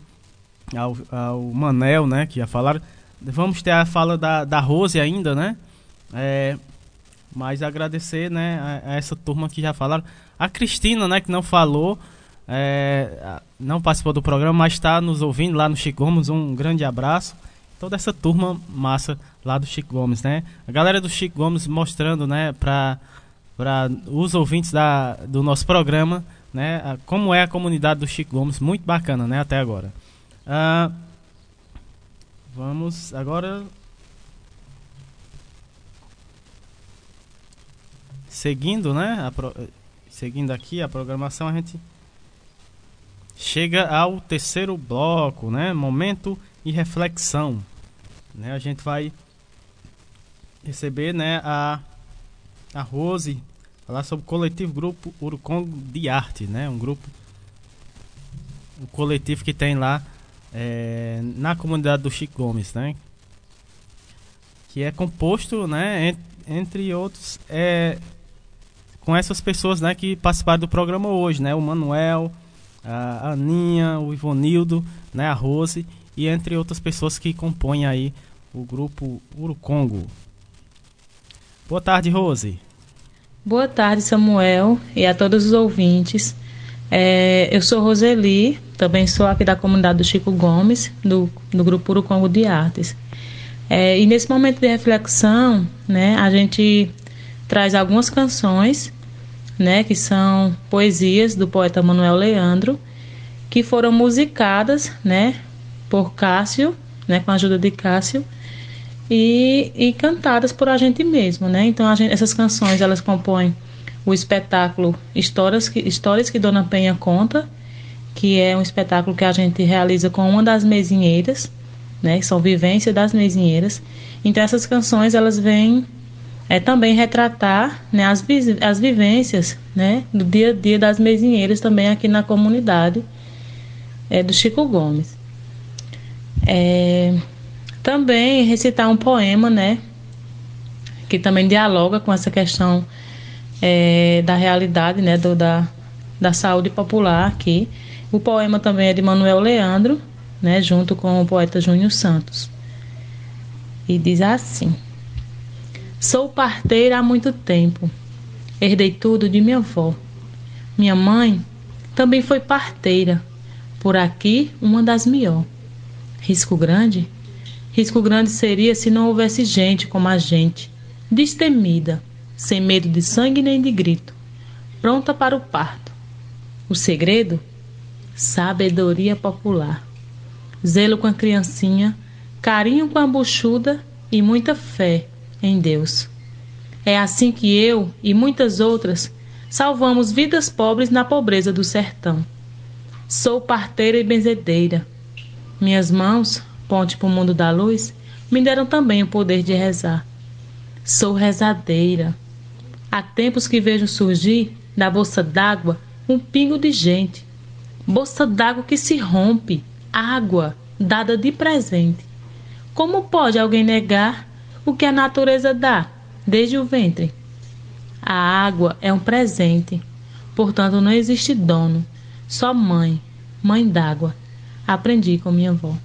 [SPEAKER 1] ao, ao Manel, né, que já falaram. Vamos ter a fala da, da Rose ainda, né? É, mas agradecer, né, a, a essa turma que já falaram. A Cristina, né, que não falou, é, não participou do programa, mas está nos ouvindo lá no Chico Gomes. Um grande abraço. Toda essa turma massa lá do Chico Gomes, né? A galera do Chico Gomes mostrando, né, para os ouvintes da, do nosso programa, né, como é a comunidade do Chico Gomes, muito bacana, né, até agora. Ah, vamos agora seguindo, né, pro- seguindo aqui a programação, a gente chega ao terceiro bloco, né, momento e reflexão, né, a gente vai receber, né, a a Rose falar sobre o coletivo Grupo Urucongo de Arte, né? Um grupo, um coletivo que tem lá é, na comunidade do Chico Gomes, né? Que é composto, né? en- entre outros, é, com essas pessoas, né? Que participaram do programa hoje, né? O Manuel, a Aninha, o Ivonildo, né? A Rose e entre outras pessoas que compõem aí o grupo Urucongo. Boa tarde, Rose.
[SPEAKER 15] Boa tarde, Samuel, e a todos os ouvintes. É, eu sou Roseli, também sou aqui da comunidade do Chico Gomes, do, do Grupo Urucongo de Artes. É, e nesse momento de reflexão, né, a gente traz algumas canções, né, que são poesias do poeta Manuel Leandro, que foram musicadas, né, por Cássio, né, com a ajuda de Cássio, e, e cantadas por a gente mesmo, né? Então gente- essas canções elas compõem o espetáculo Histórias que, Histórias que Dona Penha conta, que é um espetáculo que a gente realiza com uma das mesinheiras, né? São vivências das mesinheiras. Então essas canções elas vêm é, também retratar né, as, as vivências né, do dia a dia das mesinheiras também aqui na comunidade é, do Chico Gomes. É, também recitar um poema, né? Que também dialoga com essa questão é, da realidade, né? Do, da, da saúde popular aqui. O poema também é de Manuel Leandro, né? Junto com o poeta Júnior Santos. E diz assim: Sou parteira há muito tempo. Herdei tudo de minha avó. Minha mãe também foi parteira. Por aqui, uma das melhor. Risco grande? Risco grande seria se não houvesse gente como a gente, destemida, sem medo de sangue nem de grito, pronta para o parto. O segredo? Sabedoria popular. Zelo com a criancinha, carinho com a buchuda e muita fé em Deus. É assim que eu e muitas outras salvamos vidas pobres na pobreza do sertão. Sou parteira e benzedeira. Minhas mãos, ponte para o mundo da luz, me deram também o poder de rezar. Sou rezadeira. Há tempos que vejo surgir da bolsa d'água um pingo de gente. Bolsa d'água que se rompe, água dada de presente. Como pode alguém negar o que a natureza dá desde o ventre? A água é um presente, portanto não existe dono, só mãe, mãe d'água. Aprendi com minha avó.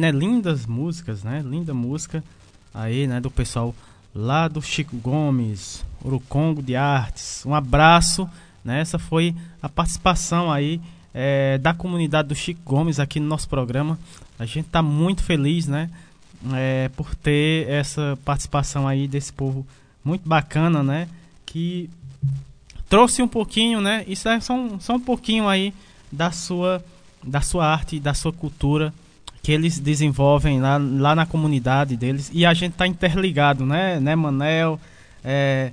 [SPEAKER 1] Né? Lindas músicas, né? Linda música aí, né? Do pessoal lá do Chico Gomes, Urucongo de Artes. Um abraço, né? Essa foi a participação aí é, da comunidade do Chico Gomes aqui no nosso programa. A gente tá muito feliz, né? É, por ter essa participação aí desse povo muito bacana, né? Que trouxe um pouquinho, né? Isso é só um, só um pouquinho aí da sua, da sua arte, da sua cultura que eles desenvolvem lá, lá na comunidade deles. E a gente tá interligado, né? né Manel, é,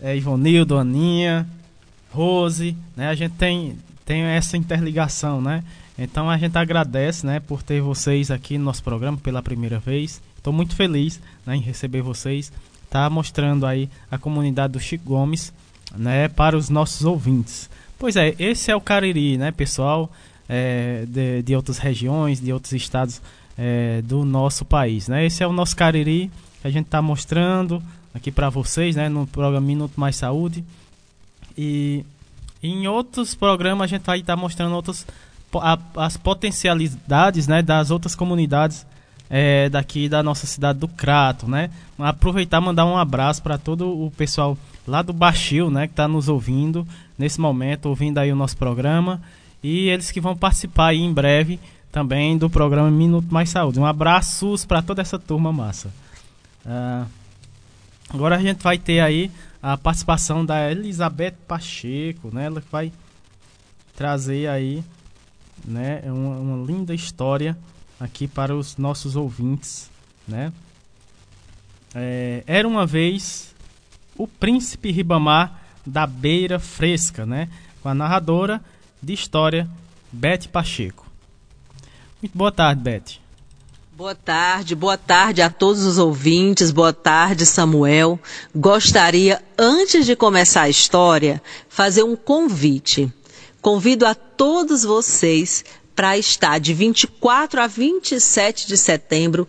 [SPEAKER 1] é Ivonildo, Aninha, Rose, né? A gente tem, tem essa interligação, né? Então a gente agradece, né, por ter vocês aqui no nosso programa pela primeira vez. Estou muito feliz né, em receber vocês. Tá mostrando aí a comunidade do Chico Gomes, né, para os nossos ouvintes. Pois é, esse é o Cariri, né, pessoal, é, de, de outras regiões, de outros estados é, do nosso país, né? Esse é o nosso Cariri que a gente está mostrando aqui para vocês, né, no programa Minuto Mais Saúde. E em outros programas a gente vai estar mostrando outras a- as potencialidades, né, das outras comunidades é, daqui da nossa cidade do Crato, né? Aproveitar mandar um abraço para todo o pessoal lá do Baixio, né, que está nos ouvindo nesse momento, ouvindo aí o nosso programa e eles que vão participar aí em breve também do programa Minuto Mais Saúde. Um abraço para toda essa turma massa. Ah, agora a gente vai ter aí a participação da Elizabeth Pacheco, né? Ela que vai trazer aí né? Uma, uma linda história aqui para os nossos ouvintes, né? É, era uma vez o príncipe Ribamar da Beira Fresca, né? Com a narradora de história Bete Pacheco. Muito boa tarde, Bete.
[SPEAKER 16] Boa tarde, boa tarde a todos os ouvintes, boa tarde, Samuel. Gostaria, antes de começar a história, fazer um convite. Convido a todos vocês para estar de 24 a 27 de setembro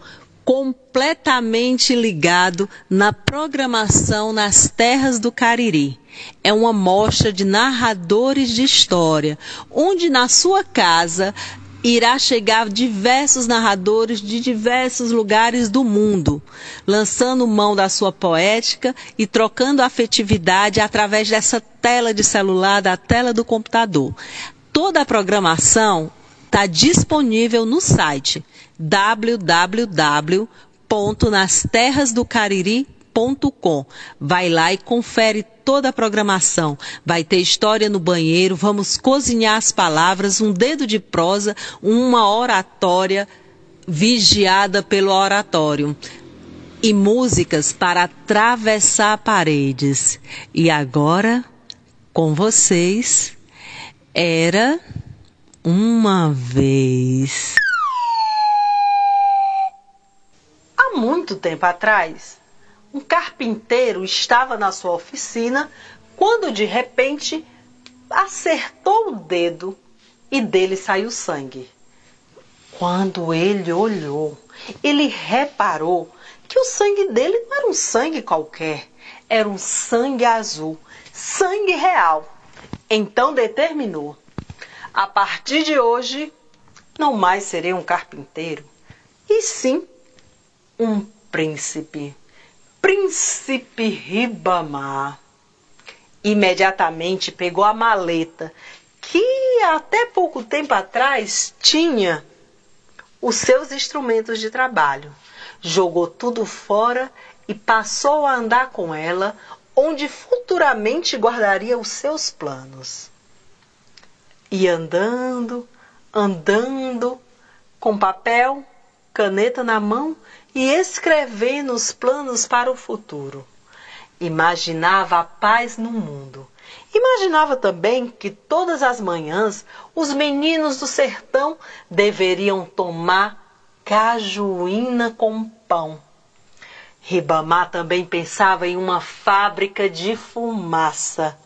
[SPEAKER 16] completamente ligado na programação nas terras do Cariri. É uma mostra de narradores de história, onde na sua casa irá chegar diversos narradores de diversos lugares do mundo, lançando mão da sua poética e trocando afetividade através dessa tela de celular, da tela do computador. Toda a programação está disponível no site www.nasterrasdocariri.com. Vai lá e confere toda a programação. Vai ter história no banheiro, vamos cozinhar as palavras, um dedo de prosa, uma oratória vigiada pelo oratório. E músicas para atravessar paredes. E agora, com vocês, era uma vez.
[SPEAKER 17] Há muito tempo atrás, um carpinteiro estava na sua oficina quando de repente acertou o dedo e dele saiu sangue. Quando ele olhou, ele reparou que o sangue dele não era um sangue qualquer, era um sangue azul, sangue real. Então determinou: a partir de hoje, não mais serei um carpinteiro, e sim um príncipe. Príncipe Ribamar. Imediatamente pegou a maleta, que até pouco tempo atrás tinha os seus instrumentos de trabalho. Jogou tudo fora e passou a andar com ela, onde futuramente guardaria os seus planos. E andando, andando, com papel, caneta na mão e escrevendo os planos para o futuro. Imaginava a paz no mundo. Imaginava também que todas as manhãs os meninos do sertão deveriam tomar cajuína com pão. Ribamar também pensava em uma fábrica de fumaça.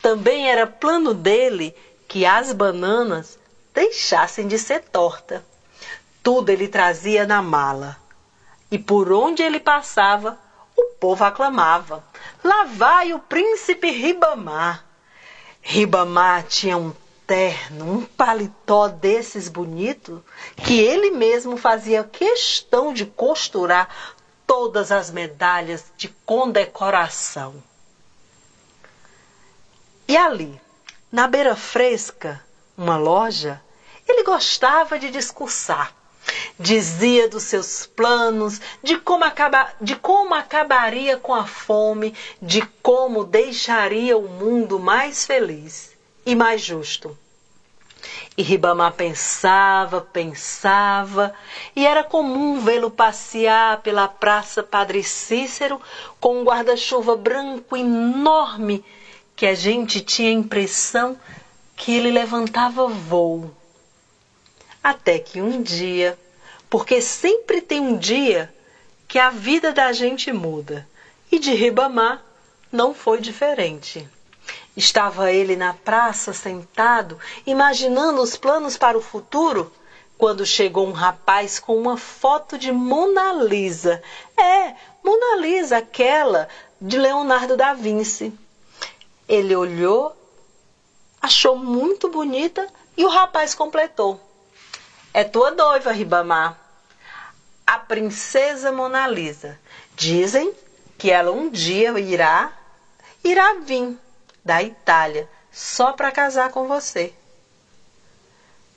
[SPEAKER 17] Também era plano dele que as bananas deixassem de ser torta. Tudo ele trazia na mala. E por onde ele passava, o povo aclamava: Lá vai o príncipe Ribamar. Ribamar tinha um terno, um paletó desses bonitos, que ele mesmo fazia questão de costurar todas as medalhas de condecoração. E ali, na beira fresca, uma loja, ele gostava de discursar. Dizia dos seus planos, de como, acaba, de como acabaria com a fome, de como deixaria o mundo mais feliz e mais justo. E Ribamar pensava, pensava, e era comum vê-lo passear pela Praça Padre Cícero com um guarda-chuva branco enorme que a gente tinha a impressão que ele levantava voo. Até que um dia, porque sempre tem um dia que a vida da gente muda, e de Ribamar não foi diferente. Estava ele na praça sentado, imaginando os planos para o futuro, quando chegou um rapaz com uma foto de Mona Lisa. É, Mona Lisa, aquela de Leonardo da Vinci. Ele olhou, achou muito bonita e o rapaz completou: É tua noiva, Ribamar. A princesa Mona Lisa. Dizem que ela um dia irá irá vir da Itália só para casar com você.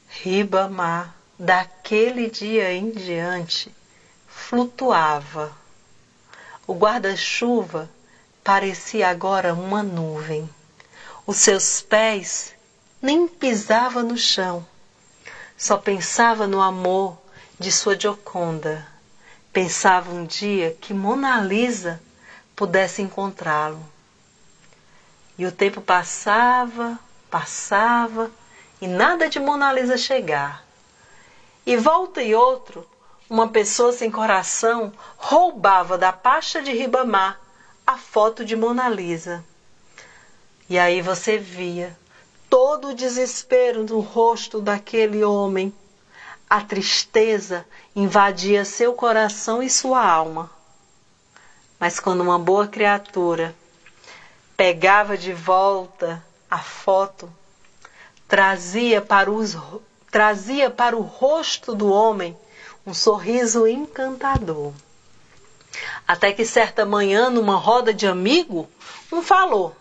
[SPEAKER 17] Ribamar, daquele dia em diante, flutuava. O guarda-chuva parecia agora uma nuvem. Os seus pés nem pisavam no chão. Só pensava no amor de sua Gioconda. Pensava um dia que Mona Lisa pudesse encontrá-lo. E o tempo passava, passava, e nada de Mona Lisa chegar. E volta e outro, uma pessoa sem coração roubava da pasta de Ribamar a foto de Mona Lisa. E aí você via todo o desespero no rosto daquele homem. A tristeza invadia seu coração e sua alma. Mas quando uma boa criatura pegava de volta a foto, trazia para, os, trazia para o rosto do homem um sorriso encantador. Até que certa manhã, numa roda de amigo, um falou: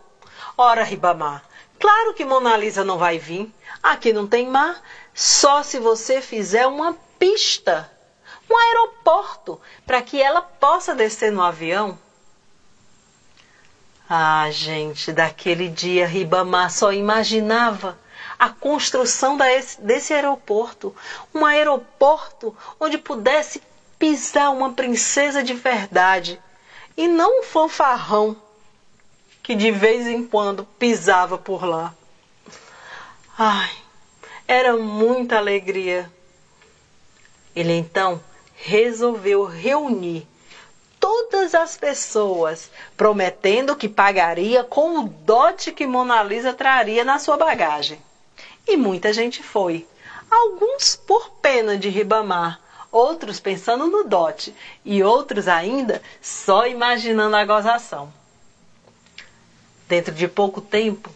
[SPEAKER 17] Ora, Ribamar, claro que Mona Lisa não vai vir. Aqui não tem mar, só se você fizer uma pista, um aeroporto, para que ela possa descer no avião. Ah, gente, daquele dia Ribamar só imaginava a construção desse aeroporto, um aeroporto onde pudesse pisar uma princesa de verdade e não um fanfarrão que de vez em quando pisava por lá. Ai, era muita alegria. Ele então resolveu reunir todas as pessoas, prometendo que pagaria com o dote que Mona Lisa traria na sua bagagem. E muita gente foi. Alguns por pena de Ribamar, outros pensando no dote e outros ainda só imaginando a gozação. Dentro de pouco tempo,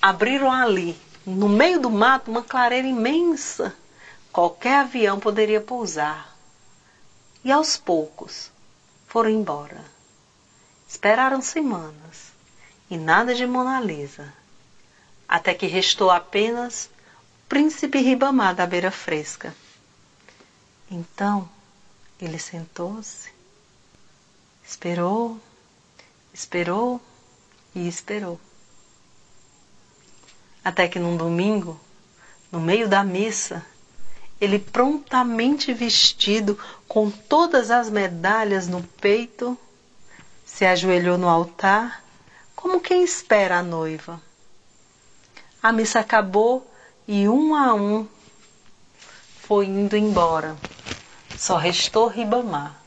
[SPEAKER 17] abriram ali, no meio do mato, uma clareira imensa. Qualquer avião poderia pousar. E aos poucos, foram embora. Esperaram semanas e nada de Mona Lisa, até que restou apenas o príncipe Ribamar da beira fresca. Então ele sentou-se, esperou, esperou e esperou. Até que num domingo, no meio da missa, ele prontamente vestido com todas as medalhas no peito, se ajoelhou no altar, como quem espera a noiva. A missa acabou e um a um foi indo embora. Só restou Ribamar.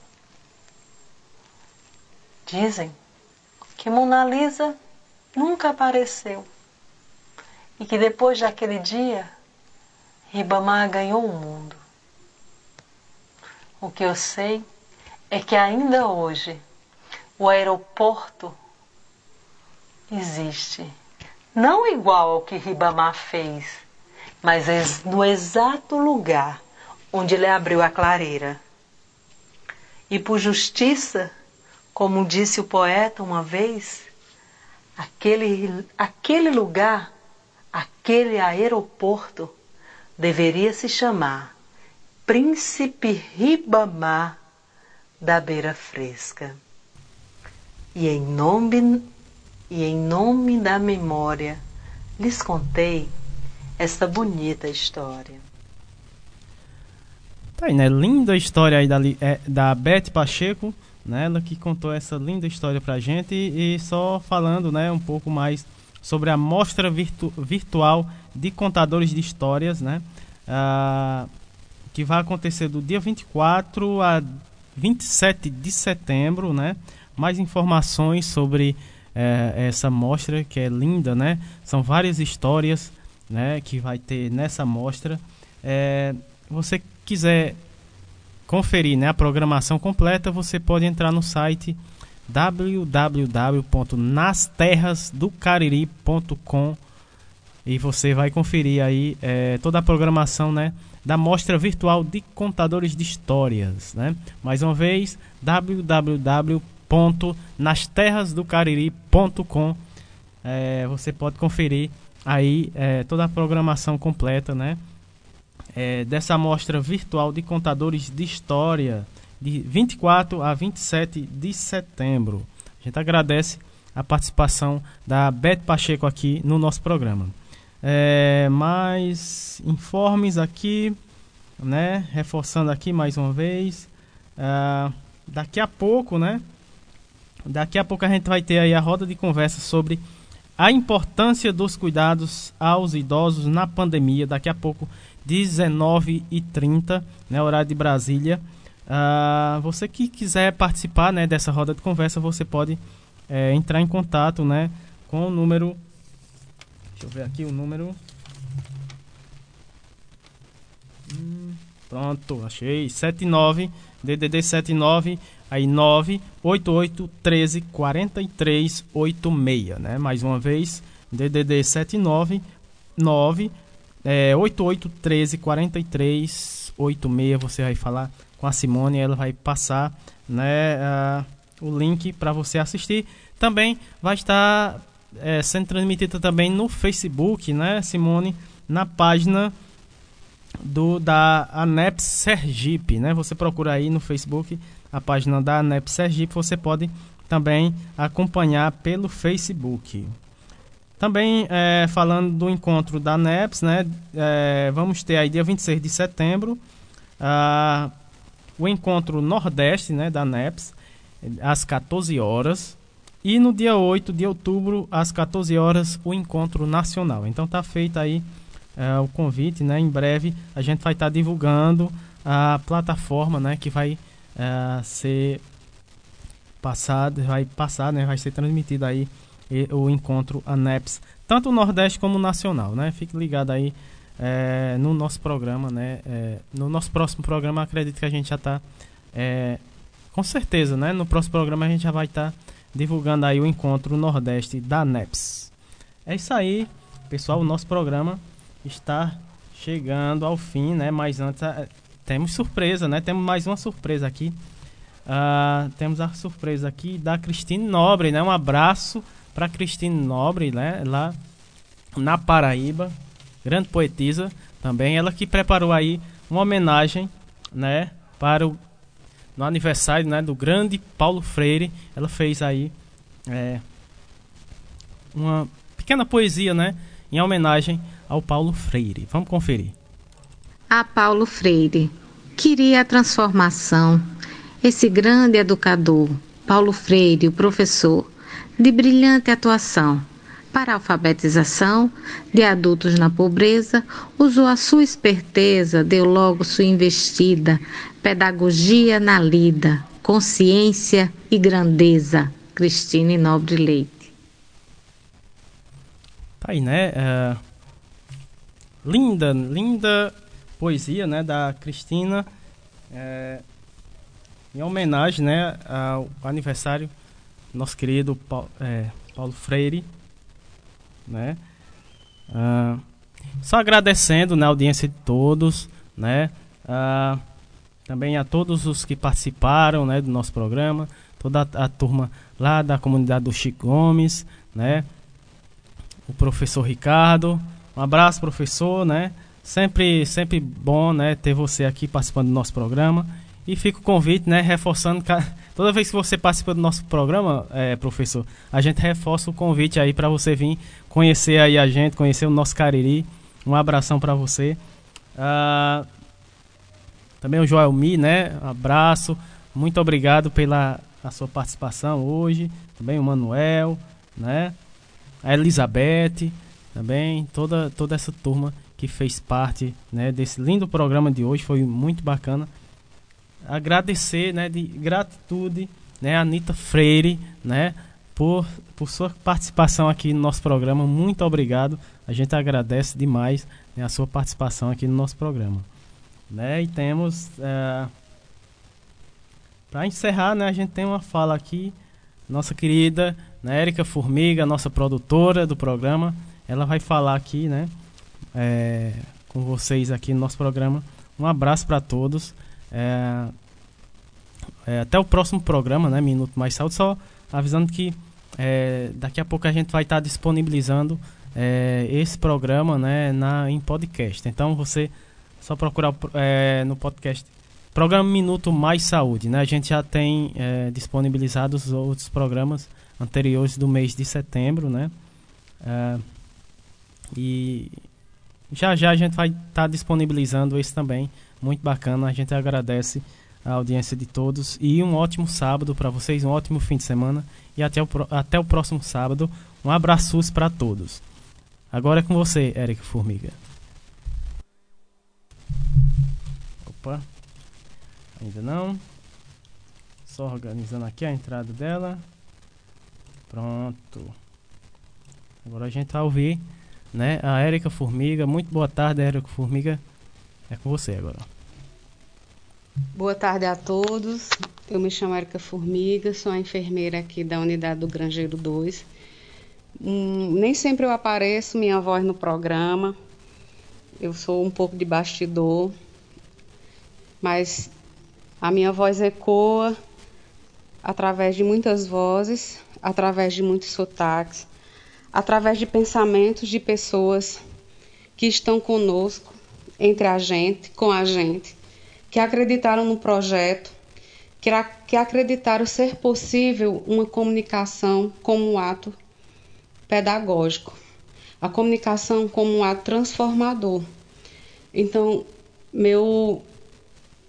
[SPEAKER 17] Dizem que Mona Lisa nunca apareceu e que depois daquele dia Ribamar ganhou o mundo. O que eu sei é que ainda hoje o aeroporto existe. Não igual ao que Ribamar fez, mas no exato lugar onde ele abriu a clareira. E por justiça, como disse o poeta uma vez, aquele, aquele lugar, aquele aeroporto, deveria se chamar Príncipe Ribamar da Beira Fresca. E em nome e em nome da memória lhes contei esta bonita história.
[SPEAKER 1] Tá aí, né? Linda história aí da, é, da Beth Pacheco, né? Ela que contou essa linda história pra gente e, e só falando, né, um pouco mais sobre a mostra virtu virtual de contadores de histórias, né? Ah, que vai acontecer do dia 24 a 27 de setembro, né? Mais informações sobre eh, essa mostra que é linda, né? São várias histórias, né? Que vai ter nessa mostra. É, você quiser conferir, né? A programação completa, você pode entrar no site www.nasterrasdocariri.com e você vai conferir aí é, toda a programação né, da mostra virtual de contadores de histórias. Né? Mais uma vez, www.nasterrasdocariri.com é, Você pode conferir aí é, toda a programação completa né, é, dessa mostra virtual de contadores de história de 24 a 27 de setembro. A gente agradece a participação da Beth Pacheco aqui no nosso programa. É, mais informes aqui. né? Reforçando aqui mais uma vez. Ah, daqui a pouco, né? Daqui a pouco a gente vai ter aí a roda de conversa sobre a importância dos cuidados aos idosos na pandemia. Daqui a pouco, 19h30, né, horário de Brasília. Ah, você que quiser participar né, dessa roda de conversa, você pode é, entrar em contato né, com o número. Deixa eu ver aqui o número. Hum, pronto, achei. 79, DDD 79, aí 988 13 43 86, né? Mais uma vez, DDD 79 9 é, 88 13 43 86, você vai falar com a Simone, ela vai passar, né, uh, o link para você assistir. Também vai estar é, sendo transmitida também no Facebook, né, Simone, na página do da ANEP Sergipe, né? Você procura aí no Facebook a página da ANEP Sergipe, você pode também acompanhar pelo Facebook. Também é, falando do encontro da ANEPS, né? É, vamos ter aí dia 26 de setembro a, o encontro Nordeste, né, da ANEPS, às 14 horas. E no dia 8 de outubro, às 14 horas, o encontro nacional. Então tá feito aí é, o convite, né? Em breve a gente vai estar tá divulgando a plataforma, né? Que vai é, ser passado, vai passar, né? Vai ser transmitido aí o encontro ANEPS, tanto Nordeste como Nacional, né? Fique ligado aí é, no nosso programa, né? É, no nosso próximo programa, acredito que a gente já está, é, com certeza, né? No próximo programa a gente já vai estar tá divulgando aí o encontro Nordeste da ANEPS. É isso aí, pessoal. O nosso programa está chegando ao fim, né? Mas antes temos surpresa, né? Temos mais uma surpresa aqui. Uh, temos a surpresa aqui da Cristine Nobre, né? Um abraço para Cristine Nobre, né? Lá na Paraíba, grande poetisa também. Ela que preparou aí uma homenagem, né? Para o no aniversário, né? Do grande Paulo Freire. Ela fez aí é, uma pequena poesia, né? Em homenagem ao Paulo Freire. Vamos conferir.
[SPEAKER 18] A Paulo Freire. Queria a transformação. Esse grande educador, Paulo Freire, o professor, de brilhante atuação. Para a alfabetização de adultos na pobreza, usou a sua esperteza, deu logo sua investida, pedagogia na lida, consciência e grandeza. Cristine Nobre Leite.
[SPEAKER 1] Tá aí, né? Uh, linda, linda poesia, né? Da Cristina. É, em homenagem, né? Ao aniversário nosso querido Paulo, é, Paulo Freire, né? Uh, só agradecendo né, audiência de todos, né? Uh, também a todos os que participaram, né, do nosso programa, toda a, a turma lá da comunidade do Chico Gomes, né? O professor Ricardo, um abraço, professor, né? Sempre, sempre bom, né, ter você aqui participando do nosso programa. E fica o convite, né, reforçando toda vez que você participa do nosso programa, é, professor, a gente reforça o convite aí para você vir conhecer aí a gente, conhecer o nosso Cariri. Um abração para você. Ah, também o Joel Mi, né? Um abraço. Muito obrigado pela a sua participação hoje. Também o Manuel, né? A Elizabeth, também toda toda essa turma que fez parte, né, desse lindo programa de hoje, foi muito bacana. Agradecer, né, de gratitude, né, a Anitta Freire, né, por, por sua participação aqui no nosso programa. Muito obrigado. A gente agradece demais né, a sua participação aqui no nosso programa. Né, e temos. É, Para encerrar, né, a gente tem uma fala aqui. Nossa querida né, Érica Formiga, nossa produtora do programa, ela vai falar aqui, né? É, com vocês aqui no nosso programa. Um abraço para todos. É, é, até o próximo programa, né? Minuto Mais Saúde. Só avisando que é, daqui a pouco a gente vai estar tá disponibilizando é, esse programa né, na, em podcast. Então você só procurar é, no podcast Programa Minuto Mais Saúde. Né? A gente já tem disponibilizado os outros programas anteriores do mês de setembro. Né? e já já a gente vai estar tá disponibilizando esse também. Muito bacana, a gente agradece a audiência de todos e um ótimo sábado para vocês, um ótimo fim de semana e até o, até o próximo sábado. Um abraço para todos. Agora é com você, Eric Formiga. Opa, ainda não. Só organizando aqui a entrada dela. Pronto. Agora a gente vai ouvir, né, a Érica Formiga. Muito boa tarde, Érica Formiga. É com você agora.
[SPEAKER 19] Boa tarde a todos. Eu me chamo Érica Formiga, sou a enfermeira aqui da unidade do Grangeiro 2. Hum, nem sempre eu apareço minha voz no programa. Eu sou um pouco de bastidor, mas a minha voz ecoa através de muitas vozes, através de muitos sotaques, através de pensamentos de pessoas que estão conosco, entre a gente, com a gente, que acreditaram no projeto, que, acreditaram ser possível uma comunicação como um ato pedagógico, a comunicação como um ato transformador. Então, meu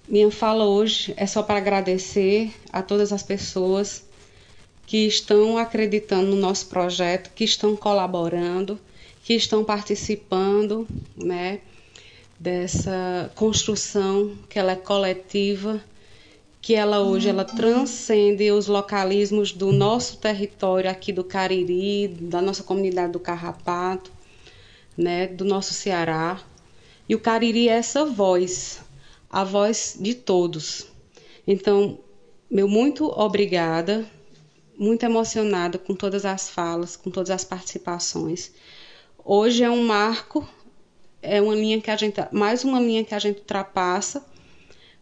[SPEAKER 19] minha fala hoje é só para agradecer a todas as pessoas que estão acreditando no nosso projeto, que estão colaborando, que estão participando, né, dessa construção que ela é coletiva, que ela hoje ela transcende os localismos do nosso território aqui do Cariri, da nossa comunidade do Carrapato, né, do nosso Ceará. E o Cariri é essa voz, a voz de todos. Então, meu muito obrigada, muito emocionada com todas as falas, com todas as participações. Hoje é um marco, é uma linha que a gente, mais uma linha que a gente ultrapassa,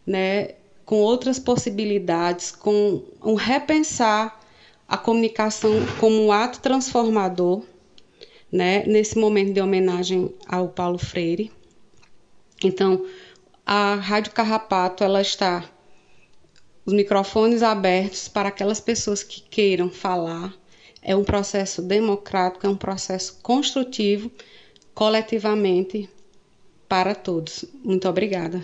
[SPEAKER 19] né, com outras possibilidades, com um repensar a comunicação como um ato transformador, né, nesse momento de homenagem ao Paulo Freire. Então, a Rádio Carrapato ela está os microfones abertos para aquelas pessoas que queiram falar. É um processo democrático, é um processo construtivo, coletivamente, para todos. Muito obrigada.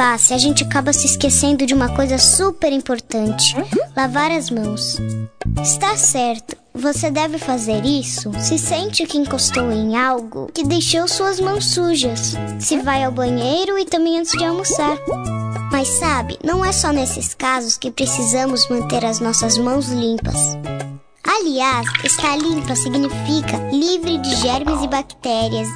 [SPEAKER 20] passe, a gente acaba se esquecendo de uma coisa super importante: lavar as mãos. Está certo. Você deve fazer isso se sente que encostou em algo que deixou suas mãos sujas, se vai ao banheiro e também antes de almoçar. Mas sabe, não é só nesses casos que precisamos manter as nossas mãos limpas. Aliás, estar limpa significa livre de germes e bactérias